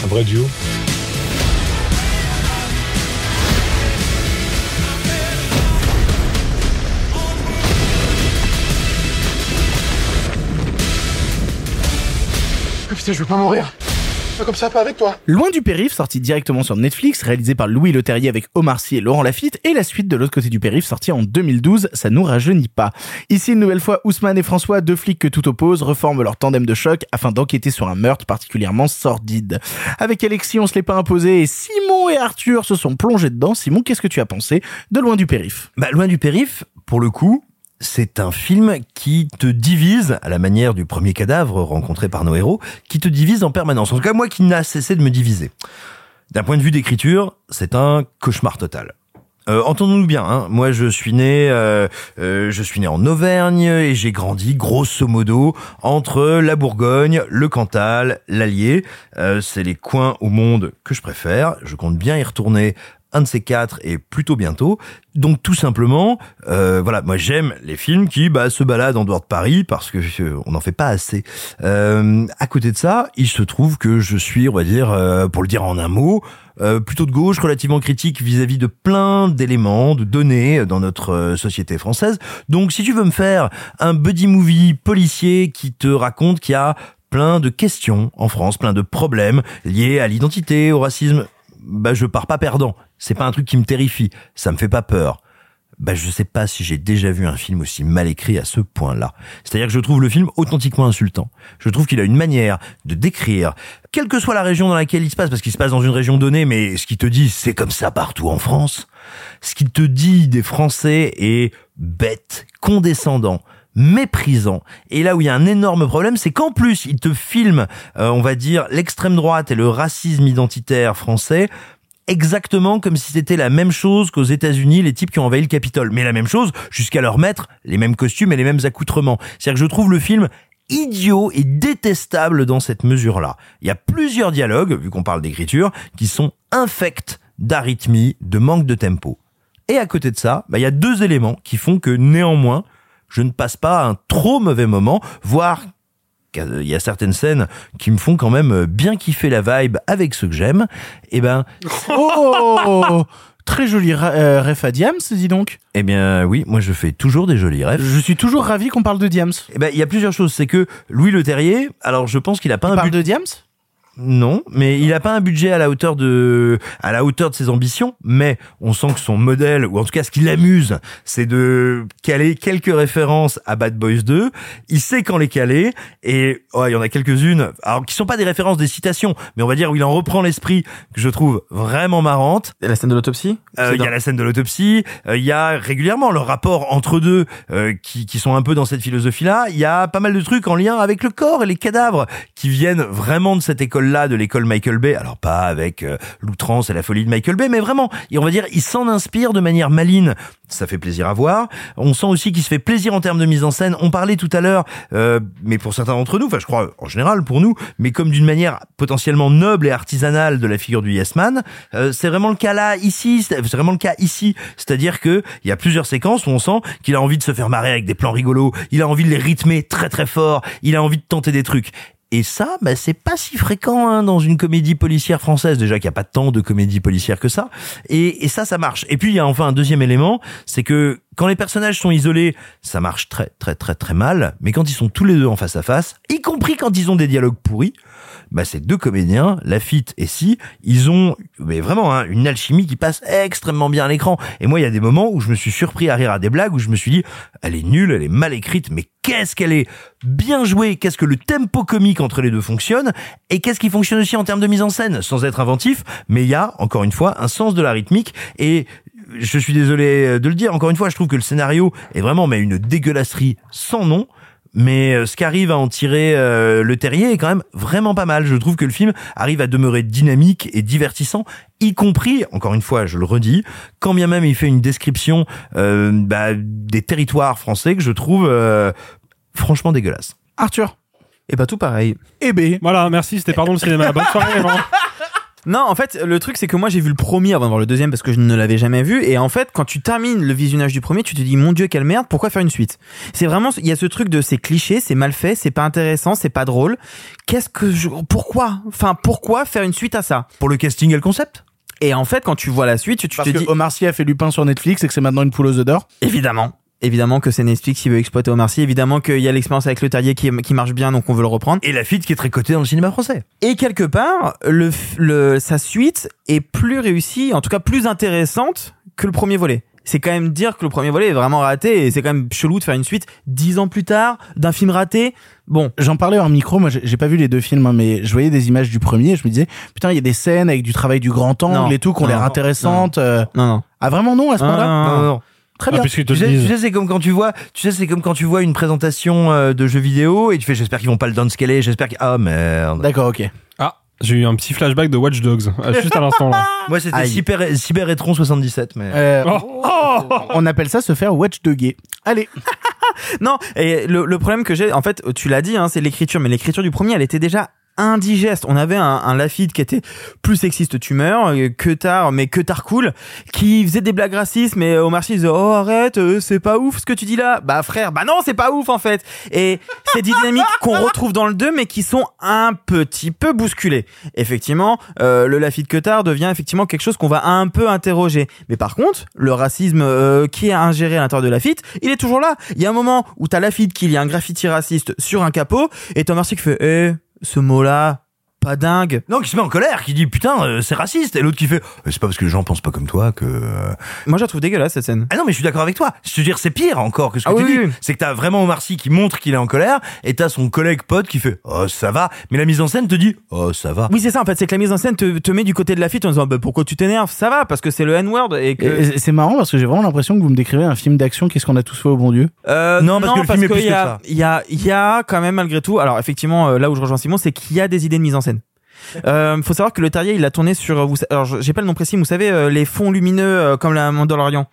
Un vrai duo? Putain, je veux pas mourir. Pas comme ça, pas avec toi. Loin du périph, sorti directement sur Netflix, réalisé par Louis Leterrier avec Omar Sy et Laurent Lafitte, et la suite de l'autre côté du périph, sorti en 2012, ça nous rajeunit pas. Ici, une nouvelle fois, Ousmane et François, deux flics que tout oppose, reforment leur tandem de choc afin d'enquêter sur un meurtre particulièrement sordide. Avec Alexis, on se l'est pas imposé, et Simon et Arthur se sont plongés dedans. Simon, qu'est-ce que tu as pensé de Loin du périph? Bah, Loin du périph, pour le coup, c'est un film qui te divise, à la manière du premier cadavre rencontré par nos héros, qui te divise en permanence. En tout cas, moi qui n'a cessé de me diviser. D'un point de vue d'écriture, c'est un cauchemar total. Euh, Entendons-nous bien, hein. moi je suis né, euh, euh, je suis né en Auvergne et j'ai grandi grosso modo entre la Bourgogne, le Cantal, l'Allier. Euh, c'est les coins au monde que je préfère. Je compte bien y retourner un de ces quatre et plutôt bientôt. Donc tout simplement, euh, voilà, moi j'aime les films qui bah, se baladent en dehors de Paris parce que euh, on n'en fait pas assez. Euh, à côté de ça, il se trouve que je suis, on va dire, euh, pour le dire en un mot, euh, plutôt de gauche, relativement critique vis-à-vis de plein d'éléments, de données dans notre société française. Donc si tu veux me faire un buddy movie policier qui te raconte qu'il y a plein de questions en France, plein de problèmes liés à l'identité, au racisme. Bah, je pars pas perdant. C'est pas un truc qui me terrifie. Ça me fait pas peur. Bah, je sais pas si j'ai déjà vu un film aussi mal écrit à ce point-là. C'est-à-dire que je trouve le film authentiquement insultant. Je trouve qu'il a une manière de décrire, quelle que soit la région dans laquelle il se passe, parce qu'il se passe dans une région donnée, mais ce qu'il te dit, c'est comme ça partout en France. Ce qu'il te dit des Français est bête, condescendant, méprisant. Et là où il y a un énorme problème, c'est qu'en plus, il te filme, euh, on va dire, l'extrême droite et le racisme identitaire français exactement comme si c'était la même chose qu'aux États-Unis, les types qui ont envahi le Capitole. Mais la même chose jusqu'à leur mettre les mêmes costumes et les mêmes accoutrements. C'est-à-dire que je trouve le film idiot et détestable dans cette mesure-là. Il y a plusieurs dialogues, vu qu'on parle d'écriture, qui sont infects d'arythmie, de manque de tempo. Et à côté de ça, bah, il y a deux éléments qui font que néanmoins, je ne passe pas un trop mauvais moment, voire il y a certaines scènes qui me font quand même bien kiffer la vibe avec ceux que j'aime. Et ben, Oh Très joli euh, ref à Diams, dis donc. eh bien oui, moi je fais toujours des jolis rêves. Je suis toujours ravi qu'on parle de Diams. Eh ben, il y a plusieurs choses. C'est que Louis Le Terrier, alors je pense qu'il a pas On un parle budget. de Diams? Non, mais il a pas un budget à la hauteur de, à la hauteur de ses ambitions. Mais on sent que son modèle, ou en tout cas ce qui l'amuse, c'est de caler quelques références à Bad Boys 2. Il sait quand les caler, et oh, il y en a quelques-unes, alors qui sont pas des références, des citations, mais on va dire où il en reprend l'esprit que je trouve vraiment marrante. La scène de l'autopsie Euh, Il y a la scène de l'autopsie, euh, il y a régulièrement le rapport entre deux euh, qui, qui sont un peu dans cette philosophie-là. Il y a pas mal de trucs en lien avec le corps et les cadavres qui viennent vraiment de cette de l'école Michael Bay. Alors pas avec euh, l'outrance et la folie de Michael Bay, mais vraiment, on va dire, il s'en inspire de manière maligne. Ça fait plaisir à voir. On sent aussi qu'il se fait plaisir en termes de mise en scène. On parlait tout à l'heure, euh, mais pour certains d'entre nous, enfin je crois en général pour nous, mais comme d'une manière potentiellement noble et artisanale de la figure du Yes Man, euh, c'est vraiment le cas là, ici, c'est c'est vraiment le cas ici. C'est-à-dire que il y a plusieurs séquences où on sent qu'il a envie de se faire marrer avec des plans rigolos, il a envie de les rythmer très très fort, il a envie de tenter des trucs. Et ça, bah, c'est pas si fréquent hein, dans une comédie policière française. Déjà qu'il n'y a pas tant de comédies policières que ça. Et, et ça, ça marche. Et puis il y a enfin un deuxième élément, c'est que quand les personnages sont isolés, ça marche très très très très mal. Mais quand ils sont tous les deux en face à face, y compris quand ils ont des dialogues pourris, bah ces deux comédiens, Lafitte et Si, ils ont mais vraiment hein, une alchimie qui passe extrêmement bien à l'écran. Et moi, il y a des moments où je me suis surpris à rire à des blagues où je me suis dit, elle est nulle, elle est mal écrite, mais qu'est-ce qu'elle est bien jouée, qu'est-ce que le tempo comique entre les deux fonctionne, et qu'est-ce qui fonctionne aussi en termes de mise en scène, sans être inventif, mais il y a, encore une fois, un sens de la rythmique, et je suis désolé de le dire, encore une fois, je trouve que le scénario est vraiment mais une dégueulasserie sans nom, mais euh, ce qu'arrive à en tirer euh, le terrier est quand même vraiment pas mal. Je trouve que le film arrive à demeurer dynamique et divertissant, y compris, encore une fois, je le redis, quand bien même il fait une description euh, bah, des territoires français que je trouve euh, franchement dégueulasse. Arthur Et bah tout pareil. Eh ben. Voilà, merci, c'était Pardon le cinéma. Bonne soirée. Non, en fait, le truc c'est que moi j'ai vu le premier avant de voir le deuxième parce que je ne l'avais jamais vu. Et en fait, quand tu termines le visionnage du premier, tu te dis mon dieu quelle merde, pourquoi faire une suite? C'est vraiment il y a ce truc de c'est cliché, c'est mal fait, c'est pas intéressant, c'est pas drôle. Qu'est-ce que je pourquoi? Enfin, pourquoi faire une suite à ça? Pour le casting et le concept? Et en fait, quand tu vois la suite, tu Parce te que dis Omar Sy a fait Lupin sur Netflix et que c'est maintenant une poule aux œufs d'or? évidemment Évidemment que c'est Netflix qui veut exploiter Omar Sy, évidemment qu'il y a l'expérience avec le terrier qui, qui marche bien, donc on veut le reprendre. Et Lafitte qui est très coté dans le cinéma français. Et quelque part, le, le, sa suite est plus réussie, en tout cas plus intéressante que le premier volet. C'est quand même dire que le premier volet est vraiment raté et c'est quand même chelou de faire une suite dix ans plus tard d'un film raté. Bon, J'en parlais en micro, moi j'ai pas vu les deux films, hein, mais je voyais des images du premier et je me disais, putain, il y a des scènes avec du travail du grand angle Non. et tout qui ont Non. l'air intéressantes. euh. non, non. Ah vraiment non à ce Non, moment-là non, Non, non, non. Très Ah, bien. te Tu sais, tu sais, c'est comme quand tu vois, tu sais, c'est comme quand tu vois une présentation euh, de jeux vidéo et tu fais, j'espère qu'ils vont pas le downscaler, j'espère qu'ils, ah merde. D'accord, ok. Ah, j'ai eu un petit flashback de Watch Dogs, euh, juste à l'instant là. Moi, c'était. Cyber, Cyber Etron 77, mais. Euh, Oh. On appelle ça se faire watch gay. Allez. Non, et le, le problème que j'ai, en fait, tu l'as dit, hein, c'est l'écriture, mais l'écriture du premier, elle était déjà indigeste. On avait un, un Lafitte qui était plus sexiste tumeur, euh, que tard, mais que tard cool, qui faisait des blagues racistes, mais Omar Sy disait oh arrête, euh, c'est pas ouf ce que tu dis là. Bah frère, bah non c'est pas ouf en fait. Et c'est des dynamiques qu'on retrouve dans le 2 mais qui sont un petit peu bousculées. Effectivement, euh, le Lafitte que tard devient effectivement quelque chose qu'on va un peu interroger. Mais par contre, le racisme euh, qui est ingéré à l'intérieur de Lafitte, il est toujours là. Il y a un moment où t'as Lafitte qui lit un graffiti raciste sur un capot et t'as Omar Sy qui fait eh ce mot-là, pas dingue. Non, qui se met en colère, qui dit putain, euh, c'est raciste. Et l'autre qui fait, Euh, c'est pas parce que les gens pensent pas comme toi que. euh, Moi, je la trouve dégueulasse cette scène. Ah non, mais je suis d'accord avec toi. Je veux dire, c'est pire encore que ce que Ah tu oui, dis. oui. C'est que t'as vraiment Omar Sy qui montre qu'il est en colère, et t'as son collègue pote qui fait, oh ça va. Mais la mise en scène te dit, oh ça va. Oui, c'est ça en fait, c'est que la mise en scène te, te met du côté de Lafitte en disant bah, pourquoi tu t'énerves? Ça va, parce que c'est le N-word et que. Et C'est marrant parce que j'ai vraiment l'impression que vous me décrivez un film d'action. Qu'est-ce qu'on a tous fait au bon Dieu Euh, Non, parce que le film est plus que ça. Il y a, il y a quand même malgré tout. Alors effectivement, euh, là où je rejoins Simon, c'est qu'il y a des idées de mise en scène. Euh, faut savoir que le Terrier, il a tourné sur. Vous, alors j'ai pas le nom précis, mais vous savez euh, les fonds lumineux euh, comme la Mandalorian.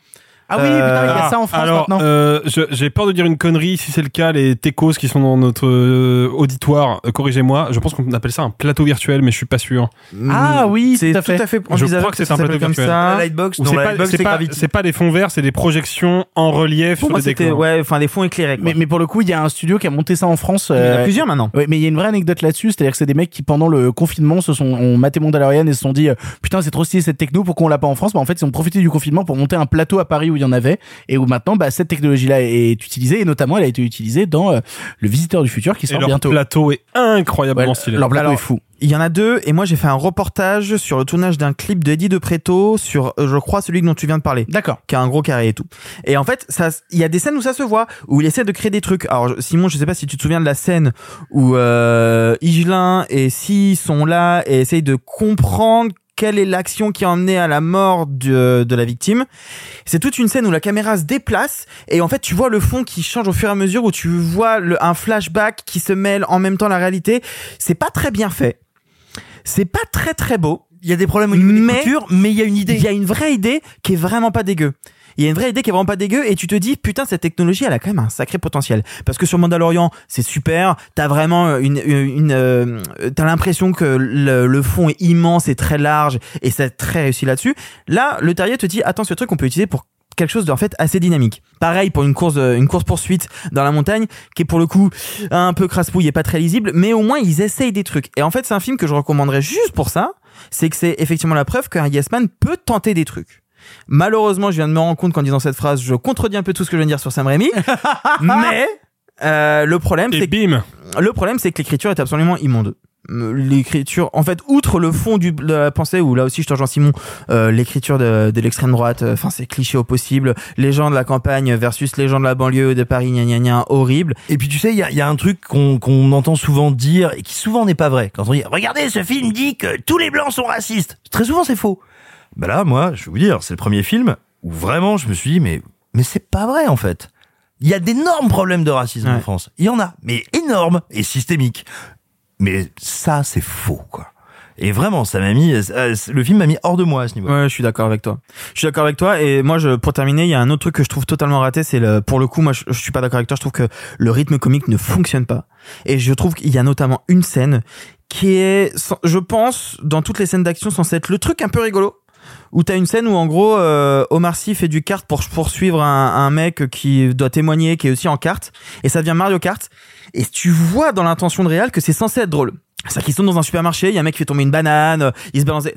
Ah oui, Euh, putain, il y a ça en France Alors, maintenant. euh, j'ai peur de dire une connerie. Si c'est le cas, les techos qui sont dans notre euh, auditoire, euh, corrigez-moi. Je pense qu'on appelle ça un plateau virtuel, mais je suis pas sûr. Ah oui, c'est tout à fait. Je crois que c'est un plateau comme virtuel. ça. La Lightbox, c'est pas, c'est pas, des fonds verts, c'est des projections en relief Pour sur moi, des écrans. ouais, enfin des fonds éclairés. Quoi. Mais, mais pour le coup, il y a un studio qui a monté ça en France. il y en a euh, plusieurs maintenant. Ouais, mais il y a une vraie anecdote là-dessus, c'est-à-dire que c'est des mecs qui pendant le confinement se sont ont maté Mandalorian et se sont dit euh, putain c'est trop stylé cette techno pourquoi on l'a pas en France? Bah en fait ils ont profité du confinement pour monter un plateau à Paris où il y en avait et où maintenant bah cette technologie là est utilisée et notamment elle a été utilisée dans euh, le Visiteur du futur qui Et sort leur bientôt. plateau est incroyablement Ouais, stylé. leur plateau Alors, est fou. Il y en a deux, et moi j'ai fait un reportage sur le tournage d'un clip de Eddie de Preto sur, euh, je crois, celui dont tu viens de parler. D'accord. Qui a un gros carré et tout. Et en fait, ça, il y a des scènes où ça se voit, où il essaie de créer des trucs. Alors, Simon, je sais pas si tu te souviens de la scène où euh, Higelin et Si sont là et essayent de comprendre quelle est l'action qui a emmené à la mort de, de la victime. C'est toute une scène où la caméra se déplace et en fait tu vois le fond qui change au fur et à mesure où tu vois le, un flashback qui se mêle en même temps à la réalité. C'est pas très bien fait. C'est pas très très beau. Il y a des problèmes au niveau des Mais- coutures, mais il y a une idée. Il y a une vraie idée qui est vraiment pas dégueu. Il y a une vraie idée qui est vraiment pas dégueu et tu te dis putain cette technologie elle a quand même un sacré potentiel parce que sur Mandalorian c'est super t'as vraiment une une euh, t'as l'impression que le, le fond est immense et très large et c'est très réussi là-dessus là le terrier te dit attends ce truc on peut utiliser pour quelque chose de en fait assez dynamique. Pareil pour une course euh, une course poursuite dans la montagne qui est pour le coup un peu crasse-pouille et pas très lisible mais au moins ils essayent des trucs. Et en fait c'est un film que je recommanderais juste pour ça, c'est que c'est effectivement la preuve qu'un Yes Man peut tenter des trucs. Malheureusement, je viens de me rendre compte qu'en disant cette phrase, je contredis un peu tout ce que je viens de dire sur Sam Raimi. mais euh, le problème, Et c'est bim le problème, c'est que l'écriture est absolument immonde. Euh, L'écriture, en fait, outre le fond du, de la pensée, où là aussi je te rejoins Simon, euh, l'écriture de, de l'extrême droite, euh, enfin c'est cliché au possible, les gens de la campagne versus les gens de la banlieue de Paris, gna gna gna, horrible. Et puis tu sais, il y a, il y a un truc qu'on qu'on entend souvent dire et qui souvent n'est pas vrai. Quand on dit regardez, ce film dit que tous les blancs sont racistes. Très souvent c'est faux. Bah là, moi, je vais vous dire, c'est le premier film où vraiment je me suis dit mais mais c'est pas vrai en fait. Il y a d'énormes problèmes de racisme en. France. Il y en a, mais énormes et systémiques. Mais ça, c'est faux quoi. Et vraiment, ça m'a mis, euh, le film m'a mis hors de moi à ce niveau. Ouais, je suis d'accord avec toi. Je suis d'accord avec toi. Et moi, je, pour terminer, il y a un autre truc que je trouve totalement raté. C'est le, pour le coup, moi, je, je suis pas d'accord avec toi. Je trouve que le rythme comique ne fonctionne pas. Et je trouve qu'il y a notamment une scène qui est, je pense, dans toutes les scènes d'action, censée être le truc un peu rigolo. Où t'as une scène où en gros euh, Omar Sy fait du kart pour poursuivre un, un mec qui doit témoigner, qui est aussi en kart, et ça devient Mario Kart. Et tu vois dans l'intention de réal que c'est censé être drôle. C'est-à-dire qu'ils sont dans un supermarché, il y a un mec qui fait tomber une banane, il se balance.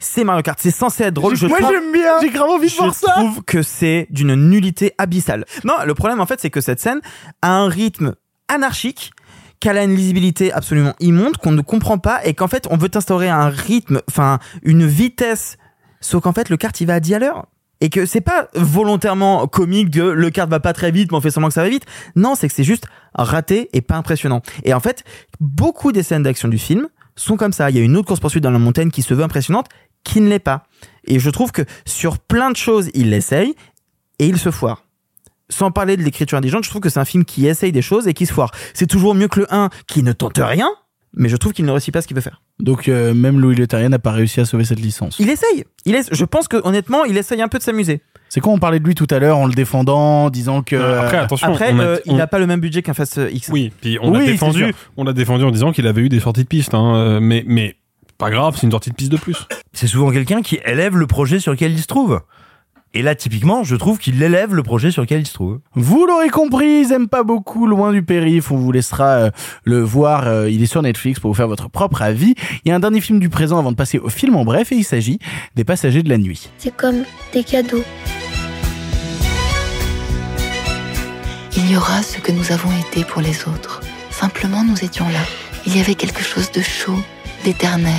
C'est Mario Kart, c'est censé être drôle. Je Moi j'aime bien, j'ai grave envie de je voir ça. trouve que c'est d'une nullité abyssale. Non, le problème en fait, c'est que cette scène a un rythme anarchique qu'elle a une lisibilité absolument immonde, qu'on ne comprend pas, et qu'en fait, on veut instaurer un rythme, enfin, une vitesse, sauf qu'en fait, le kart, il va à 10 à l'heure. Et que c'est pas volontairement comique de le kart va pas très vite, mais on fait semblant que ça va vite. Non, c'est que c'est juste raté et pas impressionnant. Et en fait, beaucoup des scènes d'action du film sont comme ça. Il y a une autre course-poursuite dans la montagne qui se veut impressionnante, qui ne l'est pas. Et je trouve que sur plein de choses, il l'essaye et il se foire. Sans parler de l'écriture indigente, je trouve que c'est un film qui essaye des choses et qui se foire. C'est toujours mieux que le 1 qui ne tente rien, mais je trouve qu'il ne réussit pas ce qu'il veut faire. Donc euh, même Louis Le Terrien n'a pas réussi à sauver cette licence. Il essaye. Il essa- Je pense que honnêtement, il essaye un peu de s'amuser. C'est quoi on parlait de lui tout à l'heure en le défendant, en disant que Euh, après, attention, Après, on a- euh, il n'a pas le même budget qu'un Fast X. Oui, puis on Oui, l'a défendu, on l'a défendu en disant qu'il avait eu des sorties de piste, hein, euh, mais mais pas grave, c'est une sortie de piste de plus. C'est souvent quelqu'un qui élève le projet sur lequel il se trouve. Et là, typiquement, je trouve qu'il élève le projet sur lequel il se trouve. Vous l'aurez compris, ils aiment pas beaucoup Loin du périph. On vous laissera euh, le voir. euh, il est sur Netflix pour vous faire votre propre avis. Il y a un dernier film du présent avant de passer au film en bref et il s'agit des Passagers de la nuit. C'est comme des cadeaux. Il y aura ce que nous avons été pour les autres. Simplement, nous étions là. Il y avait quelque chose de chaud, d'éternel.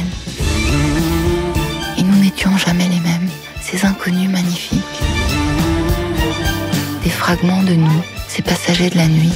Et nous n'étions jamais les mêmes. Ces inconnus magnifiques. Des fragments de nous, ces passagers de la nuit.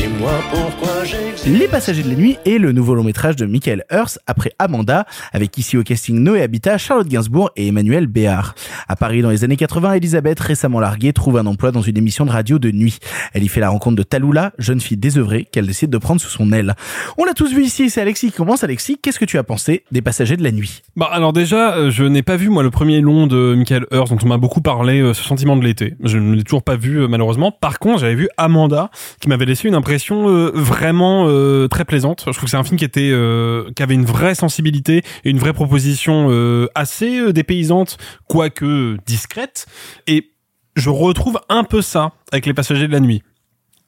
Dis-moi pourquoi j'existe. Les Passagers de la nuit est le nouveau long métrage de Michael Hurst après Amanda, avec ici au casting Noé Habitat, Charlotte Gainsbourg et Emmanuel Béard. À Paris dans les années 80, Elisabeth, récemment larguée, trouve un emploi dans une émission de radio de nuit. Elle y fait la rencontre de Taloula, jeune fille désœuvrée qu'elle décide de prendre sous son aile. On l'a tous vu ici, c'est Alexis qui commence. Alexis, qu'est-ce que tu as pensé des Passagers de la nuit? Bah alors déjà, euh, je n'ai pas vu moi le premier long de Michael Hurst, dont on m'a beaucoup parlé, euh, ce sentiment de l'été. Je ne l'ai toujours pas vu euh, malheureusement. Par contre, j'avais vu Amanda, qui m'avait laissé une impression euh, vraiment euh, très plaisante. Je trouve que c'est un film qui était, euh, qui avait une vraie sensibilité et une vraie proposition assez dépaysante, quoique discrète. Et je retrouve un peu ça avec les passagers de la nuit.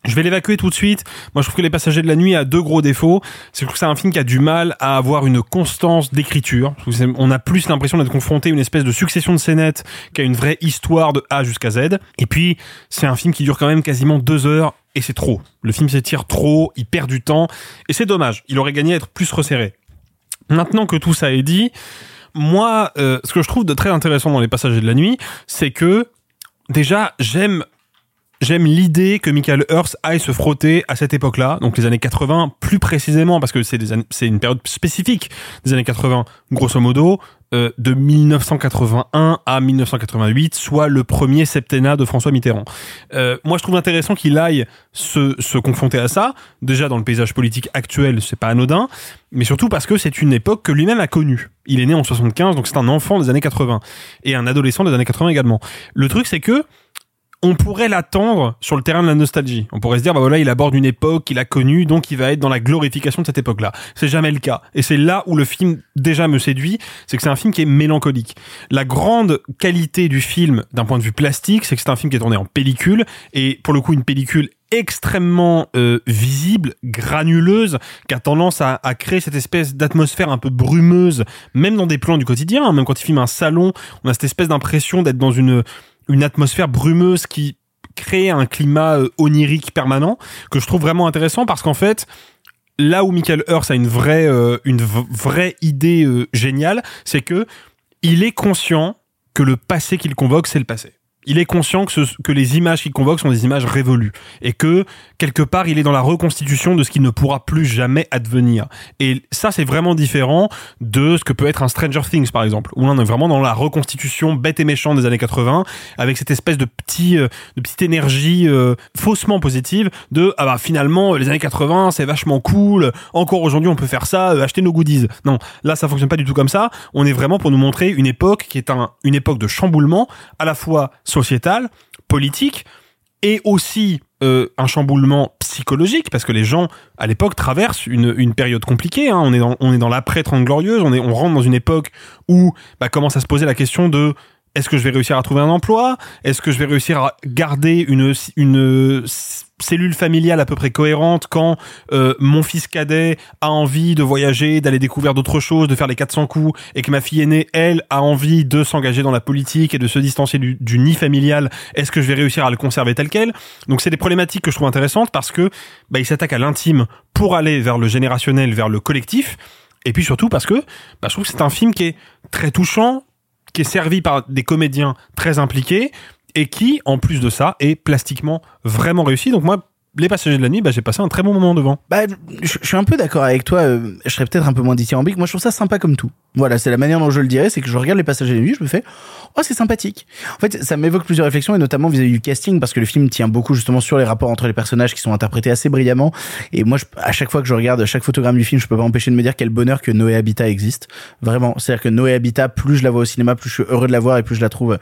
Je vais l'évacuer tout de suite. Moi, je trouve que Les Passagers de la Nuit a deux gros défauts. C'est que c'est un film qui a du mal à avoir une constance d'écriture. On a plus l'impression d'être confronté à une espèce de succession de scénettes qu'à une vraie histoire de A jusqu'à Z. Et puis, c'est un film qui dure quand même quasiment deux heures et c'est trop. Le film s'étire trop, il perd du temps et c'est dommage. Il aurait gagné à être plus resserré. Maintenant que tout ça est dit, moi, euh, ce que je trouve de très intéressant dans Les Passagers de la Nuit, c'est que déjà, j'aime J'aime l'idée que Michael Hurst aille se frotter à cette époque-là, donc les années 80 plus précisément, parce que c'est des c'est une période spécifique des années 80, grosso modo, euh, de 1981 à 1988, soit le premier septennat de François Mitterrand. Euh, moi, je trouve intéressant qu'il aille se, se confronter à ça. Déjà, dans le paysage politique actuel, c'est pas anodin, mais surtout parce que c'est une époque que lui-même a connue. Il est né en 75, donc c'est un enfant des années 80 et un adolescent des années 80 également. Le truc, c'est que on pourrait l'attendre sur le terrain de la nostalgie. On pourrait se dire, bah voilà, il aborde une époque qu'il a connue, donc il va être dans la glorification de cette époque-là. C'est jamais le cas. Et c'est là où le film déjà me séduit, c'est que c'est un film qui est mélancolique. La grande qualité du film, d'un point de vue plastique, c'est que c'est un film qui est tourné en pellicule, et pour le coup, une pellicule extrêmement euh, visible, granuleuse, qui a tendance à, créer cette espèce d'atmosphère un peu brumeuse, même dans des plans du quotidien, hein, même quand il filme un salon, on a cette espèce d'impression d'être dans une une atmosphère brumeuse qui crée un climat euh, onirique permanent que je trouve vraiment intéressant parce qu'en fait là où Michael Hurst a une vraie euh, une vraie idée euh, géniale c'est que il est conscient que le passé qu'il convoque c'est le passé il est conscient que, les images qu'il convoque sont des images révolues et que quelque part il est dans la reconstitution de ce qui ne pourra plus jamais advenir. Et ça c'est vraiment différent de ce que peut être un Stranger Things par exemple, où on est vraiment dans la reconstitution bête et méchante des années 80 avec cette espèce de petit euh, de petite énergie euh, faussement positive de ah bah finalement les années 80 c'est vachement cool, encore aujourd'hui on peut faire ça, euh, acheter nos goodies. Non, là ça fonctionne pas du tout comme ça. On est vraiment pour nous montrer une époque qui est un, une époque de chamboulement à la fois sociétal, politique et aussi euh, un chamboulement psychologique parce que les gens à l'époque traversent une, une période compliquée. hein. On est dans l'après 30 glorieuses. On est on rentre dans une époque où bah, commence à se poser la question de est-ce que je vais réussir à trouver un emploi? Est-ce que je vais réussir à garder une une cellule familiale à peu près cohérente quand euh, mon fils cadet a envie de voyager, d'aller découvrir d'autres choses, de faire les 400 coups, et que ma fille aînée, elle, a envie de s'engager dans la politique et de se distancier du, du nid familial, est-ce que je vais réussir à le conserver tel quel? Donc c'est des problématiques que je trouve intéressantes parce que bah, il s'attaque à l'intime pour aller vers le générationnel, vers le collectif, et puis surtout parce que bah, je trouve que c'est un film qui est très touchant, qui est servi par des comédiens très impliqués, et qui, en plus de ça, est plastiquement vraiment réussi. Donc moi, les passagers de la nuit, bah, j'ai passé un très bon moment devant. Bah, je suis un peu d'accord avec toi. euh, Je serais peut-être un peu moins dithyrambique. Moi, je trouve ça sympa comme tout. Voilà, c'est la manière dont je le dirais, c'est que je regarde les passagers de la nuit, je me fais, oh, c'est sympathique. En fait, ça m'évoque plusieurs réflexions, et notamment vis-à-vis du casting, parce que le film tient beaucoup justement sur les rapports entre les personnages qui sont interprétés assez brillamment. Et moi, je- à chaque fois que je regarde chaque photogramme du film, je peux pas empêcher de me dire quel bonheur que Noé Habitat existe. Vraiment. C'est-à-dire que Noé Habitat, plus je la vois au cinéma, plus je suis heureux de la voir et plus je la trouve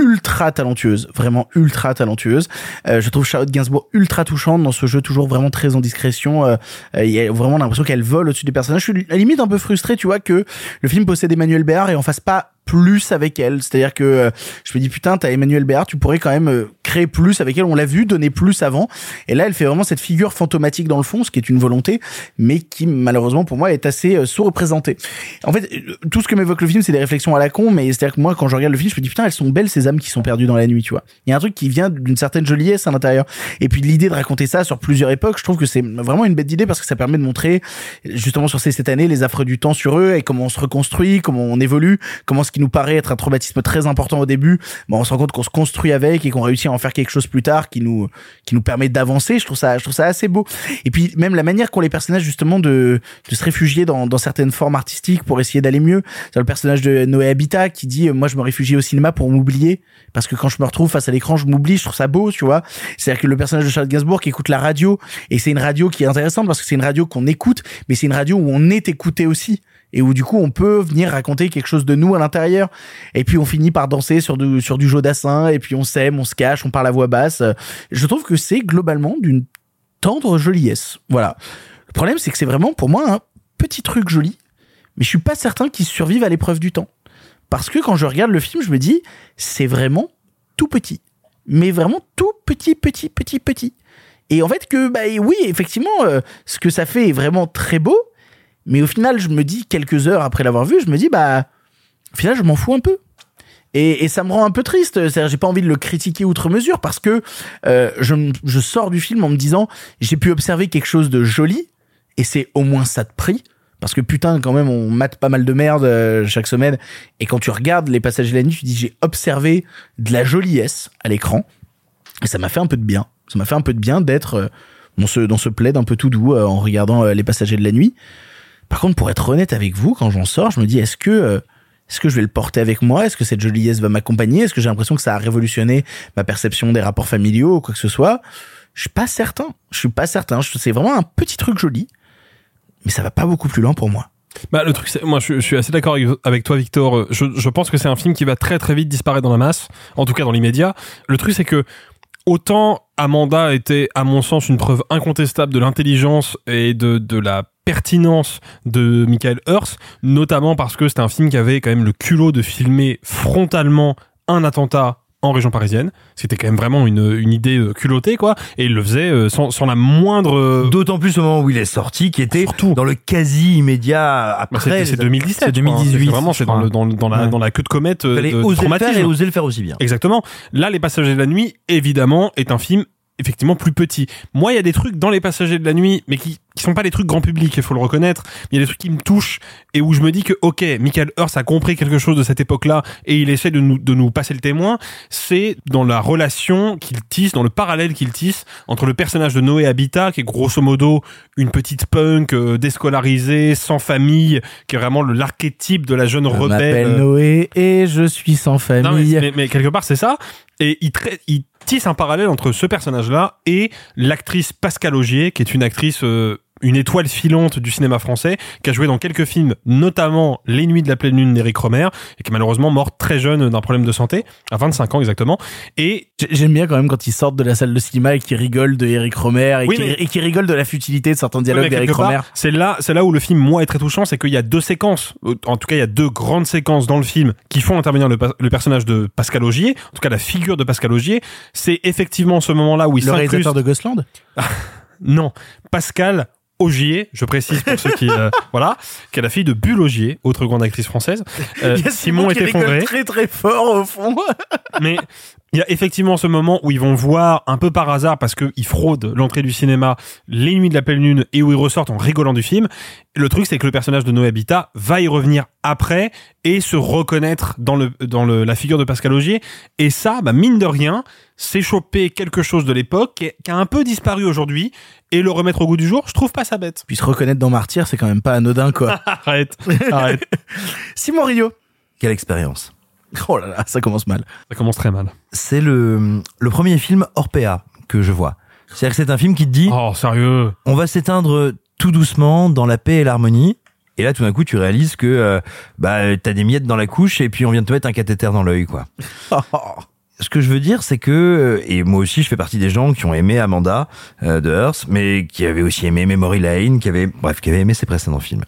ultra talentueuse, vraiment ultra talentueuse. Euh, je trouve Charlotte Gainsbourg ultra touchante dans ce jeu, toujours vraiment très en discrétion. Euh, euh, Il y a vraiment l'impression qu'elle vole au-dessus des personnages. Je suis à la limite un peu frustré, tu vois, que le film possède Emmanuel Béard et on fasse pas plus avec elle. C'est-à-dire que euh, je me dis putain, t'as Emmanuel Béard, tu pourrais quand même euh, créer plus avec elle. On l'a vu, donner plus avant. Et là, elle fait vraiment cette figure fantomatique dans le fond, ce qui est une volonté, mais qui malheureusement pour moi est assez euh, sous-représentée. En fait, euh, tout ce que m'évoque le film, c'est des réflexions à la con, mais c'est-à-dire que moi, quand je regarde le film, je me dis putain, elles sont belles ces âmes qui sont perdues dans la nuit, tu vois. Il y a un truc qui vient d'une certaine joliesse à l'intérieur. Et puis l'idée de raconter ça sur plusieurs époques, je trouve que c'est vraiment une bête idée parce que ça permet de montrer justement sur ces cette année les affres du temps sur eux et comment on se reconstruit, comment on évolue, comment ce qui nous paraît être un traumatisme très important au début, bon, on se rend compte qu'on se construit avec et qu'on réussit à en faire quelque chose plus tard qui nous qui nous permet d'avancer. Je trouve ça je trouve ça assez beau. Et puis même la manière qu'ont les personnages justement de de se réfugier dans dans certaines formes artistiques pour essayer d'aller mieux. C'est le personnage de Noé Habitat qui dit euh, moi je me réfugie au cinéma pour m'oublier parce que quand je me retrouve face à l'écran je m'oublie. Je trouve ça beau, tu vois. C'est-à-dire que le personnage de Charles Gainsbourg qui écoute la radio et c'est une radio qui est intéressante parce que c'est une radio qu'on écoute, mais c'est une radio où on est écouté aussi et où du coup on peut venir raconter quelque chose de nous à l'intérieur. Et puis on finit par danser sur du sur du Jodassin et puis on s'aime on se cache on parle à voix basse. Je trouve que c'est globalement d'une tendre joliesse. Voilà. Le problème c'est que c'est vraiment pour moi un petit truc joli. Mais je suis pas certain qu'il survive à l'épreuve du temps. Parce que quand je regarde le film je me dis c'est vraiment tout petit. Mais vraiment tout petit petit petit petit. Et en fait que bah oui effectivement euh, ce que ça fait est vraiment très beau mais au final, je me dis, quelques heures après l'avoir vu, je me dis, bah, au final, je m'en fous un peu. Et, et ça me rend un peu triste. C'est-à-dire, j'ai pas envie de le critiquer outre mesure parce que euh, je, je sors du film en me disant, j'ai pu observer quelque chose de joli et c'est au moins ça de prix. Parce que putain, quand même, on mate pas mal de merde euh, chaque semaine. Et quand tu regardes les passages de la nuit, tu dis, j'ai observé de la joliesse à l'écran. Et ça m'a fait un peu de bien. Ça m'a fait un peu de bien d'être euh, dans ce, dans ce plaid un peu tout doux en regardant les passagers de la nuit. Par contre, pour être honnête avec vous, quand j'en sors, je me dis, est-ce que, euh, est-ce que je vais le porter avec moi? Est-ce que cette joliesse va m'accompagner? Est-ce que j'ai l'impression que ça a révolutionné ma perception des rapports familiaux ou quoi que ce soit? Je suis pas certain. Je suis pas certain. C'est vraiment un petit truc joli, mais ça va pas beaucoup plus loin pour moi. Bah, le truc, c'est, moi, je, suis assez d'accord avec, toi, Victor. Je, je pense que c'est un film qui va très très vite disparaître dans la masse, en tout cas dans l'immédiat. Le truc, c'est que autant Amanda était, à mon sens, une preuve incontestable de l'intelligence et de, de la pertinence de Michael Hurst, notamment parce que c'était un film qui avait quand même le culot de filmer frontalement un attentat en région parisienne. C'était quand même vraiment une, une idée euh, culottée, quoi. Et il le faisait euh, sans, sans la moindre... euh, D'autant plus au moment où il est sorti, qui était dans le quasi immédiat bah, après. c'est les- c'est 2017. C'est je crois, hein. 2018. C'est Vraiment, c'est dans, le- dans, dans, la, Ouais. dans la queue de comète Fallait de oser le faire et oser le faire aussi bien. Exactement. Là, Les Passagers de la Nuit, évidemment, est un film effectivement plus petit. Moi, il y a des trucs dans Les Passagers de la Nuit, mais qui, qui sont pas des trucs grand public, il faut le reconnaître. Il y a des trucs qui me touchent et où je me dis que, ok, Michael Hurst a compris quelque chose de cette époque-là et il essaie de nous, de nous passer le témoin. C'est dans la relation qu'il tisse, dans le parallèle qu'il tisse entre le personnage de Noé Habitat, qui est grosso modo une petite punk euh, déscolarisée, sans famille, qui est vraiment le- l'archétype de la jeune Je rebelle. m'appelle euh, Noé et je suis sans famille. non, mais, mais- mais quelque part, c'est ça. Et il, il tisse un parallèle entre ce personnage-là et l'actrice Pascal Augier, qui est une actrice, euh, une étoile filante du cinéma français, qui a joué dans quelques films, notamment Les Nuits de la pleine lune d'Éric Romer, et qui est malheureusement morte très jeune d'un problème de santé, à 25 ans exactement. Et J'ai- J'aime bien quand même quand ils sortent de la salle de cinéma et qu'ils rigolent de Eric Romer et Oui, qu'ils rigolent de la futilité de certains dialogues part, Romer. C'est là, c'est là où le film, moi, est très touchant, c'est qu'il y a deux séquences. En tout cas, il y a deux grandes séquences dans le film qui font intervenir le, personnage de Pascal Augier. En tout cas, la figure de Pascal Augier. C'est effectivement ce moment-là où il Le réalisateur de Ghostland Non, Pascal Augier, je précise pour ceux qui, euh, voilà, qui est la fille de Bulle Augier, autre grande actrice française. Euh, Il y a Simon qui est effondré. très très fort au fond. Mais Il y a effectivement ce moment où ils vont voir un peu par hasard parce qu'ils fraudent l'entrée du cinéma les nuits de la pleine lune et où ils ressortent en rigolant du film. Le truc c'est que le personnage de Noé Habitat va y revenir après et se reconnaître dans le dans le, la figure de Pascal Augier et ça bah mine de rien c'est choper quelque chose de l'époque qui, a un peu disparu aujourd'hui et le remettre au goût du jour, je trouve pas ça bête. Puis se reconnaître dans Martyr, c'est quand même pas anodin, quoi. arrête, arrête. Simon Rio. Quelle expérience. Oh là là, ça commence mal. Ça commence très mal. C'est le, le premier film Orpea que je vois. C'est-à-dire que c'est un film qui te dit Oh, sérieux on va s'éteindre tout doucement dans la paix et l'harmonie. Et là, tout d'un coup, tu réalises que euh, bah t'as des miettes dans la couche et puis on vient de te mettre un cathéter dans l'œil, quoi. Ce que je veux dire, c'est que euh, et moi aussi, je fais partie des gens qui ont aimé Amanda euh, de Hearst, mais qui avaient aussi aimé Memory Lane, qui avaient bref, qui avaient aimé ses précédents films,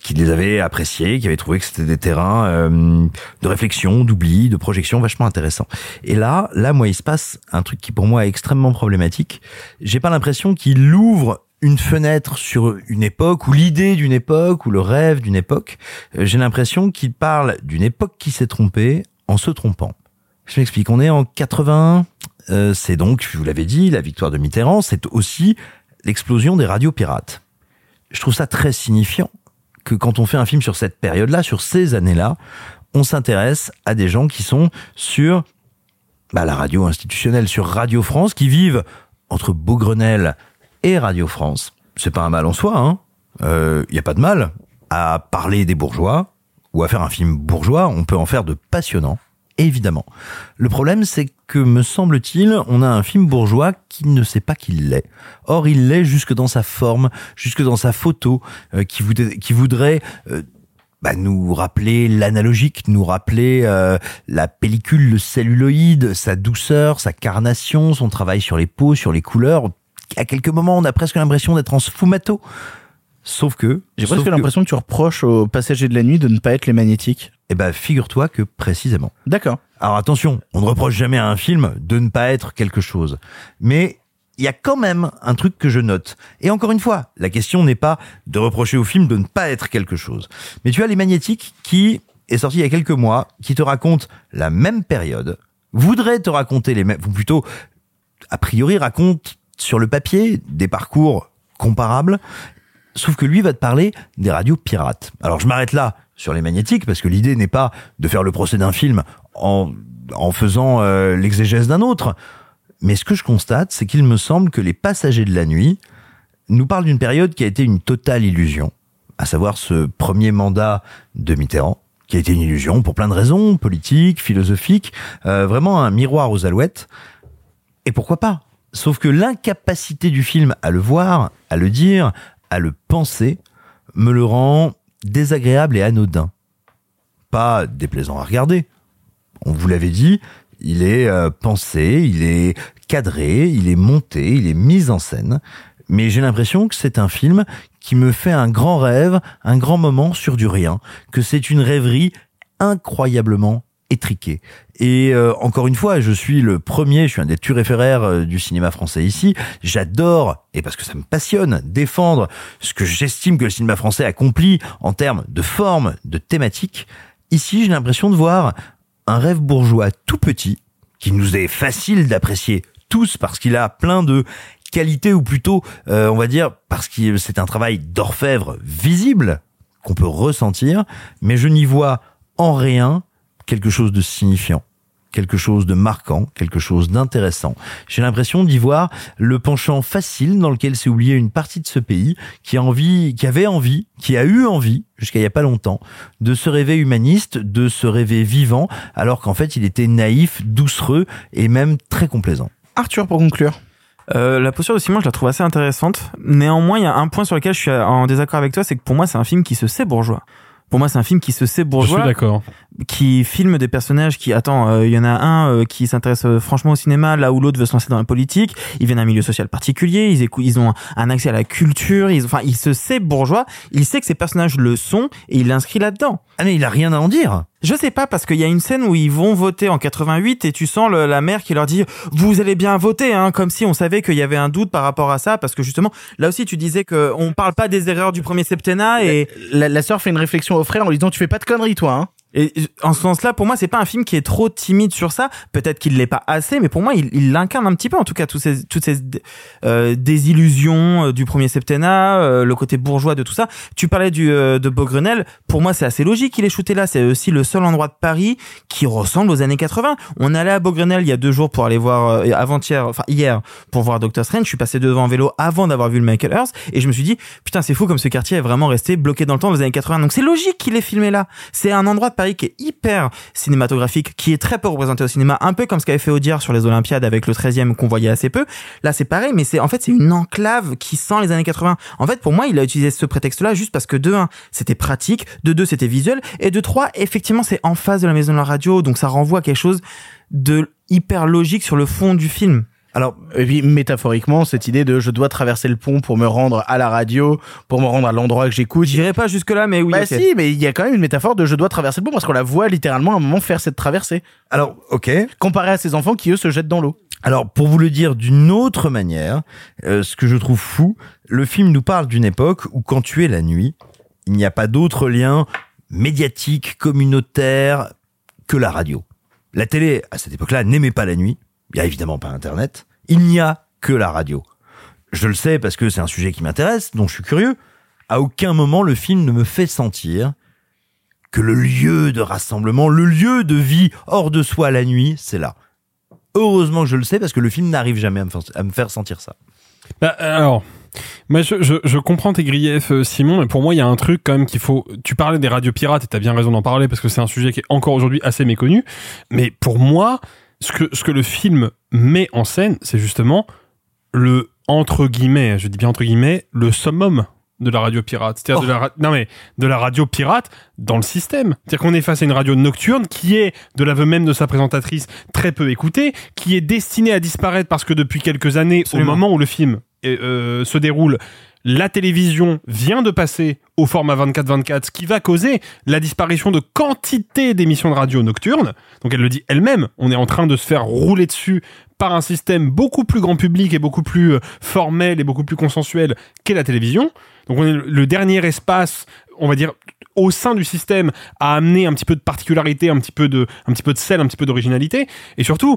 qui les avaient appréciés, qui avaient trouvé que c'était des terrains euh, de réflexion, d'oubli, de projection vachement intéressants. Et là, là, moi, il se passe un truc qui pour moi est extrêmement problématique. J'ai pas l'impression qu'il ouvre une fenêtre sur une époque ou l'idée d'une époque ou le rêve d'une époque. Euh, J'ai l'impression qu'il parle d'une époque qui s'est trompée en se trompant. Je m'explique. On est en 81. Euh, c'est donc, je vous l'avais dit, la victoire de Mitterrand. C'est aussi l'explosion des radios pirates. Je trouve ça très signifiant que quand on fait un film sur cette période-là, sur ces années-là, on s'intéresse à des gens qui sont sur bah, la radio institutionnelle, sur Radio France, qui vivent entre Beaugrenelle et Radio France. C'est pas un mal en soi, hein. Il y a pas de mal à parler des bourgeois ou à faire un film bourgeois. On peut en faire de passionnant, évidemment. Le problème, c'est que, me semble-t-il, on a un film bourgeois qui ne sait pas qu'il l'est. Or, il l'est jusque dans sa forme, jusque dans sa photo, euh, qui, voudrait, qui voudrait euh, bah, nous rappeler l'analogique, nous rappeler euh, la pellicule, le celluloïde, sa douceur, sa carnation, son travail sur les peaux, sur les couleurs. À quelques moments, on a presque l'impression d'être en sfumato. Sauf que... J'ai presque que- l'impression que tu reproches aux passagers de la nuit de ne pas être les magnétiques. Eh ben, figure-toi que précisément. D'accord. Alors attention, on ne reproche jamais à un film de ne pas être quelque chose. Mais il y a quand même un truc que je note. Et encore une fois, la question n'est pas de reprocher au film de ne pas être quelque chose. Mais tu as Les Magnétiques qui est sorti il y a quelques mois, qui te raconte la même période, voudrait te raconter les mêmes, ou plutôt, a priori, raconte sur le papier des parcours comparables, Sauf que lui va te parler des radios pirates. Alors je m'arrête là sur les magnétiques parce que l'idée n'est pas de faire le procès d'un film en, en faisant euh, l'exégèse d'un autre. Mais ce que je constate, c'est qu'il me semble que les passagers de la nuit nous parlent d'une période qui a été une totale illusion, à savoir ce premier mandat de Mitterrand, qui a été une illusion pour plein de raisons, politiques, philosophiques, euh, vraiment un miroir aux alouettes. Et pourquoi pas? Sauf que l'incapacité du film à le voir, à le dire, à le penser, me le rend désagréable et anodin. Pas déplaisant à regarder. On vous l'avait dit, il est euh, pensé, il est cadré, il est monté, il est mis en scène. Mais j'ai l'impression que c'est un film qui me fait un grand rêve, un grand moment sur du rien, que c'est une rêverie incroyablement étriquée. Et euh, encore une fois, je suis le premier, je suis un des turéféraires euh, du cinéma français ici. J'adore, et parce que ça me passionne, défendre ce que j'estime que le cinéma français accomplit en termes de forme, de thématique. Ici, j'ai l'impression de voir un rêve bourgeois tout petit, qui nous est facile d'apprécier tous parce qu'il a plein de qualités, ou plutôt, euh, on va dire, parce que c'est un travail d'orfèvre visible qu'on peut ressentir, mais je n'y vois en rien quelque chose de signifiant, quelque chose de marquant, quelque chose d'intéressant. J'ai l'impression d'y voir le penchant facile dans lequel s'est oublié une partie de ce pays qui a envie, qui avait envie, qui a eu envie, jusqu'à il y a pas longtemps, de se rêver humaniste, de se rêver vivant, alors qu'en fait il était naïf, doucereux et même très complaisant. Arthur, pour conclure. Euh, la posture de Simon, je la trouve assez intéressante. Néanmoins, il y a un point sur lequel je suis en désaccord avec toi, c'est que pour moi, c'est un film qui se sait bourgeois. Pour moi, c'est un film qui se sait bourgeois. Je suis d'accord. Qui filme des personnages qui, attends, euh, il y en a un euh, qui s'intéresse euh, franchement au cinéma, là où l'autre veut se lancer dans la politique. Ils viennent d'un milieu social particulier, ils écoutent, ils ont un accès à la culture, ils, enfin, il se sait bourgeois, il sait que ces personnages le sont et il l'inscrit là-dedans. Ah mais il a rien à en dire. Je sais pas parce qu'il y a une scène où ils vont voter en 88 et tu sens la mère qui leur dit vous allez bien voter hein comme si on savait qu'il y avait un doute par rapport à ça parce que justement là aussi tu disais que on parle pas des erreurs du premier septennat et La, la sœur fait une réflexion au frère en lui disant tu fais pas de conneries toi hein. Et en ce sens-là, pour moi, c'est pas un film qui est trop timide sur ça. Peut-être qu'il l'est pas assez, mais pour moi, il l'incarne un petit peu, en tout cas, tous ces, toutes ces euh, désillusions euh, du premier septennat, euh, le côté bourgeois de tout ça. Tu parlais du euh, de Beaugrenelle. Pour moi, c'est assez logique qu'il est shooté là. C'est aussi le seul endroit de Paris qui ressemble aux années 80. On allait à Beaugrenelle il y a deux jours pour aller voir, euh, avant-hier, enfin hier, pour voir Doctor Strange. Je suis passé devant en vélo avant d'avoir vu le Michael Earth et je me suis dit, putain, c'est fou comme ce quartier est vraiment resté bloqué dans le temps les années 80. Donc c'est logique qu'il est filmé là. C'est un endroit de Paris qui est hyper cinématographique, qui est très peu représenté au cinéma, un peu comme ce qu'avait fait Audiard sur les Olympiades avec le 13e qu'on voyait assez peu. Là, c'est pareil, mais c'est en fait c'est une enclave qui sent les années 80. En fait, pour moi, il a utilisé ce prétexte-là juste parce que de un, c'était pratique, de deux, c'était visuel, et de trois, effectivement, c'est en face de la maison de la radio, donc ça renvoie à quelque chose de hyper logique sur le fond du film. Alors, et puis métaphoriquement, cette idée de je dois traverser le pont pour me rendre à la radio, pour me rendre à l'endroit que j'écoute. J'irai pas jusque là, mais oui. Bah si, mais il y a quand même une métaphore de je dois traverser le pont parce qu'on la voit littéralement à un moment faire cette traversée. Alors, ok. Comparé à ces enfants qui eux se jettent dans l'eau. Alors, pour vous le dire d'une autre manière, euh, ce que je trouve fou, le film nous parle d'une époque où quand tu es la nuit, il n'y a pas d'autre lien médiatique, communautaire que la radio. La télé, à cette époque-là, n'aimait pas la nuit. Il y a évidemment pas Internet. Il n'y a que la radio. Je le sais parce que c'est un sujet qui m'intéresse, donc je suis curieux. À aucun moment le film ne me fait sentir que le lieu de rassemblement, le lieu de vie hors de soi la nuit, c'est là. Heureusement que je le sais parce que le film n'arrive jamais à me, faire, sentir ça. Bah, alors, moi, je, je, je comprends tes griefs, euh, Simon, mais pour moi, il y a un truc quand même qu'il faut. Tu parlais des radios pirates et t'as bien raison d'en parler parce que c'est un sujet qui est encore aujourd'hui assez méconnu. Mais pour moi, ce que, ce que le film met en scène, c'est justement le entre guillemets, je dis bien entre guillemets, le summum de la radio pirate. C'est-à-dire de la non mais de la radio pirate dans le système. C'est-à-dire qu'on est face à une radio nocturne qui est, de l'aveu même de sa présentatrice, très peu écoutée, qui est destinée à disparaître parce que depuis quelques années, Absolument. au moment où le film euh, se déroule, la télévision vient de passer au format 24-24, ce qui va causer la disparition de quantité d'émissions de radio nocturnes. Donc elle le dit elle-même, on est en train de se faire rouler dessus par un système beaucoup plus grand public et beaucoup plus euh, formel et beaucoup plus consensuel qu'est la télévision. Donc on est le dernier espace, on va dire, au sein du système à amener un petit peu de particularité, un petit peu de, un petit peu de sel, un petit peu d'originalité. Et surtout,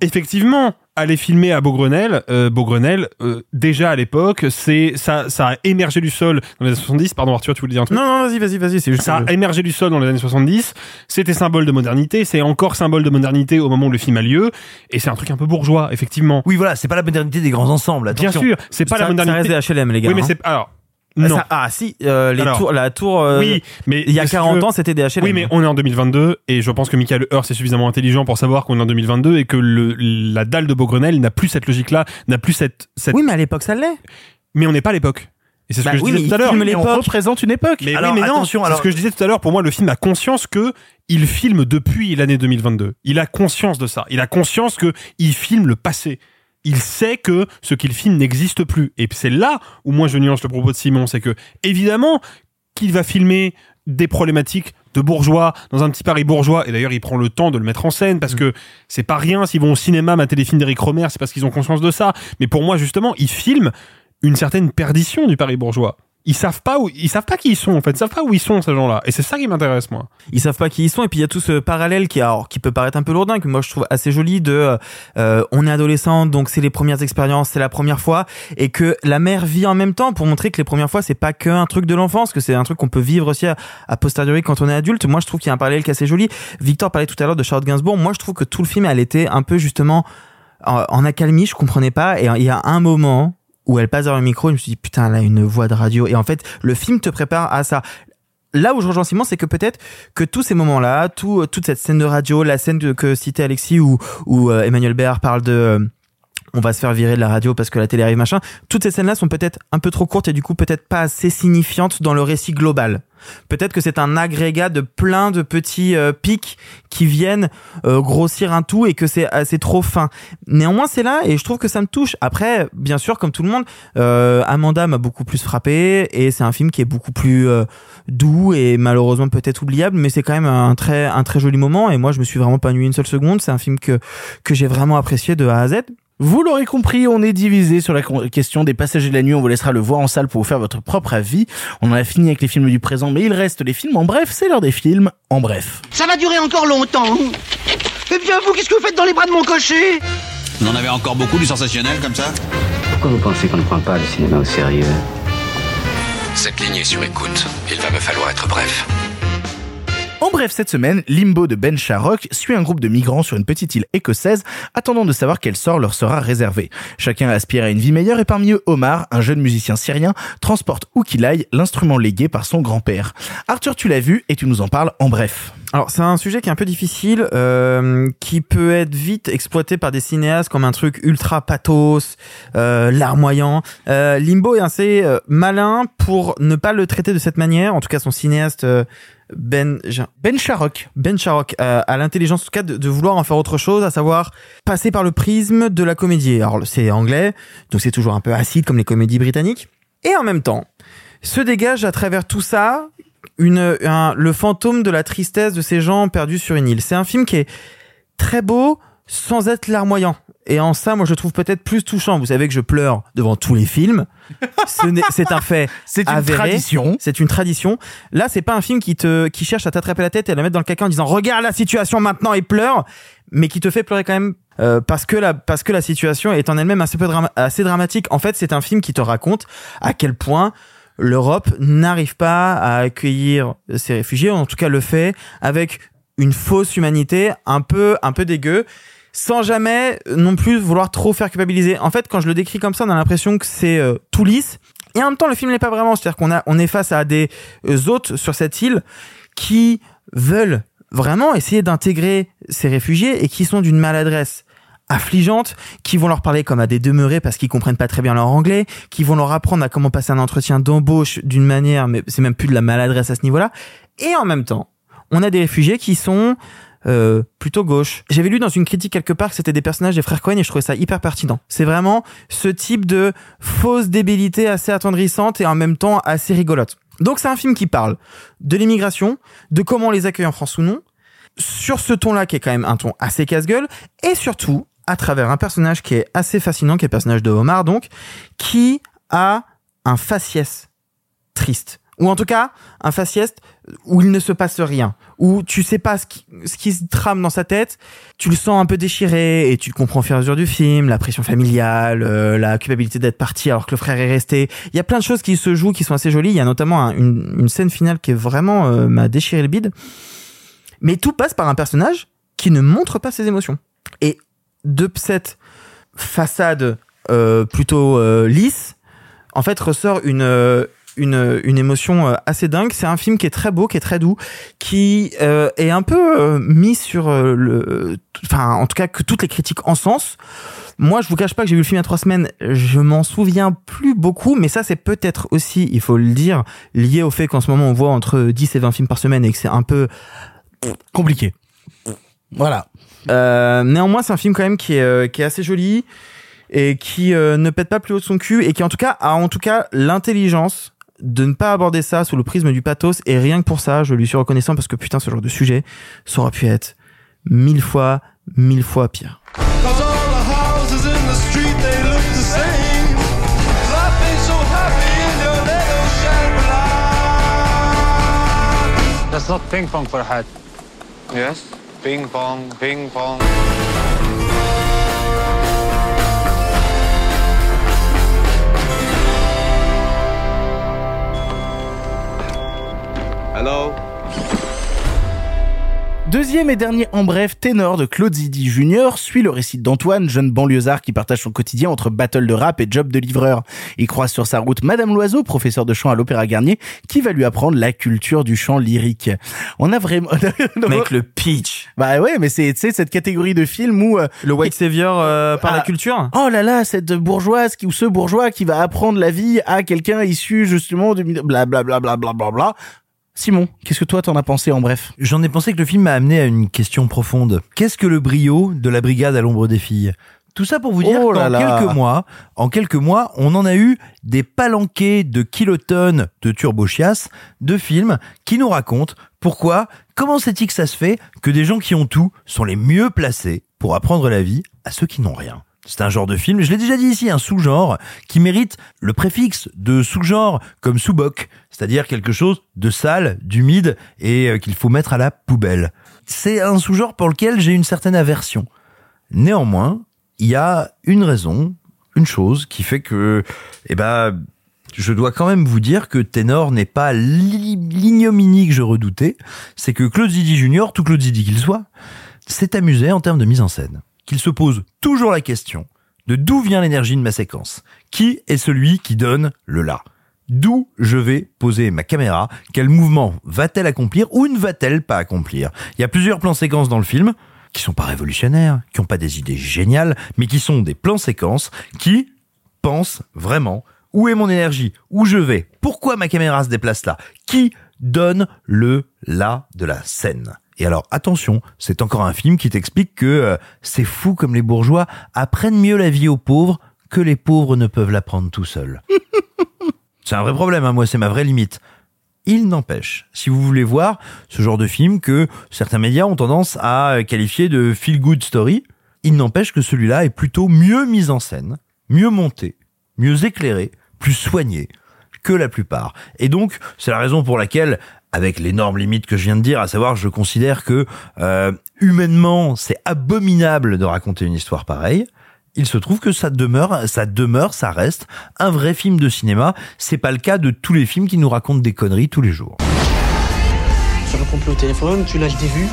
effectivement, aller filmer à Beaugrenelle, euh, Beaugrenelle, euh, déjà à l'époque, c'est ça, ça a émergé du sol dans les années 70. Pardon Arthur, tu voulais dire un truc Non, non, vas-y, vas-y, vas-y, c'est juste. ça a émergé du sol dans les années 70. C'était symbole de modernité. C'est encore symbole de modernité au moment où le film a lieu. Et c'est un truc un peu bourgeois, effectivement. Oui, voilà, c'est pas la modernité des grands ensemble. Bien attention. sûr, c'est pas Ça- la modernité. Ça reste des HLM, les gars. oui, mais hein. c'est alors. Ah, Non. ça- ah si, euh, les Alors, tours, la tour. euh, oui, mais il y a si tu 40 veux- ans, c'était des HLM. Oui, mais on est en 2022 et je pense que Michael Hearst est suffisamment intelligent pour savoir qu'on est en 2022 et que le, la dalle de Beaugrenelle n'a plus cette logique-là, n'a plus cette, cette. Oui, mais à l'époque, ça l'est. Mais on n'est pas à l'époque. Et c'est ce Bah que je oui, disais tout à l'heure. on représente une époque. Mais Alors, oui, mais non. attention, alors- ce que je disais tout à l'heure. Pour moi, le film a conscience que il filme depuis l'année 2022. Il a conscience de ça. Il a conscience que il filme le passé. Il sait que ce qu'il filme n'existe plus. Et c'est là où moi je nuance le propos de Simon, c'est que évidemment qu'il va filmer des problématiques de bourgeois dans un petit Paris bourgeois et d'ailleurs il prend le temps de le mettre en scène parce que c'est pas rien s'ils vont au cinéma mater des films d'Éric Romer c'est parce qu'ils ont conscience de ça mais pour moi justement ils filment une certaine perdition du Paris bourgeois ils savent pas où ils savent pas qui ils sont en fait. Ils savent pas où ils sont ces gens-là. Et c'est ça qui m'intéresse moi. Ils savent pas qui ils sont et puis il y a tout ce parallèle qui alors qui peut paraître un peu lourdin que moi je trouve assez joli de euh, on est adolescent donc c'est les premières expériences c'est la première fois et que la mère vit en même temps pour montrer que les premières fois c'est pas qu'un truc de l'enfance que c'est un truc qu'on peut vivre aussi à, à posteriori quand on est adulte. Moi je trouve qu'il y a un parallèle qui est assez joli. Victor parlait tout à l'heure de Charlotte Gainsbourg. Moi je trouve que tout le film elle était un peu justement en, en accalmie je comprenais pas et il y a un moment où elle passe dans le micro, je me suis dit putain, elle a une voix de radio. Et en fait, le film te prépare à ça. Là où je rejoins Simon, c'est que peut-être que tous ces moments-là, tout, toute cette scène de radio, la scène que citait Alexis où, où euh, Emmanuel Béard parle de euh, on va se faire virer de la radio parce que la télé arrive machin. Toutes ces scènes-là sont peut-être un peu trop courtes et du coup peut-être pas assez signifiantes dans le récit global. Peut-être que c'est un agrégat de plein de petits euh, pics qui viennent euh, grossir un tout et que c'est euh, c'est trop fin. Néanmoins, c'est là et je trouve que ça me touche. Après, bien sûr, comme tout le monde, euh, Amanda m'a beaucoup plus frappé et c'est un film qui est beaucoup plus euh, doux et malheureusement peut-être oubliable, mais c'est quand même un très un très joli moment et moi je me suis vraiment pas ennuyé une seule seconde. C'est un film que que j'ai vraiment apprécié de A à Z. Vous l'aurez compris, on est divisé sur la question des passagers de la nuit. On vous laissera le voir en salle pour vous faire votre propre avis. On en a fini avec les films du présent, mais il reste les films en bref. C'est l'heure des films en bref. Ça va durer encore longtemps. Eh bien, vous, qu'est-ce que vous faites dans les bras de mon cocher Vous en avez encore beaucoup du sensationnel comme ça Pourquoi vous pensez qu'on ne prend pas le cinéma au sérieux? Cette ligne est sur écoute. Il va me falloir être bref. En bref, cette semaine, Limbo de Ben Sharrock suit un groupe de migrants sur une petite île écossaise, attendant de savoir quel sort leur sera réservé. Chacun aspire à une vie meilleure et parmi eux, Omar, un jeune musicien syrien, transporte où qu'il aille l'instrument légué par son grand-père. Arthur, tu l'as vu et tu nous en parles en bref. Alors c'est un sujet qui est un peu difficile, euh, qui peut être vite exploité par des cinéastes comme un truc ultra pathos, euh, larmoyant. Euh, Limbo est assez euh, malin pour ne pas le traiter de cette manière. En tout cas, son cinéaste Ben Ben Sharrock, Ben Sharrock euh, a l'intelligence en tout cas de, de vouloir en faire autre chose, à savoir passer par le prisme de la comédie. Alors c'est anglais, donc c'est toujours un peu acide comme les comédies britanniques. Et en même temps, se dégage à travers tout ça une, un- le fantôme de la tristesse de ces gens perdus sur une île. C'est un film qui est très beau sans être larmoyant. Et en ça, moi, je trouve peut-être plus touchant. Vous savez que je pleure devant tous les films. Ce C'est un fait. C'est une avéré. tradition. C'est une tradition. Là, c'est pas un film qui te, qui cherche à t'attraper la tête et à la mettre dans le caca en disant regarde la situation maintenant et pleure, mais qui te fait pleurer quand même euh, parce que la, parce que la situation est en elle-même assez peu drama- assez dramatique. En fait, c'est un film qui te raconte à quel point l'Europe n'arrive pas à accueillir ces réfugiés, en tout cas le fait avec une fausse humanité un peu, un peu dégueu, sans jamais non plus vouloir trop faire culpabiliser. En fait, quand je le décris comme ça, on a l'impression que c'est euh, tout lisse. Et en même temps, le film n'est pas vraiment. C'est-à-dire qu'on a, on est face à des euh, hôtes sur cette île qui veulent vraiment essayer d'intégrer ces réfugiés et qui sont d'une maladresse affligeante, qui vont leur parler comme à des demeurés parce qu'ils comprennent pas très bien leur anglais, qui vont leur apprendre à comment passer un entretien d'embauche d'une manière, mais c'est même plus de la maladresse à ce niveau-là. Et en même temps, on a des réfugiés qui sont euh, plutôt gauche. J'avais lu dans une critique quelque part que c'était des personnages des frères Cohen et je trouvais ça hyper pertinent. C'est vraiment ce type de fausse débilité assez attendrissante et en même temps assez rigolote. Donc c'est un film qui parle de l'immigration, de comment on les accueille en France ou non, sur ce ton-là qui est quand même un ton assez casse-gueule, et surtout à travers un personnage qui est assez fascinant, qui est le personnage de Omar donc, qui a un faciès triste. Ou en tout cas, un faciès où il ne se passe rien, où tu sais pas ce qui, se trame dans sa tête, tu le sens un peu déchiré et tu le comprends au fur et à mesure du film, la pression familiale, euh, la culpabilité d'être parti alors que le frère est resté. Il y a plein de choses qui se jouent qui sont assez jolies. Il y a notamment un- une, scène finale qui est vraiment euh, m'a déchiré le bide. Mais tout passe par un personnage qui ne montre pas ses émotions. Et de cette façade euh, plutôt lisse, en fait ressort une une, une émotion euh, assez dingue. C'est un film qui est très beau, qui est très doux, qui euh, est un peu euh, mis sur euh, le, enfin en tout cas que toutes les critiques en sens. Moi, je vous cache pas que j'ai vu le film il y a trois semaines. Je m'en souviens plus beaucoup, mais ça c'est peut-être aussi, il faut le dire, lié au fait qu'en ce moment on voit entre 10 et 20 films par semaine et que c'est un peu compliqué. Voilà. Euh, néanmoins, c'est un film quand même qui est, qui est assez joli et qui ne pète pas plus haut de son cul et qui en tout cas a en tout cas l'intelligence de ne pas aborder ça sous le prisme du pathos et rien que pour ça, je lui suis reconnaissant parce que putain, ce genre de sujet, ça aurait pu être mille fois, mille fois pire. That's not ping pong, Farhad. Yes? Ping pong, ping pong. Hello Deuxième et dernier en bref, Ténor de Claude Zidi Jr. suit le récit d'Antoine, jeune banlieusard qui partage son quotidien entre battle de rap et job de livreur. Il croise sur sa route Madame Loiseau, professeur de chant à l'Opéra Garnier, qui va lui apprendre la culture du chant lyrique. On a vraiment... Mec, le pitch. Bah ouais, mais c'est, tu sais, cette catégorie de film où... euh, Le white savior euh, par la Ah. culture Oh là là, cette bourgeoise qui ou ce bourgeois qui va apprendre la vie à quelqu'un issu justement du bla bla bla bla bla bla bla. Simon, qu'est-ce que toi t'en as pensé en bref? J'en ai pensé que le film m'a amené à une question profonde. Qu'est-ce que le brio de la brigade à l'ombre des filles? Tout ça pour vous dire Oh qu'en là. quelques mois, en quelques mois, on en a eu des palanqués de kilotonnes de turbochias de films qui nous racontent pourquoi, comment c'est-il que ça se fait que des gens qui ont tout sont les mieux placés pour apprendre la vie à ceux qui n'ont rien. C'est un genre de film, je l'ai déjà dit ici, un sous-genre qui mérite le préfixe de sous-genre comme sous-boc, c'est-à-dire quelque chose de sale, d'humide et euh, qu'il faut mettre à la poubelle. C'est un sous-genre pour lequel j'ai une certaine aversion. Néanmoins, il y a une raison, une chose qui fait que, eh ben, je dois quand même vous dire que Ténor n'est pas l'i- l'ignominie que je redoutais. C'est que Claude Zidi Junior, tout Claude Zidi qu'il soit, s'est amusé en termes de mise en scène. Qu'il se pose toujours la question de d'où vient l'énergie de ma séquence. Qui est celui qui donne le là D'où je vais poser ma caméra? Quel mouvement va-t-elle accomplir ou ne va-t-elle pas accomplir? Il y a plusieurs plans séquences dans le film qui sont pas révolutionnaires, qui ont pas des idées géniales, mais qui sont des plans séquences qui pensent vraiment où est mon énergie, où je vais, pourquoi ma caméra se déplace là, qui donne le là de la scène? Et alors attention, c'est encore un film qui t'explique que euh, c'est fou comme les bourgeois apprennent mieux la vie aux pauvres que les pauvres ne peuvent l'apprendre tout seuls. c'est un vrai problème, hein, moi c'est ma vraie limite. Il n'empêche, si vous voulez voir ce genre de film que certains médias ont tendance à euh, qualifier de feel good story, il n'empêche que celui-là est plutôt mieux mis en scène, mieux monté, mieux éclairé, plus soigné que la plupart. Et donc, c'est la raison pour laquelle, avec l'énorme limite que je viens de dire, à savoir, je considère que euh, humainement, c'est abominable de raconter une histoire pareille. Il se trouve que ça demeure, ça demeure, ça reste un vrai film de cinéma. C'est pas le cas de tous les films qui nous racontent des conneries tous les jours. Sur le complot au téléphone, tu lâches des vues.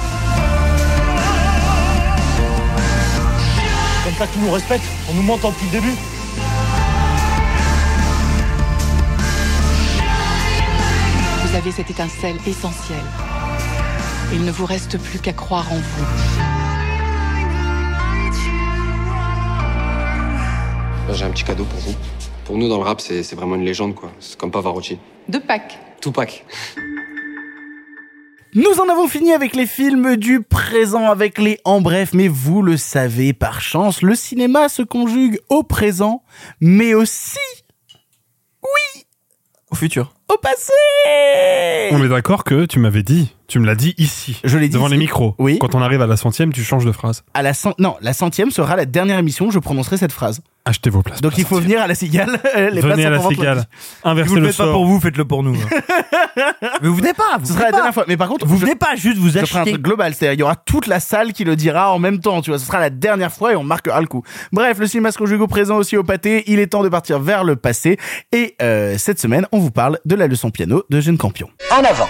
Comme ça tu nous respectes, on nous ment depuis le début. Vous avez cette étincelle essentielle. Il ne vous reste plus qu'à croire en vous. J'ai un petit cadeau pour vous. Pour nous, dans le rap, c'est vraiment une légende, quoi. C'est comme Pavarotti. De Pâques. Tupac. Nous en avons fini avec les films du présent, avec les en bref, mais vous le savez, par chance, le cinéma se conjugue au présent, mais aussi, oui, Au futur. Au passé On est d'accord que tu m'avais dit, tu me l'as dit ici, Je l'ai dit devant ici. les micros. Oui. Quand on arrive à la centième, tu changes de phrase. À la cent... Non, la centième sera la dernière émission où je prononcerai cette phrase. Achetez vos places. Donc il faut venir à la cigale. les Venez à la cigale. Inversez Si vous le le faites pas pour vous, faites-le pour nous. Mais vous venez pas, vous Ce venez sera la pas. dernière fois. Mais par contre, Vous je- venez pas, juste vous Je ferai un truc global, c'est-à-dire il y aura toute la salle qui le dira en même temps, tu vois, ce sera la dernière fois et on marquera le coup. Bref, le cinéma se conjugue au présent aussi au pâté, il est temps de partir vers le passé et euh, cette semaine on vous parle de la leçon piano de Jeune Campion. En avant.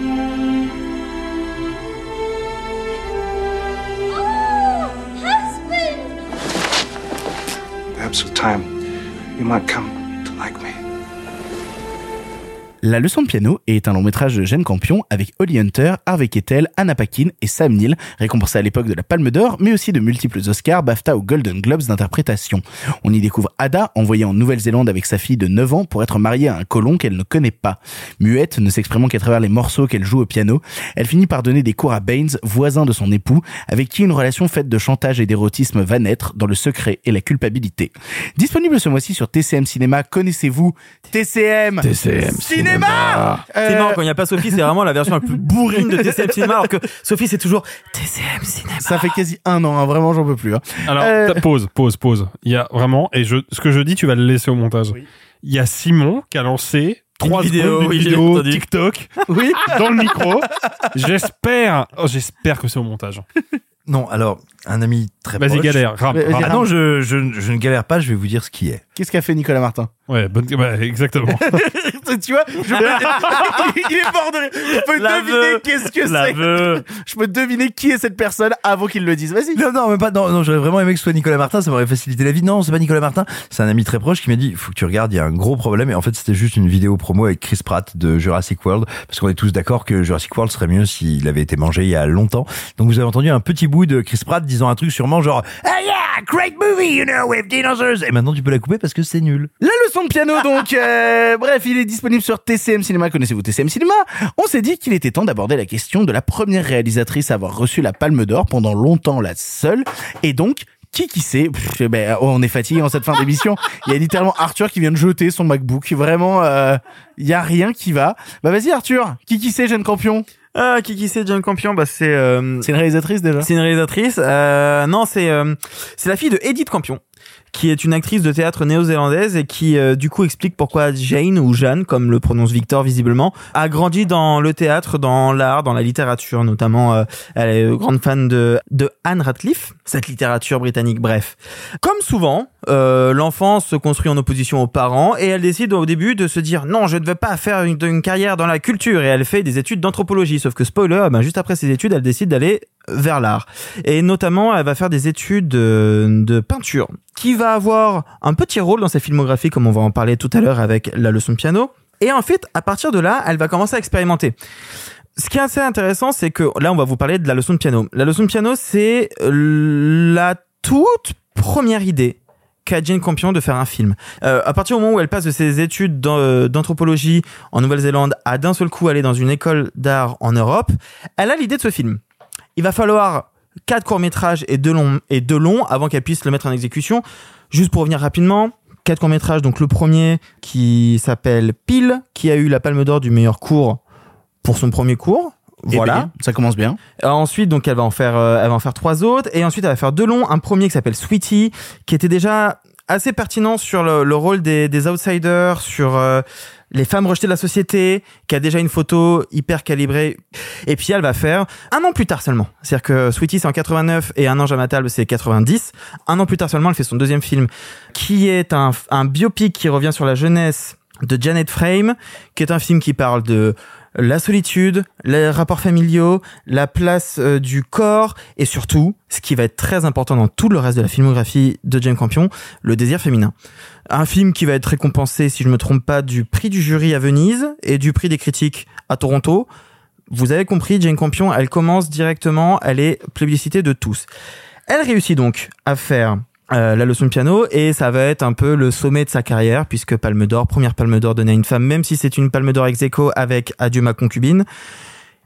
Oh, Perhaps with time, you might come to like me. La leçon de piano est un long métrage de Jeanne Campion avec Holly Hunter, Harvey Keitel, Anna Paquin et Sam Neill, récompensé à l'époque de la Palme d'Or, mais aussi de multiples Oscars, BAFTA ou Golden Globes d'interprétation. On y découvre Ada, envoyée en Nouvelle-Zélande avec sa fille de 9 ans pour être mariée à un colon qu'elle ne connaît pas. Muette, ne s'exprimant qu'à travers les morceaux qu'elle joue au piano, elle finit par donner des cours à Baines, voisin de son époux, avec qui une relation faite de chantage et d'érotisme va naître dans le secret et la culpabilité. Disponible ce mois-ci sur TCM Cinéma, connaissez-vous TCM TCM Cinéma C'est Euh, marrant, quand il n'y a pas Sophie, c'est vraiment la version la plus bourrine de TCM Cinéma, alors que Sophie, c'est toujours TCM Cinéma. Ça fait quasi un an, hein, vraiment, j'en peux plus. hein. Alors, Euh, pause, pause, pause. Il y a vraiment, et je, ce que je dis, tu vas le laisser au montage. Il y a Simon qui a lancé trois vidéo, secondes d'une oui, j'ai vidéo entendu. TikTok oui. dans le micro. J'espère, oh, j'espère que c'est au montage. Non, alors, un ami très Vas-y, proche. galère, rame, Vas-y, rame. Ah non, je, je, je ne galère pas, je vais vous dire ce qui est. Qu'est-ce qu'a fait Nicolas Martin? Ouais, bonne, bah, exactement. Tu vois, je peux- il est mort de. Je peux L'aveu. deviner qu'est-ce que c'est. Je peux deviner qui est cette personne avant qu'il le dise. Vas-y. Non, non, mais pas, non, non, j'aurais vraiment aimé que ce soit Nicolas Martin, ça m'aurait facilité la vie. Non, c'est pas Nicolas Martin, c'est un ami très proche qui m'a dit, faut que tu regardes, il y a un gros problème. Et en fait, c'était juste une vidéo promo avec Chris Pratt de Jurassic World, parce qu'on est tous d'accord que Jurassic World serait mieux s'il avait été mangé il y a longtemps. Donc vous avez entendu un petit bout de Chris Pratt disant un truc sûrement genre Ah yeah, great movie, you know, with dinosaurs. Et maintenant tu peux la couper parce que c'est nul. La leçon de piano donc, euh, bref, il est disponible sur TCM Cinéma. Connaissez-vous TCM Cinéma On s'est dit qu'il était temps d'aborder la question de la première réalisatrice à avoir reçu la Palme d'Or pendant longtemps la seule, et donc qui qui sait? Pff, ben, oh, On est fatigué en cette fin d'émission. Il y a littéralement Arthur qui vient de jeter son MacBook. Vraiment, euh, il y a rien qui va. Bah vas-y Arthur, qui qui sait jeune campion? Ah, qui qui c'est Jane Campion? Bah c'est euh, C'est une réalisatrice déjà. c'est une réalisatrice. Euh, non, c'est euh, c'est la fille de Edith Campion, qui est une actrice de théâtre néo-zélandaise et qui euh, du coup explique pourquoi Jane ou Jeanne, comme le prononce Victor visiblement, a grandi dans le théâtre, dans l'art, dans la littérature notamment. euh, elle est grande fan de de Anne Radcliffe, cette littérature britannique. Bref, comme souvent, euh, l'enfant se construit en opposition aux parents et elle décide au début de se dire non, je ne veux pas faire une, une carrière dans la culture et elle fait des études d'anthropologie. Sauf que spoiler, ben, juste après ses études, elle décide d'aller vers l'art. Et notamment, elle va faire des études de, de peinture, qui va avoir un petit rôle dans sa filmographie, comme on va en parler tout à l'heure avec la leçon de piano. Et en fait, à partir de là, elle va commencer à expérimenter. Ce qui est assez intéressant, c'est que là, on va vous parler de la leçon de piano. La leçon de piano, c'est euh, la toute première idée qu'a Jane Campion de faire un film. Euh, à partir du moment où elle passe de ses études d'an- euh, d'anthropologie en Nouvelle-Zélande à d'un seul coup aller dans une école d'art en Europe, elle a l'idée de ce film. Il va falloir quatre courts-métrages et deux longs, et deux longs avant qu'elle puisse le mettre en exécution. Juste pour revenir rapidement, quatre courts-métrages. Donc le premier qui s'appelle Pile, qui a eu la Palme d'Or du meilleur court pour son premier cours. Eh Voilà. bien, ça commence bien. Ensuite, donc, elle va en faire, euh, elle va en faire trois autres, et ensuite, elle va faire deux longs. Un premier qui s'appelle Sweetie, qui était déjà assez pertinent sur le, le rôle des, des outsiders, sur euh, les femmes rejetées de la société, qui a déjà une photo hyper calibrée. Et puis, elle va faire un an plus tard seulement. C'est-à-dire que Sweetie, c'est en 89, et Un ange à ma table, c'est 90. Un an plus tard seulement, elle fait son deuxième film, qui est un, un biopic qui revient sur la jeunesse de Janet Frame, qui est un film qui parle de la solitude, les rapports familiaux, la place euh, du corps et surtout, ce qui va être très important dans tout le reste de la filmographie de James Campion, le désir féminin. Un film qui va être récompensé, si je me trompe pas, du prix du jury à Venise et du prix des critiques à Toronto. Vous avez compris, Jane Campion, elle commence directement, elle est plébiscitée de tous. Elle réussit donc à faire euh, la leçon de piano et ça va être un peu le sommet de sa carrière puisque Palme d'Or, première Palme d'Or donnée à une femme, même si c'est une Palme d'Or ex aequo avec Adieu ma concubine.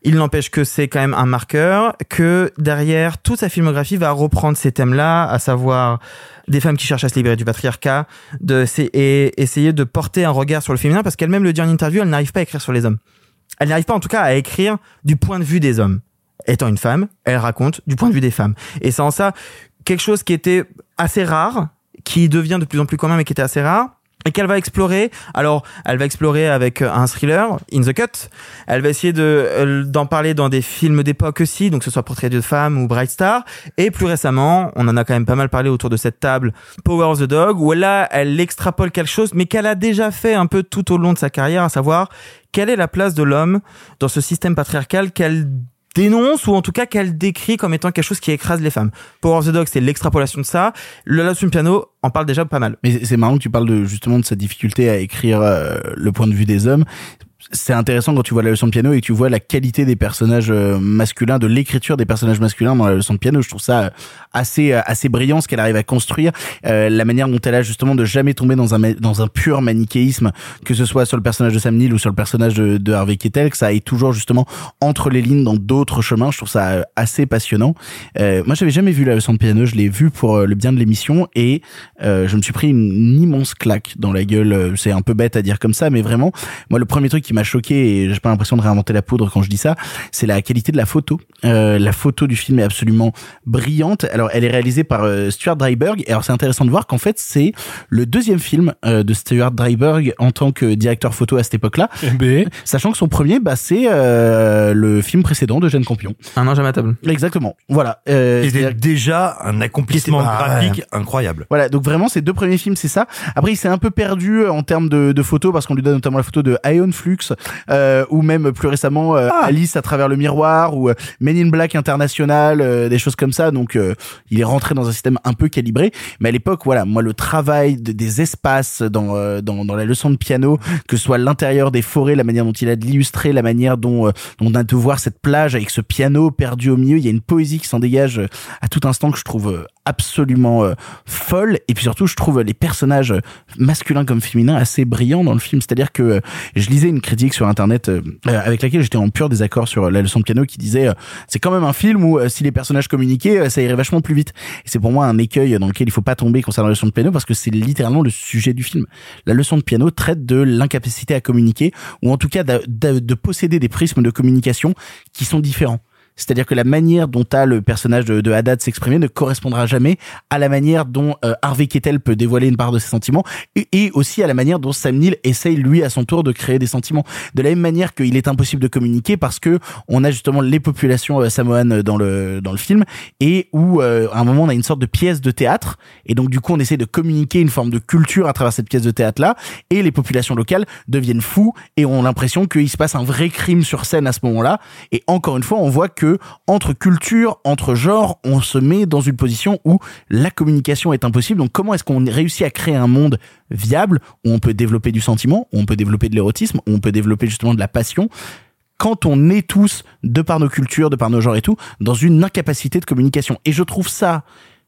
Il n'empêche que c'est quand même un marqueur, que derrière toute sa filmographie va reprendre ces thèmes-là, à savoir des femmes qui cherchent à se libérer du patriarcat, de et essayer de porter un regard sur le féminin, parce qu'elle-même le dit en interview, elle n'arrive pas à écrire sur les hommes. Elle n'arrive pas en tout cas à écrire du point de vue des hommes. Étant une femme, elle raconte du point de vue des femmes. Et c'est en ça quelque chose qui était assez rare, qui devient de plus en plus commun, mais qui était assez rare, et qu'elle va explorer. Alors, elle va explorer avec un thriller, In the Cut. Elle va essayer de euh, d'en parler dans des films d'époque aussi, donc que ce soit Portrait de femme ou Bright Star. Et plus récemment, on en a quand même pas mal parlé autour de cette table, Power of the Dog, où là, elle extrapole quelque chose, mais qu'elle a déjà fait un peu tout au long de sa carrière, à savoir quelle est la place de l'homme dans ce système patriarcal qu'elle dénonce ou en tout cas qu'elle décrit comme étant quelque chose qui écrase les femmes. Power of the Dog, c'est l'extrapolation de ça. Le Last Piano en parle déjà pas mal. Mais c'est- c'est marrant que tu parles de justement de sa difficulté à écrire euh, le point de vue des hommes. C'est intéressant quand tu vois la leçon de piano et tu vois la qualité des personnages euh, masculins, de l'écriture des personnages masculins dans la leçon de piano. Je trouve ça euh, assez euh, assez brillant ce qu'elle arrive à construire, euh, la manière dont elle a justement de jamais tomber dans un dans un pur manichéisme, que ce soit sur le personnage de Sam Neill ou sur le personnage de, de Harvey Keitel, que ça aille toujours justement entre les lignes dans d'autres chemins. Je trouve ça assez passionnant. Euh, moi, j'avais jamais vu la leçon de piano. Je l'ai vu pour le bien de l'émission et euh, je me suis pris une immense claque dans la gueule. C'est un peu bête à dire comme ça, mais vraiment, moi, le premier truc qui m'a choqué et j'ai pas l'impression de réinventer la poudre quand je dis ça, c'est la qualité de la photo. Euh, la photo du film est absolument brillante. Alors, elle est réalisée par euh, Stuart Dryburgh. Et alors, c'est intéressant de voir qu'en fait, c'est le deuxième film euh, de Stuart Dryburgh en tant que directeur photo à cette époque-là. Sachant que son premier, bah, c'est euh, le film précédent de Jeanne Campion. Un ange à ma table. Exactement. Voilà. Euh, C'était déjà un accomplissement graphique incroyable. voilà, donc vraiment ces deux premiers films, c'est ça. Après, il s'est un peu perdu en termes de, de photos parce qu'on lui donne notamment la photo de Ion Flux Euh, ou même plus récemment euh, Alice à travers le miroir, ou euh, Men in Black International, des choses comme ça. Donc il est rentré dans un système un peu calibré. Mais à l'époque, voilà, moi le travail de- des espaces dans, dans dans la leçon de piano, que ce soit l'intérieur des forêts, la manière dont il a de l'illustrer, la manière dont, dont on a de voir cette plage avec ce piano perdu au milieu, il y a une poésie qui s'en dégage à tout instant que je trouve absolument euh, folle. Et puis surtout, je trouve les personnages masculins comme féminins assez brillants dans le film. C'est-à-dire que euh, je lisais une critique sur internet euh, euh, avec laquelle j'étais en pur désaccord sur la leçon de piano qui disait euh, c'est quand même un film où euh, si les personnages communiquaient, euh, ça irait vachement plus vite. Et c'est pour moi un écueil dans lequel il faut pas tomber concernant la leçon de piano parce que c'est littéralement le sujet du film. La leçon de piano traite de l'incapacité à communiquer ou en tout cas de posséder des prismes de communication qui sont différents. C'est-à-dire que la manière dont a le personnage de, de Haddad s'exprimer ne correspondra jamais à la manière dont euh, Harvey Kettel peut dévoiler une part de ses sentiments et, aussi à la manière dont Sam Neill essaye lui à son tour de créer des sentiments. De la même manière qu'il est impossible de communiquer parce que on a justement les populations euh, samoanes dans le dans le film et où euh, à un moment on a une sorte de pièce de théâtre et donc du coup on essaie de communiquer une forme de culture à travers cette pièce de théâtre là et les populations locales deviennent fous et ont l'impression qu'il se passe un vrai crime sur scène à ce moment-là et encore une fois on voit que entre culture, entre genres, on se met dans une position où la communication est impossible. Donc comment est-ce qu'on réussit à créer un monde viable où on peut développer du sentiment, où on peut développer de l'érotisme, où on peut développer justement de la passion quand on est tous, de par nos cultures, de par nos genres et tout, dans une incapacité de communication? Et je trouve ça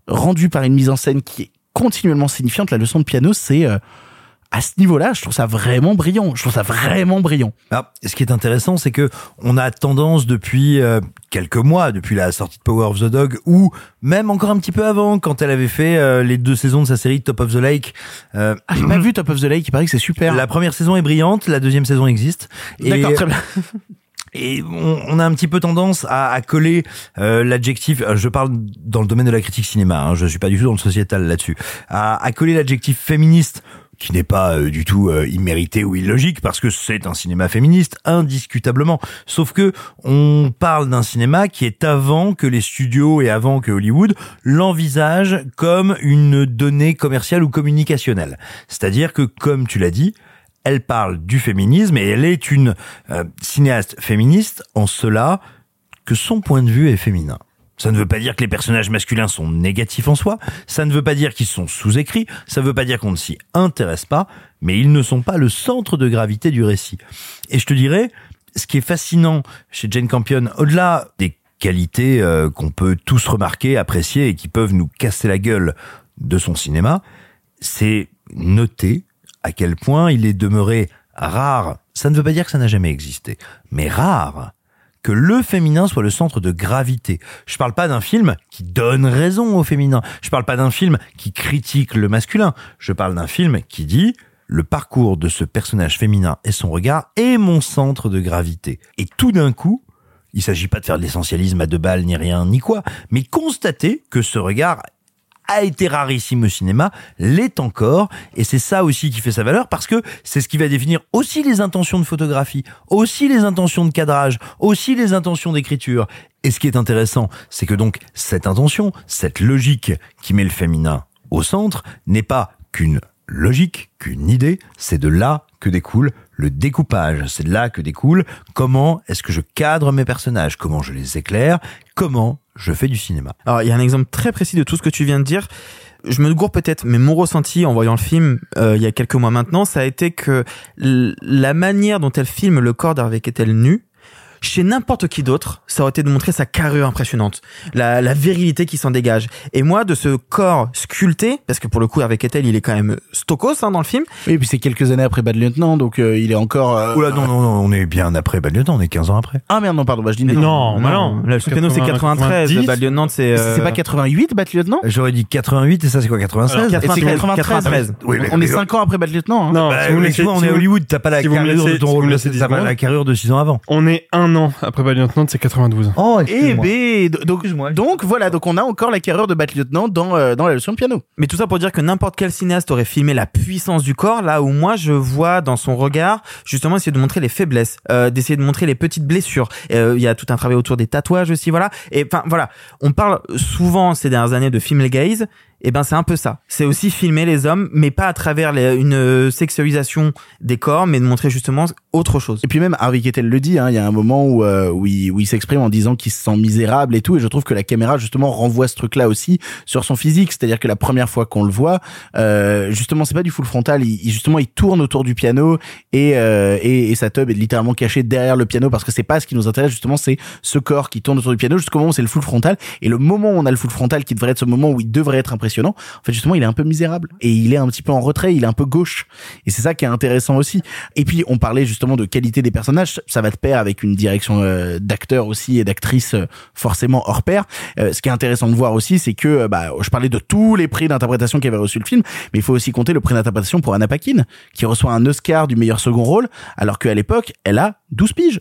rendu par une mise en scène qui est continuellement signifiante. La leçon de piano, c'est euh, à ce niveau-là, je trouve ça vraiment brillant. Je trouve ça vraiment brillant. Ah, ce qui est intéressant, c'est que on a tendance depuis euh, quelques mois, depuis la sortie de Power of the Dog, ou même encore un petit peu avant, quand elle avait fait euh, les deux saisons de sa série Top of the Lake. Euh, Ah, j'ai pas vu Top of the Lake, il paraît que c'est super. La première saison est brillante, la deuxième saison existe. Et- D'accord, très bien. Et on, on a un petit peu tendance à, à coller euh, l'adjectif, euh, je parle dans le domaine de la critique cinéma, hein, je suis pas du tout dans le sociétal là-dessus, à, à coller l'adjectif féministe qui n'est pas euh, du tout euh, immérité ou illogique parce que c'est un cinéma féministe indiscutablement. Sauf que on parle d'un cinéma qui est avant que les studios et avant que Hollywood l'envisage comme une donnée commerciale ou communicationnelle. C'est-à-dire que comme tu l'as dit, elle parle du féminisme et elle est une euh, cinéaste féministe en cela que son point de vue est féminin. Ça ne veut pas dire que les personnages masculins sont négatifs en soi, ça ne veut pas dire qu'ils sont sous-écrits, ça ne veut pas dire qu'on ne s'y intéresse pas, mais ils ne sont pas le centre de gravité du récit. Et je te dirais, ce qui est fascinant chez Jane Campion, au-delà des qualités euh, qu'on peut tous remarquer, apprécier et qui peuvent nous casser la gueule de son cinéma, c'est noter à quel point il est demeuré rare. Ça ne veut pas dire que ça n'a jamais existé, mais rare que le féminin soit le centre de gravité. Je parle pas d'un film qui donne raison au féminin. Je parle pas d'un film qui critique le masculin. Je parle d'un film qui dit le parcours de ce personnage féminin et son regard est mon centre de gravité. Et tout d'un coup, il s'agit pas de faire de l'essentialisme à deux balles ni rien ni quoi, mais constater que ce regard a été rarissime au cinéma, l'est encore, et c'est ça aussi qui fait sa valeur, parce que c'est ce qui va définir aussi les intentions de photographie, aussi les intentions de cadrage, aussi les intentions d'écriture. Et ce qui est intéressant, c'est que donc cette intention, cette logique qui met le féminin au centre, n'est pas qu'une logique, qu'une idée, c'est de là que découle le découpage, c'est de là que découle comment est-ce que je cadre mes personnages, comment je les éclaire, comment je fais du cinéma. Alors, il y a un exemple très précis de tout ce que tu viens de dire. Je me gourre peut-être, mais mon ressenti en voyant le film euh, il y a quelques mois maintenant, ça a été que la manière dont elle filme le corps d'Harvey Kettel nu, chez n'importe qui d'autre, ça aurait été de montrer sa carrure impressionnante, la, la virilité qui s'en dégage. Et moi, de ce corps sculpté, parce que pour le coup, avec Kettel, il est quand même stokos hein, dans le film. Oui, et puis c'est quelques années après Bad Lieutenant, donc euh, il est encore. euh, Oula, non, non, non, on est bien après Bad Lieutenant, on est 15 ans après. Ah merde, non, pardon, bah, je dis Non, bah non. Le piano, c'est 93, le Bad Lieutenant, c'est... C'est pas 88, Bad Lieutenant? J'aurais dit 88 et ça c'est quoi 96 Et c'est 93. Oui, mais- on est 5 ans après Bad Lieutenant. Hein. Non, Bah, si vous vois, on si est Hollywood, t'as pas la si carrure de ton si rôle, t'as pas la carrure de 6 ans avant. On est un an après Bad Lieutenant, c'est 92. Oh, Eh ben, donc, donc voilà, donc on a encore la carrure de Bad Lieutenant dans, euh, dans la leçon de piano. Mais tout ça pour dire que n'importe quel cinéaste aurait filmé la puissance du corps, là où moi je vois dans son regard justement essayer de montrer les faiblesses, euh, d'essayer de montrer les petites blessures. Euh, Il y a tout un travail autour des tatouages aussi, voilà. Et enfin voilà, on parle souvent ces dernières années de female gaze. Et ben c'est un peu ça. C'est aussi filmer les hommes, mais pas à travers une euh, sexualisation des corps, mais de montrer justement autre chose. Et puis même Harvey Keitel le dit, hein, il y a un moment où, euh, où il, s'exprime en disant qu'il se sent misérable et tout, et je trouve que la caméra justement renvoie ce truc-là aussi sur son physique, c'est-à-dire que la première fois qu'on le voit, euh, justement c'est pas du full frontal, il, justement il tourne autour du piano et, et, et sa tub est littéralement cachée derrière le piano parce que c'est pas ce qui nous intéresse justement, c'est ce corps qui tourne autour du piano jusqu'au moment où c'est le full frontal et le moment où on a le full frontal qui devrait être ce moment où il devrait être impressionnant, en fait justement il est un peu misérable et il est un petit peu en retrait, il est un peu gauche et c'est ça qui est intéressant aussi. Et puis on parlait justement de qualité des personnages, ça va de pair avec une direction euh, d'acteurs aussi et d'actrices euh, forcément hors pair. Euh, ce qui est intéressant de voir aussi, c'est que euh, bah, je parlais de tous les prix d'interprétation qu'avait reçu le film, mais il faut aussi compter le prix d'interprétation pour Anna Paquin, qui reçoit un Oscar du meilleur second rôle, alors qu'à l'époque, elle a 12 piges.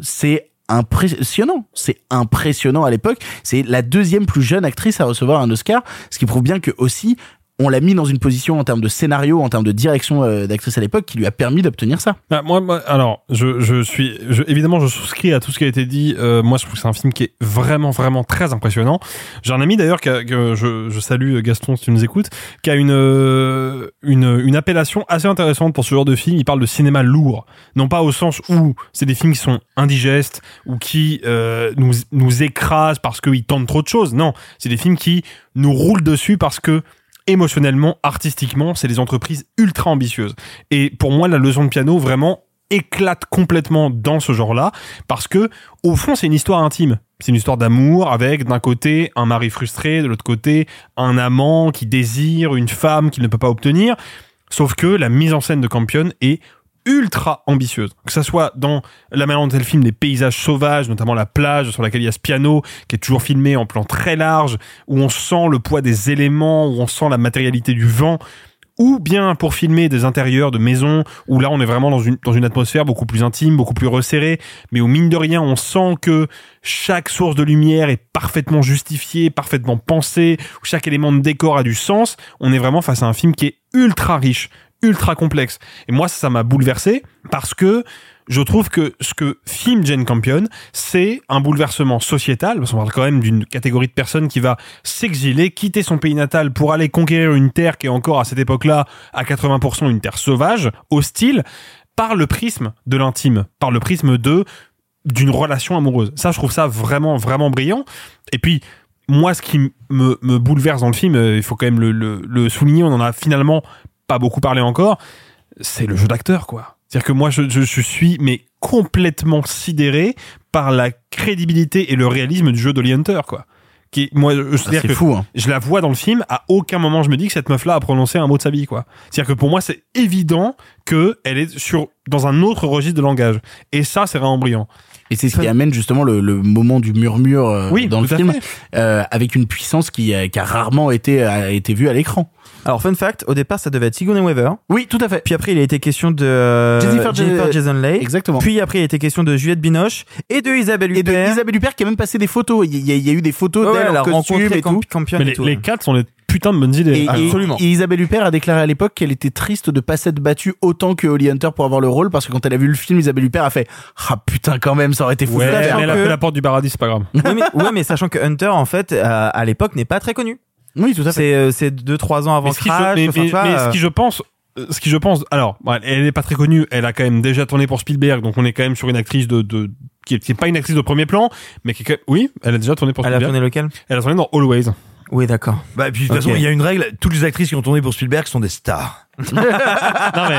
C'est impressionnant, c'est impressionnant à l'époque. C'est la deuxième plus jeune actrice à recevoir un Oscar, ce qui prouve bien que aussi on l'a mis dans une position en termes de scénario, en termes de direction euh, d'actrice à l'époque, qui lui a permis d'obtenir ça. Bah, moi, moi, alors, je, je suis, je, évidemment, je souscris à tout ce qui a été dit. Euh, moi, je trouve que c'est un film qui est vraiment, vraiment très impressionnant. J'ai un ami d'ailleurs que, je, je salue Gaston si tu nous écoutes, qui a une, euh, une, une appellation assez intéressante pour ce genre de film. Il parle de cinéma lourd, non pas au sens où c'est des films qui sont indigestes ou qui euh, nous, nous écrasent parce qu'ils tentent trop de choses. Non, c'est des films qui nous roulent dessus parce que émotionnellement, artistiquement, c'est des entreprises ultra ambitieuses. Et pour moi, la leçon de piano vraiment éclate complètement dans ce genre-là parce que au fond, c'est une histoire intime. C'est une histoire d'amour avec d'un côté un mari frustré, de l'autre côté un amant qui désire une femme qu'il ne peut pas obtenir. Sauf que la mise en scène de Campion est ultra ambitieuse. Que ça soit dans la manière dont elle filme des paysages sauvages, notamment la plage sur laquelle il y a ce piano, qui est toujours filmé en plan très large, où on sent le poids des éléments, où on sent la matérialité du vent, ou bien pour filmer des intérieurs de maisons, où là on est vraiment dans une, dans une atmosphère beaucoup plus intime, beaucoup plus resserrée, mais où mine de rien on sent que chaque source de lumière est parfaitement justifiée, parfaitement pensée, où chaque élément de décor a du sens, on est vraiment face à un film qui est ultra riche, ultra complexe. Et moi, ça m'a bouleversé parce que je trouve que ce que filme Jane Campion, c'est un bouleversement sociétal, parce qu'on parle quand même d'une catégorie de personnes qui va s'exiler, quitter son pays natal pour aller conquérir une terre qui est encore à cette époque-là à 80% une terre sauvage, hostile, par le prisme de l'intime, par le prisme de d'une relation amoureuse. Ça, je trouve ça vraiment, vraiment brillant. Et puis, moi, ce qui me, me bouleverse dans le film, euh, il faut quand même le, le souligner, on en a finalement pas beaucoup parlé encore, c'est le jeu d'acteur, quoi. C'est-à-dire que moi, je, je, je suis mais complètement sidéré par la crédibilité et le réalisme du jeu d'Holly Hunter, quoi. Qui, moi, c'est-à-dire c'est que fou, hein. je la vois dans le film, à aucun moment je me dis que cette meuf-là a prononcé un mot de sa vie, quoi. C'est-à-dire que pour moi, c'est évident que elle est sur dans un autre registre de langage. Et ça, c'est vraiment brillant. Et c'est ce qui amène justement le, le moment du murmure euh, Oui, dans le film, euh, avec une puissance qui, a- qui a rarement été, a été vue à l'écran. Alors, fun fact, au départ, ça devait être Sigourney Weaver. Oui, tout à fait. Puis après, il a été question de euh, Jennifer Ja- Jason Leigh. Exactement. Puis après, il a été question de Juliette Binoche et de Isabelle Et de Huppert. Isabelle Huppert qui a même passé des photos. Il y a, il y a eu des photos Ouais, ouais, d'elle elle a en costume et tout. Mais et les, tout. les quatre sont des putains de bonnes idées. Et, et- Absolument. et Isabelle Huppert a déclaré à l'époque qu'elle était triste de pas s'être battue autant que Holly Hunter pour avoir le rôle parce que quand elle a vu le film, Isabelle Huppert a fait ah putain quand même ça aurait été fou. Ouais, elle a que- fait la porte du paradis, c'est pas grave. ouais, mais, ouais, mais sachant que Hunter, en fait, euh, à l'époque, n'est pas très connu. Oui, tout à fait. C'est euh, c'est deux trois ans avant Mais ce qui, Crash. je, mais, enfin, mais- tu vois, mais euh, ce qui je pense, euh, ce qui je pense, alors, elle n'est pas très connue, elle a quand même déjà tourné pour Spielberg, donc on est quand même sur une actrice de, de qui est, qui est pas une actrice de premier plan, mais qui est, quand même- oui, elle a déjà tourné pour Elle a Spielberg. tourné lequel? Elle a tourné dans Always. Oui, d'accord. Bah, puis de toute façon, il y a une règle, toutes les actrices qui ont tourné pour Spielberg sont des stars. non mais,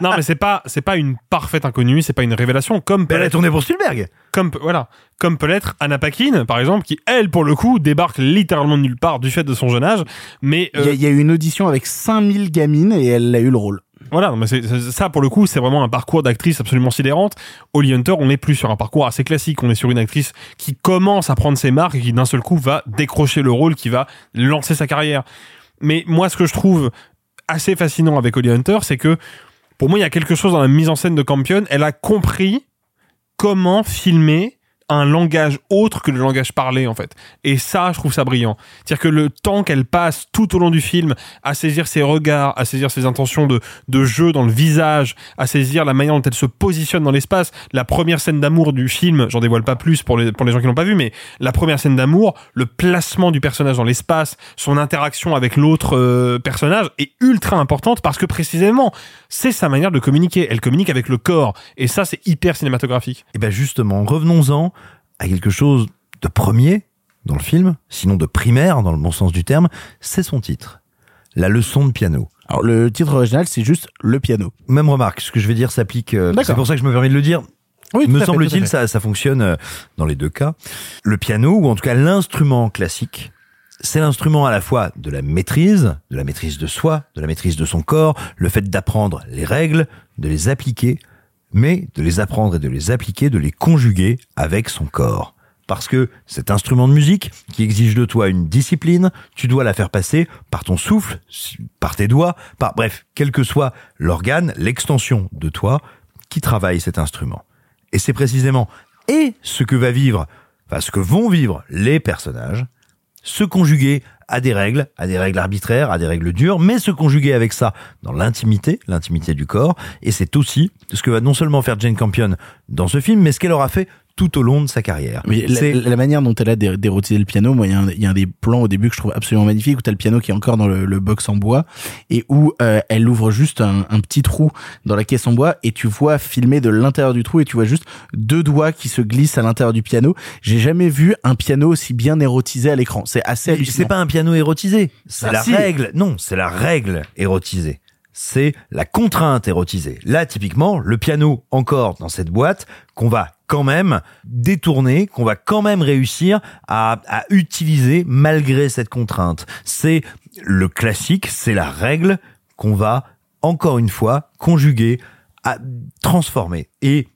non mais c'est pas, c'est pas une parfaite inconnue, c'est pas une révélation, comme peut Elle a tourné pour Spielberg. comme voilà, comme peut l'être Anna Paquin, par exemple, qui elle pour le coup débarque littéralement de nulle part du fait de son jeune âge, mais Il y, a, euh, il y a eu une audition avec 5000 gamines et elle a eu le rôle. Voilà, mais ça pour le coup, c'est vraiment un parcours d'actrice absolument sidérante. Holly Hunter, on n'est plus sur un parcours assez classique, on est sur une actrice qui commence à prendre ses marques et qui d'un seul coup va décrocher le rôle, qui va lancer sa carrière. Mais moi, ce que je trouve assez fascinant avec Holly Hunter, c'est que pour moi, il y a quelque chose dans la mise en scène de Campion. Elle a compris comment filmer un langage autre que le langage parlé en fait. Et ça, je trouve ça brillant. C'est-à-dire que le temps qu'elle passe tout au long du film à saisir ses regards, à saisir ses intentions de, de jeu dans le visage, à saisir la manière dont elle se positionne dans l'espace. La première scène d'amour du film, j'en dévoile pas plus pour les, pour les gens qui l'ont pas vu, mais la première scène d'amour, le placement du personnage dans l'espace, son interaction avec l'autre euh, personnage est ultra importante parce que précisément, c'est sa manière de communiquer. Elle communique avec le corps. Et ça, c'est hyper cinématographique. Et ben justement, revenons-en à quelque chose de premier dans le film, sinon de primaire dans le bon sens du terme, c'est son titre. La leçon de piano. Alors le titre original, c'est juste le piano. Même remarque, ce que je vais dire s'applique. euh, c'est pour ça que je me permets de le dire. Oui, me semble-t-il, ça, ça fonctionne euh, dans les deux cas. Le piano, ou en tout cas l'instrument classique, c'est l'instrument à la fois de la maîtrise, de la maîtrise de soi, de la maîtrise de son corps, le fait d'apprendre les règles, de les appliquer, mais de les apprendre et de les appliquer, de les conjuguer avec son corps. Parce que cet instrument de musique qui exige de toi une discipline, tu dois la faire passer par ton souffle, par tes doigts, par bref, quel que soit l'organe, l'extension de toi qui travaille cet instrument. Et c'est précisément et ce que va vivre, enfin ce que vont vivre les personnages, se conjuguer à des règles, à des règles arbitraires, à des règles dures, mais se conjuguer avec ça dans l'intimité, l'intimité du corps. Et c'est aussi ce que va non seulement faire Jane Campion dans ce film, mais ce qu'elle aura fait tout au long de sa carrière. Mais C'est- la, la manière dont elle a d'é- d'érotiser le piano, moi, il y, a un- il y a un des plans au début que je trouve absolument magnifique où t'as le piano qui est encore dans le, le box en bois et où euh, elle ouvre juste un, un petit trou dans la caisse en bois et tu vois filmer de l'intérieur du trou et tu vois juste deux doigts qui se glissent à l'intérieur du piano. J'ai jamais vu un piano aussi bien érotisé à l'écran. C'est assez c'est pas un piano érotisé. C'est Ah, la si. règle. Non, c'est la règle érotisée. C'est la contrainte érotisée. Là, typiquement, le piano encore dans cette boîte qu'on va quand même détourner, qu'on va quand même réussir à, utiliser malgré cette contrainte. C'est le classique, c'est la règle qu'on va encore une fois conjuguer, à transformer. Et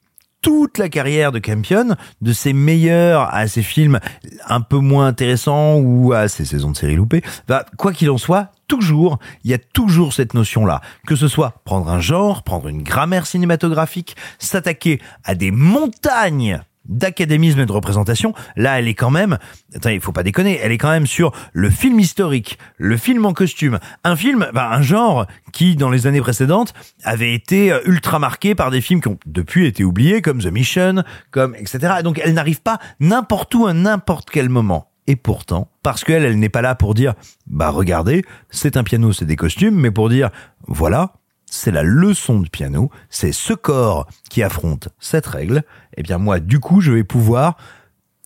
toute la carrière de Campion, de ses meilleurs à ses films un peu moins intéressants ou à ses saisons de séries loupées, va, quoi qu'il en soit, toujours, il y a toujours cette notion-là. Que ce soit prendre un genre, prendre une grammaire cinématographique, s'attaquer à des montagnes d'académisme et de représentation, là elle est quand même, attends, il faut pas déconner, elle est quand même sur le film historique, le film en costume, un film, bah, un genre qui dans les années précédentes avait été euh, ultra marqué par des films qui ont depuis été oubliés comme The Mission, comme etc. Donc elle n'arrive pas n'importe où à n'importe quel moment. Et pourtant, parce qu'elle, elle n'est pas là pour dire, bah regardez, c'est un piano, c'est des costumes, mais pour dire, voilà, c'est la leçon de piano, c'est ce corps qui affronte cette règle, eh bien moi, du coup, je vais pouvoir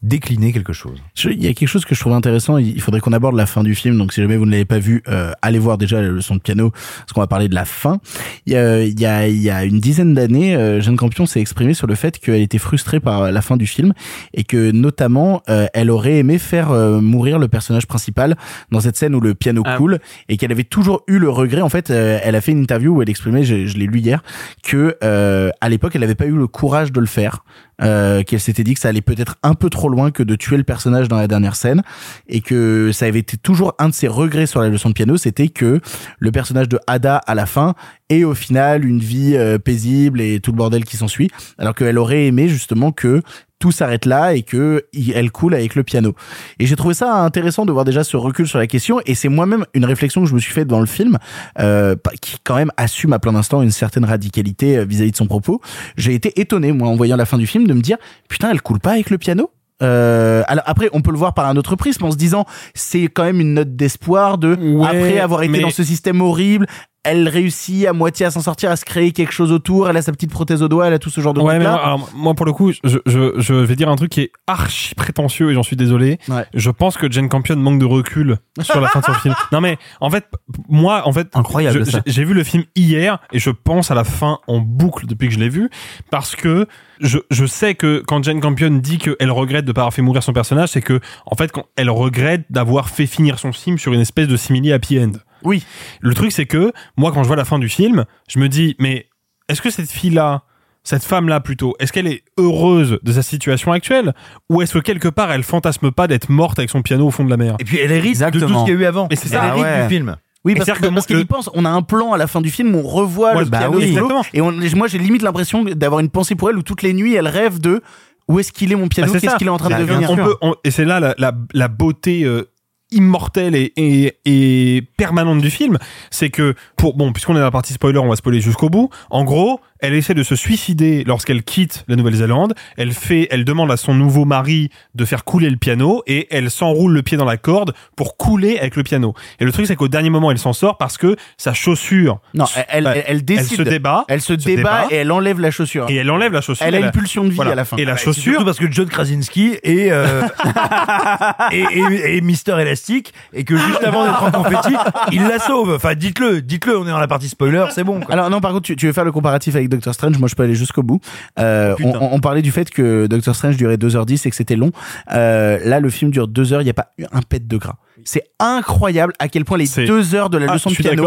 décliner quelque chose. Il y a quelque chose que je trouve intéressant. Il il faudrait qu'on aborde la fin du film. Donc, si jamais vous ne l'avez pas vu, euh, allez voir déjà la leçon de piano, parce qu'on va parler de la fin. Il y a, il y a, il y a une dizaine d'années, euh, Jeanne Campion s'est exprimée sur le fait qu'elle était frustrée par la fin du film et que notamment, euh, elle aurait aimé faire euh, mourir le personnage principal dans cette scène où le piano Ah. coule et qu'elle avait toujours eu le regret. En fait, euh, elle a fait une interview où elle exprimait, je, je l'ai lu hier, que euh, à l'époque, elle n'avait pas eu le courage de le faire euh, qu'elle s'était dit que ça allait peut-être un peu trop loin que de tuer le personnage dans la dernière scène et que ça avait été toujours un de ses regrets sur la leçon de piano, c'était que le personnage de Ada à la fin ait au final une vie euh, paisible et tout le bordel qui s'ensuit, alors qu'elle aurait aimé justement que tout s'arrête là et que elle coule avec le piano. Et j'ai trouvé ça intéressant de voir déjà ce recul sur la question et c'est moi-même une réflexion que je me suis faite dans le film euh, qui quand même assume à plein d'instants une certaine radicalité euh, vis-à-vis de son propos. J'ai été étonné moi en voyant la fin du film de me dire putain elle coule pas avec le piano? Euh, alors après, on peut le voir par un autre prisme en se disant c'est quand même une note d'espoir de Ouais, après avoir été mais- dans ce système horrible, elle réussit à moitié à s'en sortir, à se créer quelque chose autour. Elle a sa petite prothèse au doigt, elle a tout ce genre de Ouais, mais moi, alors, moi, pour le coup, je, je, je vais dire un truc qui est archi prétentieux et j'en suis désolé. Je pense que Jane Campion manque de recul sur la fin de son film. Non, mais en fait, moi, en fait, Incroyable, j'ai vu le film hier et je pense à la fin en boucle depuis que je l'ai vu parce que je, je sais que quand Jane Campion dit qu'elle regrette de pas avoir fait mourir son personnage, c'est que, en fait, quand elle regrette d'avoir fait finir son film sur une espèce de simili happy end. Oui. Le truc, c'est que, moi, quand je vois la fin du film, je me dis, mais est-ce que cette fille-là, cette femme-là plutôt, est-ce qu'elle est heureuse de sa situation actuelle ou est-ce que quelque part elle fantasme pas d'être morte avec son piano au fond de la mer? Et puis elle hérite de tout ce qu'il y a eu avant. Mais c'est Elle ça. hérite du film. Oui, Et parce, que parce moi, qu'il y pense. On a un plan à la fin du film où on revoit Ouais, le bah piano oui, solo. exactement. Et on, moi, j'ai limite l'impression d'avoir une pensée pour elle où toutes les nuits, elle rêve de Où est-ce qu'il est mon piano Bah, c'est Qu'est-ce ça. qu'il est en train de devenir on peut, on- Et c'est là la, la, la beauté euh, immortelle et, et, et permanente du film, c'est que pour bon, puisqu'on est dans la partie spoiler, on va spoiler jusqu'au bout. En gros, elle essaie de se suicider lorsqu'elle quitte la Nouvelle-Zélande. Elle fait, elle demande à son nouveau mari de faire couler le piano et elle s'enroule le pied dans la corde pour couler avec le piano. Et le truc, c'est qu'au dernier moment, elle s'en sort parce que sa chaussure, Non, elle, elle, bah, elle, elle décide. se débat, Elle se débat et elle enlève la chaussure. et elle enlève la chaussure. Elle a une pulsion de vie voilà. à la fin. Et la Bah, chaussure, surtout parce que John Krasinski est, euh, et, et, et Mister Élastique et que juste avant d'être en confetti, il la sauve. Enfin, dites-le, dites-le, on est dans la partie spoiler, c'est bon. Quoi. Alors non, par contre, tu, tu veux faire le comparatif avec Doctor Strange Moi, je peux aller jusqu'au bout. Euh, Oh, on, on parlait du fait que Doctor Strange durait 2h10 et que c'était long. Euh, là, le film dure 2 heures. Il n'y a pas eu un pet de gras. C'est incroyable à quel point les C'est- 2 heures de la Ah, leçon de piano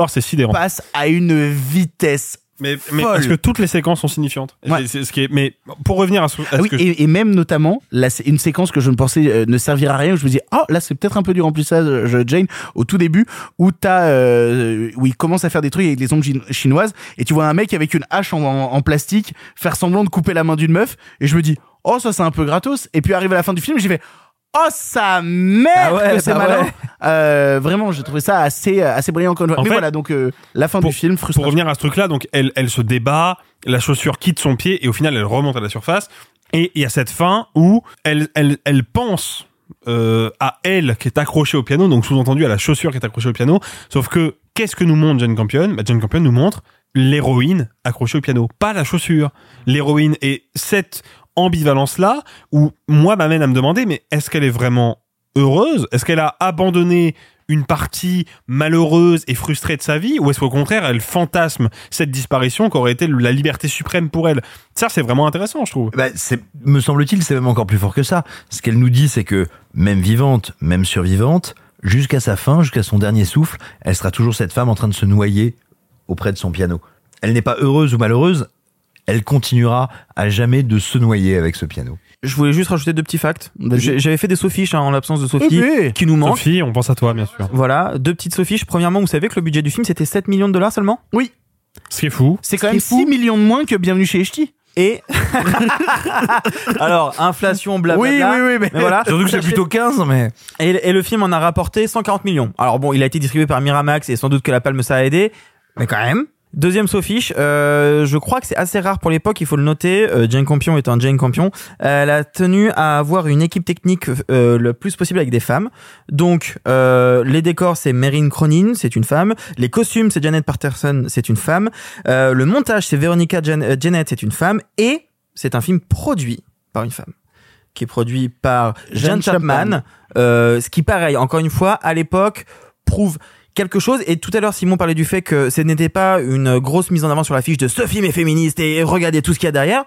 passent à une vitesse. Mais, mais parce que toutes les séquences sont signifiantes. Ouais. C'est- ce qui est, mais pour revenir à ce, à Ah ce oui, que je- et, et même notamment, là, c'est une séquence que je ne pensais euh, ne servira à rien, où je me dis, oh, là, c'est peut-être un peu du remplissage, euh, Jane, au tout début, où t'as, euh, où il commence à faire des trucs avec les ongles chino- chinoises, et tu vois un mec avec une hache en, en- en plastique faire semblant de couper la main d'une meuf, et je me dis, oh, ça, c'est un peu gratos. Et puis arrive à la fin du film, j'ai fait, oh, sa mère Ah ouais, que c'est bah malin. ouais. Euh, vraiment, j'ai trouvé ça assez, assez brillant fois. En Mais fait, voilà, donc, euh, la fin pour- du film, pour frustration. revenir à ce truc-là, donc elle, elle se débat, la chaussure quitte son pied et au final elle remonte à la surface. Et il y a cette fin où elle, elle, elle pense euh, à elle qui est accrochée au piano, donc sous-entendu à la chaussure qui est accrochée au piano. Sauf que qu'est-ce que nous montre Jane Campion? Bah, Jane Campion nous montre l'héroïne accrochée au piano, pas la chaussure. L'héroïne et cette ambivalence-là où moi m'amène à me demander mais est-ce qu'elle est vraiment heureuse? Est-ce qu'elle a abandonné une partie malheureuse et frustrée de sa vie ou est-ce qu'au contraire elle fantasme cette disparition qui aurait été la liberté suprême pour elle? Ça c'est vraiment intéressant je trouve. Bah, c'est, me semble-t-il, c'est même encore plus fort que ça. Ce qu'elle nous dit, c'est que même vivante, même survivante, jusqu'à sa fin, jusqu'à son dernier souffle, elle sera toujours cette femme en train de se noyer auprès de son piano. Elle n'est pas heureuse ou malheureuse, elle continuera à jamais de se noyer avec ce piano. Je voulais juste rajouter deux petits facts. J'avais fait des sophiches hein, en l'absence de Sophie, Oui. qui nous manquent. Sophie, on pense à toi bien sûr. Voilà, deux petites sophiches. Premièrement, vous savez que le budget du film c'était 7 millions de dollars seulement? Oui, Ce qui est fou. c'est quand Ce même qui est fou. 6 millions de moins que Bienvenue chez Echti. Et alors inflation blablabla. Oui, oui, oui, mais- voilà. Surtout que c'est plutôt 15, mais... Et, et le film en a rapporté 140 millions. Alors bon, il a été distribué par Miramax et sans doute que la palme ça a aidé, mais quand même. Deuxième Sophiche, euh, je crois que c'est assez rare pour l'époque, il faut le noter. Euh, Jane Campion est un Jane Campion. Elle a tenu à avoir une équipe technique euh, le plus possible avec des femmes. Donc euh, les décors c'est Meryn Cronin, c'est une femme. Les costumes c'est Janet Patterson, c'est une femme. Euh, le montage c'est Veronica Jan- euh, Janet, c'est une femme. Et c'est un film produit par une femme qui est produit par Jan Jeanne Chapman. Chapman. Euh, ce qui, pareil, encore une fois, à l'époque, prouve quelque chose. Et tout à l'heure, Simon parlait du fait que ce n'était pas une grosse mise en avant sur la fiche de ce film est féministe et regardez tout ce qu'il y a derrière.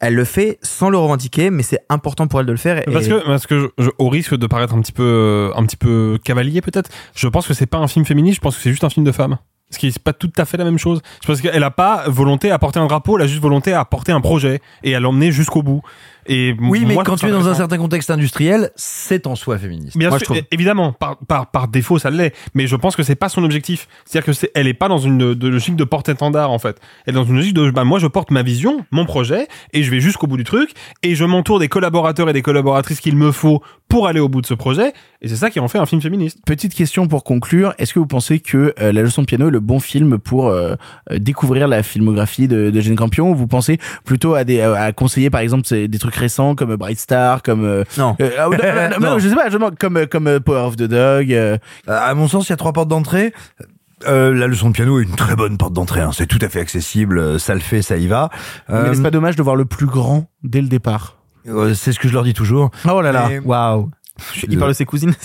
Elle le fait sans le revendiquer, mais c'est important pour elle de le faire. et- Parce que, parce que je- je- au risque de paraître un petit peu, un petit peu cavalier peut-être, je pense que c'est pas un film féministe, je pense que c'est juste un film de femme. Ce qui est pas tout à fait la même chose. Je pense qu'elle a pas volonté à porter un drapeau, elle a juste volonté à porter un projet et à l'emmener jusqu'au bout. Et Oui, mais moi, quand tu es dans un certain contexte industriel, c'est en soi féministe. Bien Moi, sûr, je trouve. évidemment, par, par, par défaut, ça l'est. Mais je pense que c'est pas son objectif. C'est-à-dire que c'est, elle est pas dans une de logique de porte-étendard, en fait. Elle est dans une logique de, bah, moi, je porte ma vision, mon projet, et je vais jusqu'au bout du truc, et je m'entoure des collaborateurs et des collaboratrices qu'il me faut pour aller au bout de ce projet. Et c'est ça qui en fait un film féministe. Petite question pour conclure. Est-ce que vous pensez que euh, La leçon de piano est le bon film pour euh, euh, découvrir la filmographie de, de Jane Campion ou vous pensez plutôt à, des, à conseiller par exemple des trucs récents comme Bright Star, comme... euh, Non. euh, ah, non, non, je sais pas, je demande, comme, euh, comme Power of the Dog. euh, À mon sens, il y a trois portes d'entrée. Euh, la leçon de piano est une très bonne porte d'entrée. hein. C'est tout à fait accessible. Ça le fait, ça y va. Mais n'est-ce pas dommage de voir le plus grand dès le départ c'est ce que je leur dis toujours. Oh là là. Waouh. Il parle de ses cousines.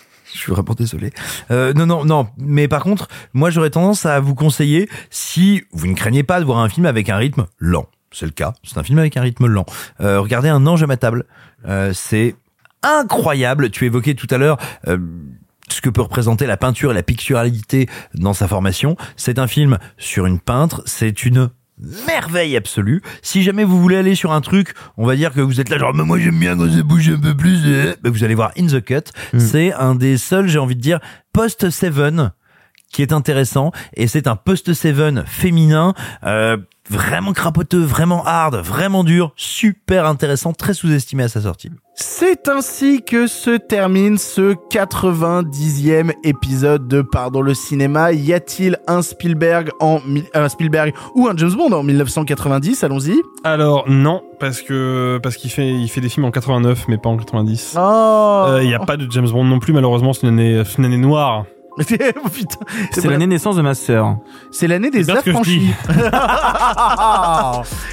Je suis vraiment désolé. Euh, non, non, non. Mais par contre, moi, j'aurais tendance à vous conseiller, si vous ne craignez pas de voir un film avec un rythme lent, c'est le cas, c'est un film avec un rythme lent, euh, regardez Un ange à ma table. Euh, c'est incroyable. Tu évoquais tout à l'heure... euh, ce que peut représenter la peinture et la picturalité dans sa formation. C'est un film sur une peintre, c'est une merveille absolue. Si jamais vous voulez aller sur un truc, on va dire que vous êtes là genre mais moi j'aime bien quand ça bouge un peu plus, euh, bah, vous allez voir In the Cut. C'est un des seuls, j'ai envie de dire, post Seven qui est intéressant et c'est un post Seven féminin. Euh, vraiment crapoteux, vraiment hard, vraiment dur, super intéressant, très sous-estimé à sa sortie. C'est ainsi que se termine ce 90e épisode de Pardon le cinéma. Y a-t-il un Spielberg en un Spielberg ou un James Bond en 1990 Allons-y. Alors non, parce que parce qu'il fait il fait des films en 89 mais pas en 90. Oh. Il y a pas de James Bond non plus malheureusement, c'est une année c'est une année noire. Putain, C'est l'année naissance de ma sœur. C'est l'année des affranchis.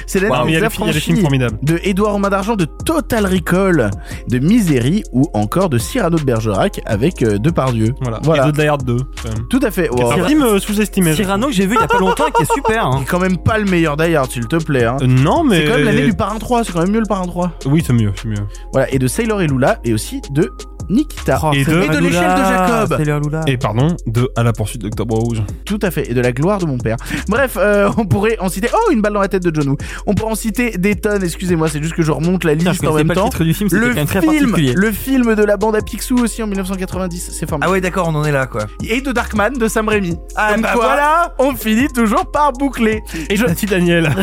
C'est l'année Wow, des affranchis. films formidables. De Édouard aux mains d'argent, de Total Recall, de Misery ou encore de Cyrano de Bergerac avec euh, Depardieu. Voilà. Voilà. Et de Die Hard 2. quand même. Tout à fait. Wow. film euh, sous-estimé. Cyrano que j'ai vu il y a pas longtemps et qui est super. Hein. C'est quand même pas le meilleur d'ailleurs, s'il te plaît. Hein. Euh, non mais C'est quand même l'année du Parrain 3, c'est quand même mieux le Parrain 3. Oui, c'est mieux, c'est mieux. Voilà, et de Sailor et Lula, et aussi de Nikita. Oh, Et de- Et de l'échelle de Jacob. Et pardon, de À la poursuite d'Octobre Rouge. Tout à fait, et de la gloire de mon père. Bref, euh, on pourrait en citer... Oh, une balle dans la tête de John Woo. On pourrait en citer des tonnes, excusez-moi, c'est juste que je remonte la liste en même pas temps. le titre du film, c'est Le de très film, particulier. le film de la bande à Picsou aussi en 1990, c'est formidable. Ah ouais, d'accord, on en est là, quoi. Et de Darkman de Sam Raimi. Ah, Comme bah quoi, voilà. on finit toujours par boucler. Et je... Tati Daniel.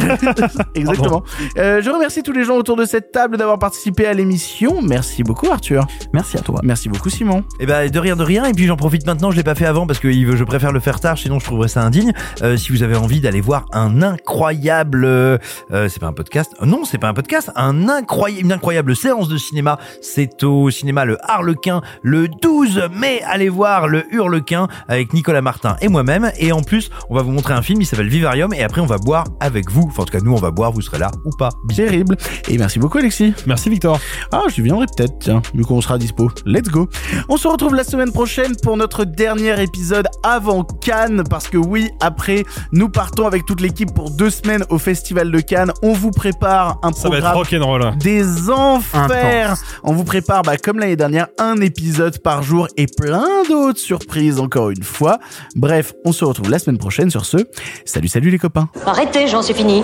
Exactement. Euh, je remercie tous les gens autour de cette table d'avoir participé à l'émission. Merci beaucoup Arthur. Merci à toi. Merci beaucoup Simon. Et bah de rien de rien. Et puis j'en profite maintenant. Je l'ai pas fait avant parce que je préfère le faire tard. Sinon je trouverais ça indigne. Euh, si vous avez envie d'aller voir un incroyable euh, euh, c'est pas un podcast. Euh, non c'est pas un podcast. Un incroyable une incroyable séance de cinéma. C'est au cinéma le Harlequin le 12 mai. Allez voir le Hurlequin avec Nicolas Martin et moi-même. Et en plus on va vous montrer un film. Il s'appelle Vivarium. Et après on va boire avec vous. Enfin en tout cas nous on va boire. Vous serez là ou pas. Terrible. Et merci beaucoup Alexis. Merci Victor. Ah, je viendrai peut-être, tiens, vu qu'on sera dispo. Let's go. On se retrouve la semaine prochaine pour notre dernier épisode avant Cannes, parce que oui, après, nous partons avec toute l'équipe pour deux semaines au Festival de Cannes. On vous prépare un Ça va être programme rock'n'roll. des enfers. On vous prépare, bah, comme l'année dernière, un épisode par jour et plein d'autres surprises encore une fois. Bref, on se retrouve la semaine prochaine sur ce. Salut, salut les copains. Arrêtez, j'en suis fini.